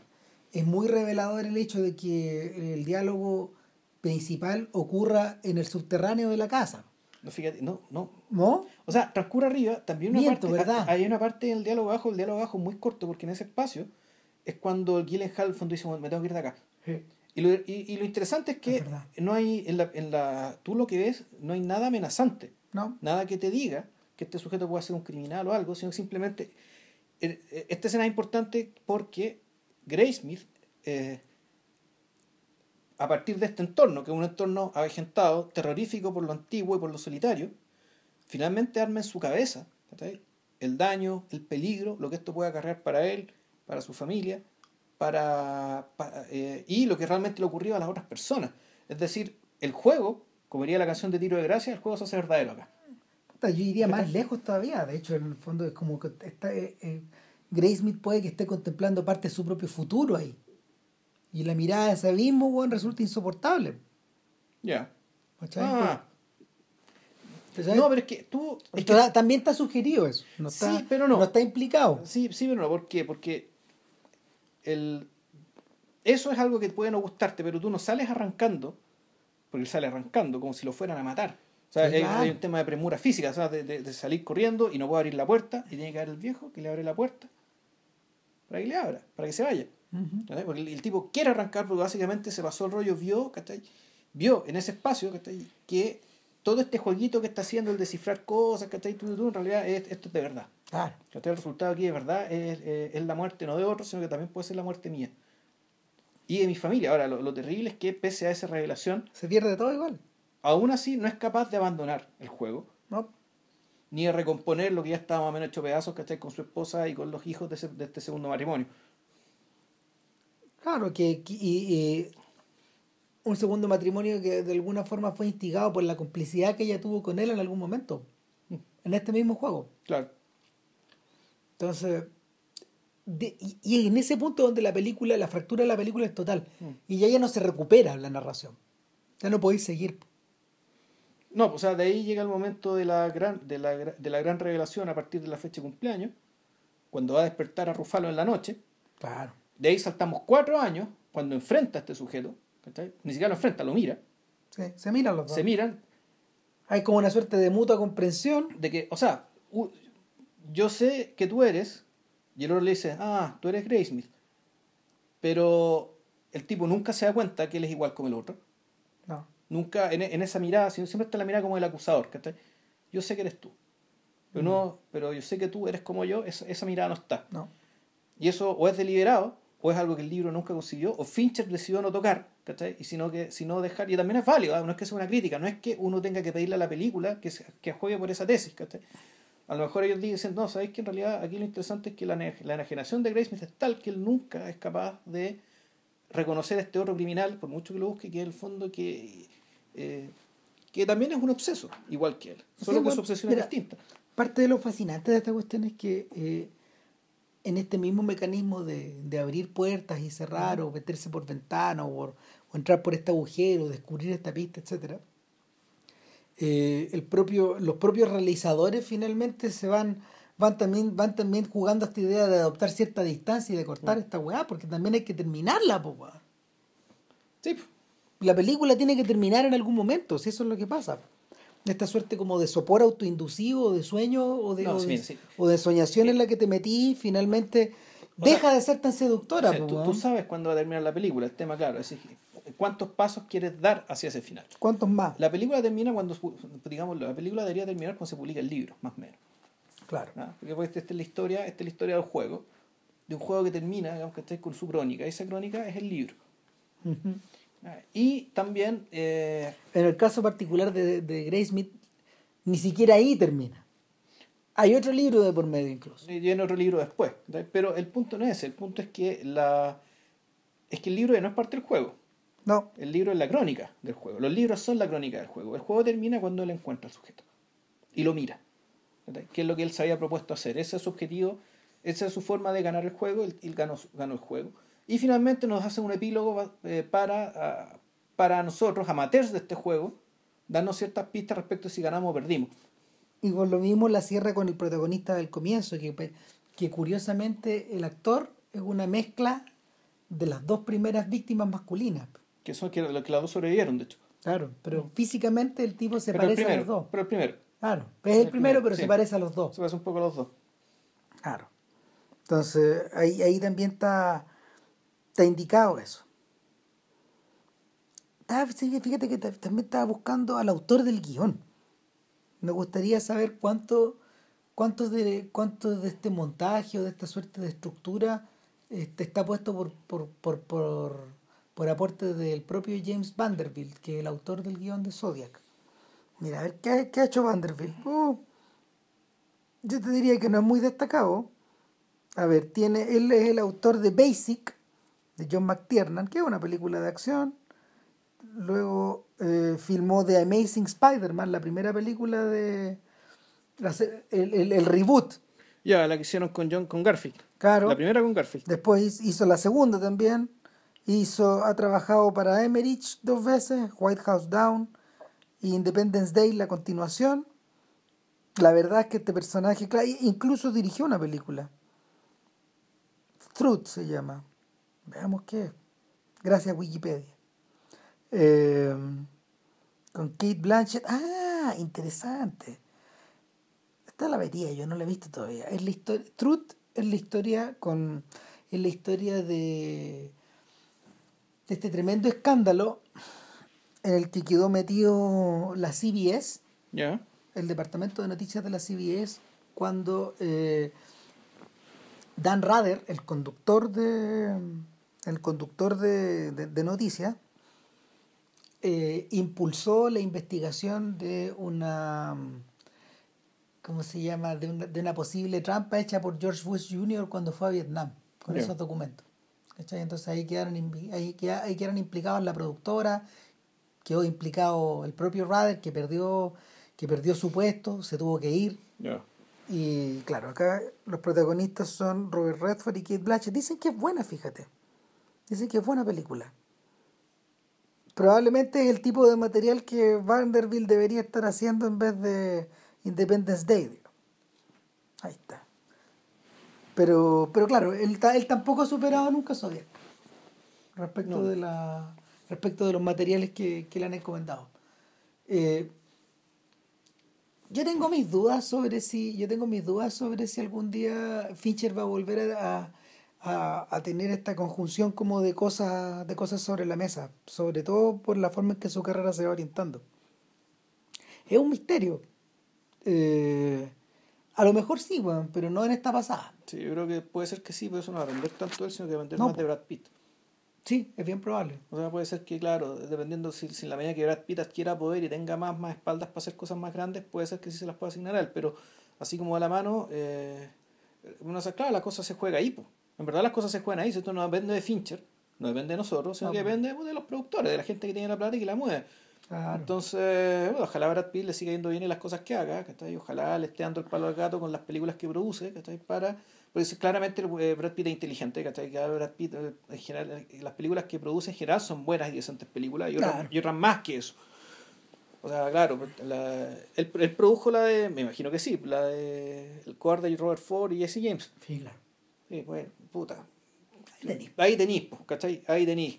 Es muy revelador el hecho de que el diálogo principal ocurra en el subterráneo de la casa. No, fíjate, no, no. ¿No? O sea, transcurre arriba, también una Miento, parte, ¿verdad? hay una parte del diálogo abajo, el diálogo abajo es muy corto, porque en ese espacio es cuando Gyllenhaal al fondo dice, me tengo que ir de acá. Sí. Y, lo, y, y, lo interesante es que es no hay, en la, en la, tú lo que ves, no hay nada amenazante. No. Nada que te diga que este sujeto pueda ser un criminal o algo, sino simplemente, esta escena es importante porque Graysmith, eh, a partir de este entorno, que es un entorno avejentado, terrorífico por lo antiguo y por lo solitario, finalmente arma en su cabeza ¿sí? el daño, el peligro, lo que esto puede acarrear para él, para su familia, para, para eh, y lo que realmente le ocurrió a las otras personas. Es decir, el juego, como diría la canción de Tiro de Gracia, el juego se hace verdadero acá. Yo iría más lejos todavía, de hecho, en el fondo es como que está, eh, eh, Graysmith puede que esté contemplando parte de su propio futuro ahí. Y la mirada de ese abismo, bueno, resulta insoportable. Ya. Yeah. Ah. No, pero es que tú. Es que... También está sugerido eso. No está, sí, pero no. No está implicado. Sí, sí, pero no. ¿Por qué? Porque el... eso es algo que puede no gustarte, pero tú no sales arrancando, porque él sale arrancando como si lo fueran a matar. O sea, hay, un tema de premura física, o sea, de, de, de, salir corriendo y no puedo abrir la puerta, y tiene que haber el viejo que le abre la puerta para que le abra, para que se vaya. Uh -huh. Porque el, el, tipo quiere arrancar porque básicamente se pasó el rollo, vio, ¿cachai? Vio en ese espacio, ¿cachai? Que todo este jueguito que está haciendo, el descifrar cosas, ¿cachai? Tú, tú, en realidad es, esto es de verdad. Claro. ¿cachai? El resultado aquí de verdad es, es, es, la muerte no de otro, sino que también puede ser la muerte mía. Y de mi familia. Ahora, lo, lo terrible es que pese a esa revelación... Se pierde todo igual. Aún así, no es capaz de abandonar el juego. No. Ni de recomponer lo que ya estaba más o menos hecho pedazos, ¿cachai? Con su esposa y con los hijos de, ese, de este segundo matrimonio. Claro, que, que y, y un segundo matrimonio que de alguna forma fue instigado por la complicidad que ella tuvo con él en algún momento, en este mismo juego. Claro. Entonces, de, y, y, en ese punto donde la película, la fractura de la película es total, mm. y ya, ya no se recupera la narración, ya no podéis seguir. No, o sea, de ahí llega el momento de la gran, de la, de la gran revelación a partir de la fecha de cumpleaños, cuando va a despertar a Rufalo en la noche. Claro. De ahí saltamos cuatro años, cuando enfrenta a este sujeto, ¿cachai? Ni siquiera lo enfrenta, lo mira. Sí, se miran los dos. Se miran. Hay como una suerte de mutua comprensión. De que, o sea, yo sé que tú eres, y el otro le dice, ah, tú eres Graysmith. Pero el tipo nunca se da cuenta que él es igual como el otro. No. Nunca en, en esa mirada, sino siempre está la mirada como el acusador. ¿cachai? Yo sé que eres tú. Pero, no, pero yo sé que tú eres como yo, esa, esa mirada no está. No. Y eso o es deliberado, o es algo que el libro nunca consiguió, o Fincher decidió no tocar, ¿cachai? Y sino que, sino dejar, y también es válido, ¿ah? no es que sea una crítica, no es que uno tenga que pedirle a la película que, se- que juegue por esa tesis, ¿cachai? A lo mejor ellos dicen, no, sabéis que en realidad aquí lo interesante es que la, la enajenación de Graysmith es tal que él nunca es capaz de reconocer a este otro criminal, por mucho que lo busque, que en el fondo que, eh, que también es un obseso, igual que él, Sí, solo que bueno, su obsesión es distinta. Parte de lo fascinante de esta cuestión es que eh, en este mismo mecanismo de, de abrir puertas y cerrar, o meterse por ventana, o, entrar por este agujero, descubrir esta pista, etcétera, eh, el propio, los propios realizadores finalmente se van, van también, van también jugando a esta idea de adoptar cierta distancia y de cortar esta weá, porque también hay que terminarla, po. Sí. La película tiene que terminar en algún momento, si eso es lo que pasa. Esta suerte como de sopor autoinducido, de sueño, o de, No, o sí, de, sí. o de soñación en la que te metí, finalmente O deja sea, de ser tan seductora. Sea, tú, sabes cuándo va a terminar la película, el tema claro, es cuántos pasos quieres dar hacia ese final. ¿Cuántos más? La película termina cuando, digamos, la película debería terminar cuando se publica el libro, más o menos. Claro. ¿ah? Porque pues, esta es la historia, esta es la historia del juego, de un juego que termina, digamos que estáis con su crónica, esa crónica es el libro. Y también, eh, En el caso particular de, de Graysmith, ni siquiera ahí termina. Hay otro libro de por medio incluso. y viene otro libro después, ¿verdad? pero el punto no es ese, el punto es que la es que el libro no es parte del juego. No, El libro es la crónica del juego. Los libros son la crónica del juego. El juego termina cuando él encuentra al sujeto y lo mira. ¿verdad? ¿Qué es lo que él se había propuesto hacer? Ese es su objetivo, esa es su forma de ganar el juego. Él, él ganó, ganó el juego. Y finalmente nos hace un epílogo eh, para, ah, para nosotros, amateurs de este juego, darnos ciertas pistas respecto a si ganamos o perdimos. y por lo mismo la cierra con el protagonista del comienzo, que, que curiosamente el actor es una mezcla de las dos primeras víctimas masculinas. Que son que, que las dos sobrevivieron, de hecho. Claro, pero físicamente el tipo se pero parece a los dos. pero el primero. Claro, es el, El primero, primero, pero sí. se parece a los dos. Se parece un poco a los dos. Claro. Entonces, ahí, ahí también está, está indicado eso. Fíjate que ta- también estaba buscando al autor del guion. Me gustaría saber cuánto, cuántos de, cuántos de este montaje o de esta suerte de estructura este, está puesto por, por, por, por, por aporte del propio James Vanderbilt, que es el autor del guion de Zodiac. Mira, a ver, ¿qué, qué ha hecho Vanderbilt? Uh, yo te diría que no es muy destacado. A ver, tiene, él es el autor de Basic, de John McTiernan, que es una película de acción. Luego eh, filmó The Amazing Spider-Man, la primera película de... la El, el- el reboot, Ya, la que hicieron con John, con Garfield. claro. La primera con Garfield. Después hizo la segunda también. Hizo, ha trabajado para Emmerich dos veces, White House Down y Independence Day, la continuación. La verdad es que este personaje, incluso dirigió una película. Truth se llama. Veamos qué es. Gracias Wikipedia. Eh, con Kate Blanchett. Ah, interesante. Esta la vería, yo no la he visto todavía. Es la historia. Truth es la historia con. Es la historia de. de este tremendo escándalo en el que quedó metido la CBS, Ya. el departamento de noticias de la CBS, cuando eh, Dan Rather, el conductor de. El conductor de, de- de noticias, eh, impulsó la investigación de una ¿cómo se llama? De una, de una posible trampa hecha por George Bush Jr. cuando fue a Vietnam con Ya. esos documentos. ¿Cachai? Entonces ahí quedaron, ahí, queda- ahí quedaron implicados la productora, quedó implicado el propio Rather que perdió, que perdió su puesto, se tuvo que ir. Y claro, acá los protagonistas son Robert Redford y Kate Blanchett. Dicen que es buena, fíjate. Dicen que es buena película. Probablemente es el tipo de material que Vanderbilt debería estar haciendo en vez de Independence Day. digo. Ahí está. Pero, pero claro, él, él tampoco ha superado nunca Zodiac respecto, No. de la, respecto de los materiales que, que le han encomendado. Eh, yo tengo mis dudas sobre si yo tengo mis dudas sobre si algún día Fincher va a volver a, a, a, tener esta conjunción como de cosas, de cosas sobre la mesa, sobre todo por la forma en que su carrera se va orientando. Es un misterio. Eh, a lo mejor sí, bueno, pero no en esta pasada. Sí, yo creo que puede ser que sí, pero eso no va a vender tanto él, sino que va a vender más de Brad Pitt. Sí, es bien probable. O sea, puede ser que, claro, dependiendo si, si en la medida que Brad Pitt adquiera poder y tenga más, más espaldas para hacer cosas más grandes, puede ser que sí se las pueda asignar a él, pero así como a la mano, eh, sabe, claro, la cosa se juega ahí, pues. En verdad las cosas se juegan ahí, esto no depende de Fincher, no depende de nosotros, sino que depende de los productores, de la gente que tiene la plata y que la mueve. Entonces, bueno, ojalá Brad Pitt le siga yendo bien en las cosas que haga, ¿cachai? ojalá le esté dando el palo al gato con las películas que produce, ¿cachai? Para, pues claramente eh, Brad Pitt es inteligente. Que Brad Pitt, eh, en general, eh, las películas que produce en general son buenas y decentes películas, y otras, y otras más que eso. O sea, claro, pues, la, él, él, produjo la de, me imagino que sí, la de El cobarde y Robert Ford y Jesse James. Sí, claro. Sí, bueno, puta. Ahí tenéis, ¿cachai? Ahí tenéis.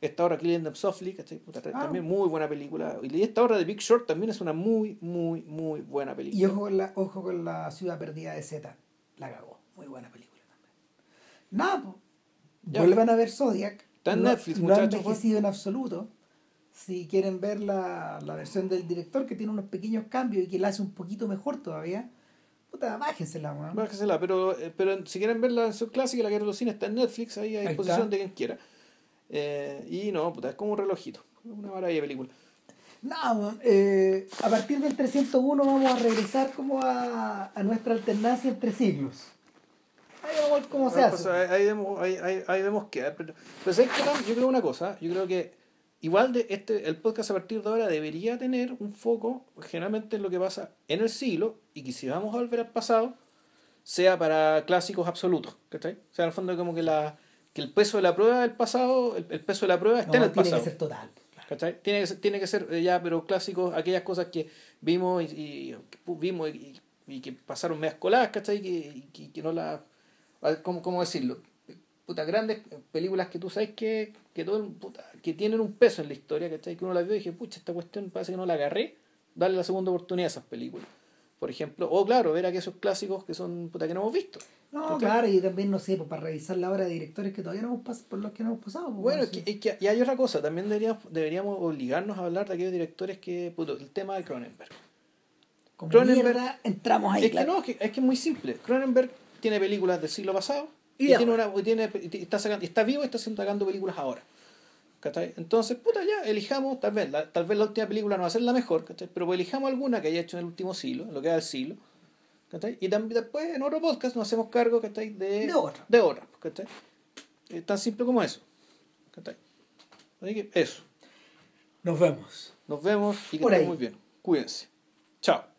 Esta obra Killing Them Softly, ¿cachai? Puta, también muy buena película. Y esta obra de Big Short también es una muy, muy, muy buena película. Y ojo con la, ojo con la ciudad perdida de Z. La cagó. Muy buena película también. Nada, pues. Vuelvan a ver Zodiac. Está en Netflix, no, muchachos. No ha envejecido en absoluto. Si quieren ver la, la versión del director, que tiene unos pequeños cambios y que la hace un poquito mejor todavía, puta, bájensela, man. Bájensela, pero, eh, pero si quieren ver la versión clásica, la que de los cines está en Netflix, ahí a disposición de quien quiera. Eh, y no, puta, es como un relojito. Una maravilla de película. No, eh, a partir del 301 vamos a regresar como a, a nuestra alternancia entre siglos. Ahí vamos a ver cómo se hace. Pues, ahí, vemos, ahí, ahí, vemos que. Pero, pero yo creo una cosa. Yo creo que igual de este, el podcast a partir de ahora debería tener un foco generalmente en lo que pasa en el siglo y que si vamos a volver al pasado sea para clásicos absolutos. ¿cachai? O sea, en el fondo como que la que el peso de la prueba del pasado, el, peso de la prueba está en el pasado. Tiene que ser total. Tiene que ser, tiene que ser eh, ya, pero clásicos, aquellas cosas que vimos y, vimos y, que pasaron medias coladas, ¿cachai? Que, que, que no la... ¿cómo, ¿Cómo decirlo? Puta, grandes películas que tú sabes que, que, todo, puta, que tienen un peso en la historia, ¿cachai? Que uno las vio y dije, pucha, esta cuestión parece que no la agarré, darle la segunda oportunidad a esas películas. Por ejemplo, o claro, ver aquellos clásicos que son puta que no hemos visto. No, claro, y también, no sé, pues, para revisar la obra de directores que todavía no hemos pasado, por los que no hemos pasado. Pues, bueno, que, y hay otra cosa, también deberíamos, deberíamos obligarnos a hablar de aquellos directores que, puto, el tema de Cronenberg. Cronenberg, entramos ahí. Es que no, es que, es que es muy simple. Cronenberg tiene películas del siglo pasado y, tiene una, tiene, está, sacando, está vivo y está sacando películas ahora. Entonces, puta, ya, elijamos, tal vez, la, tal vez la última película no va a ser la mejor, pero pues elijamos alguna que haya hecho en el último siglo, en lo que da el siglo, y también después en otro podcast nos hacemos cargo de, de otra. De otra Es tan simple como eso. Así que eso. Nos vemos. Nos vemos y que estén muy bien. Cuídense. Chao.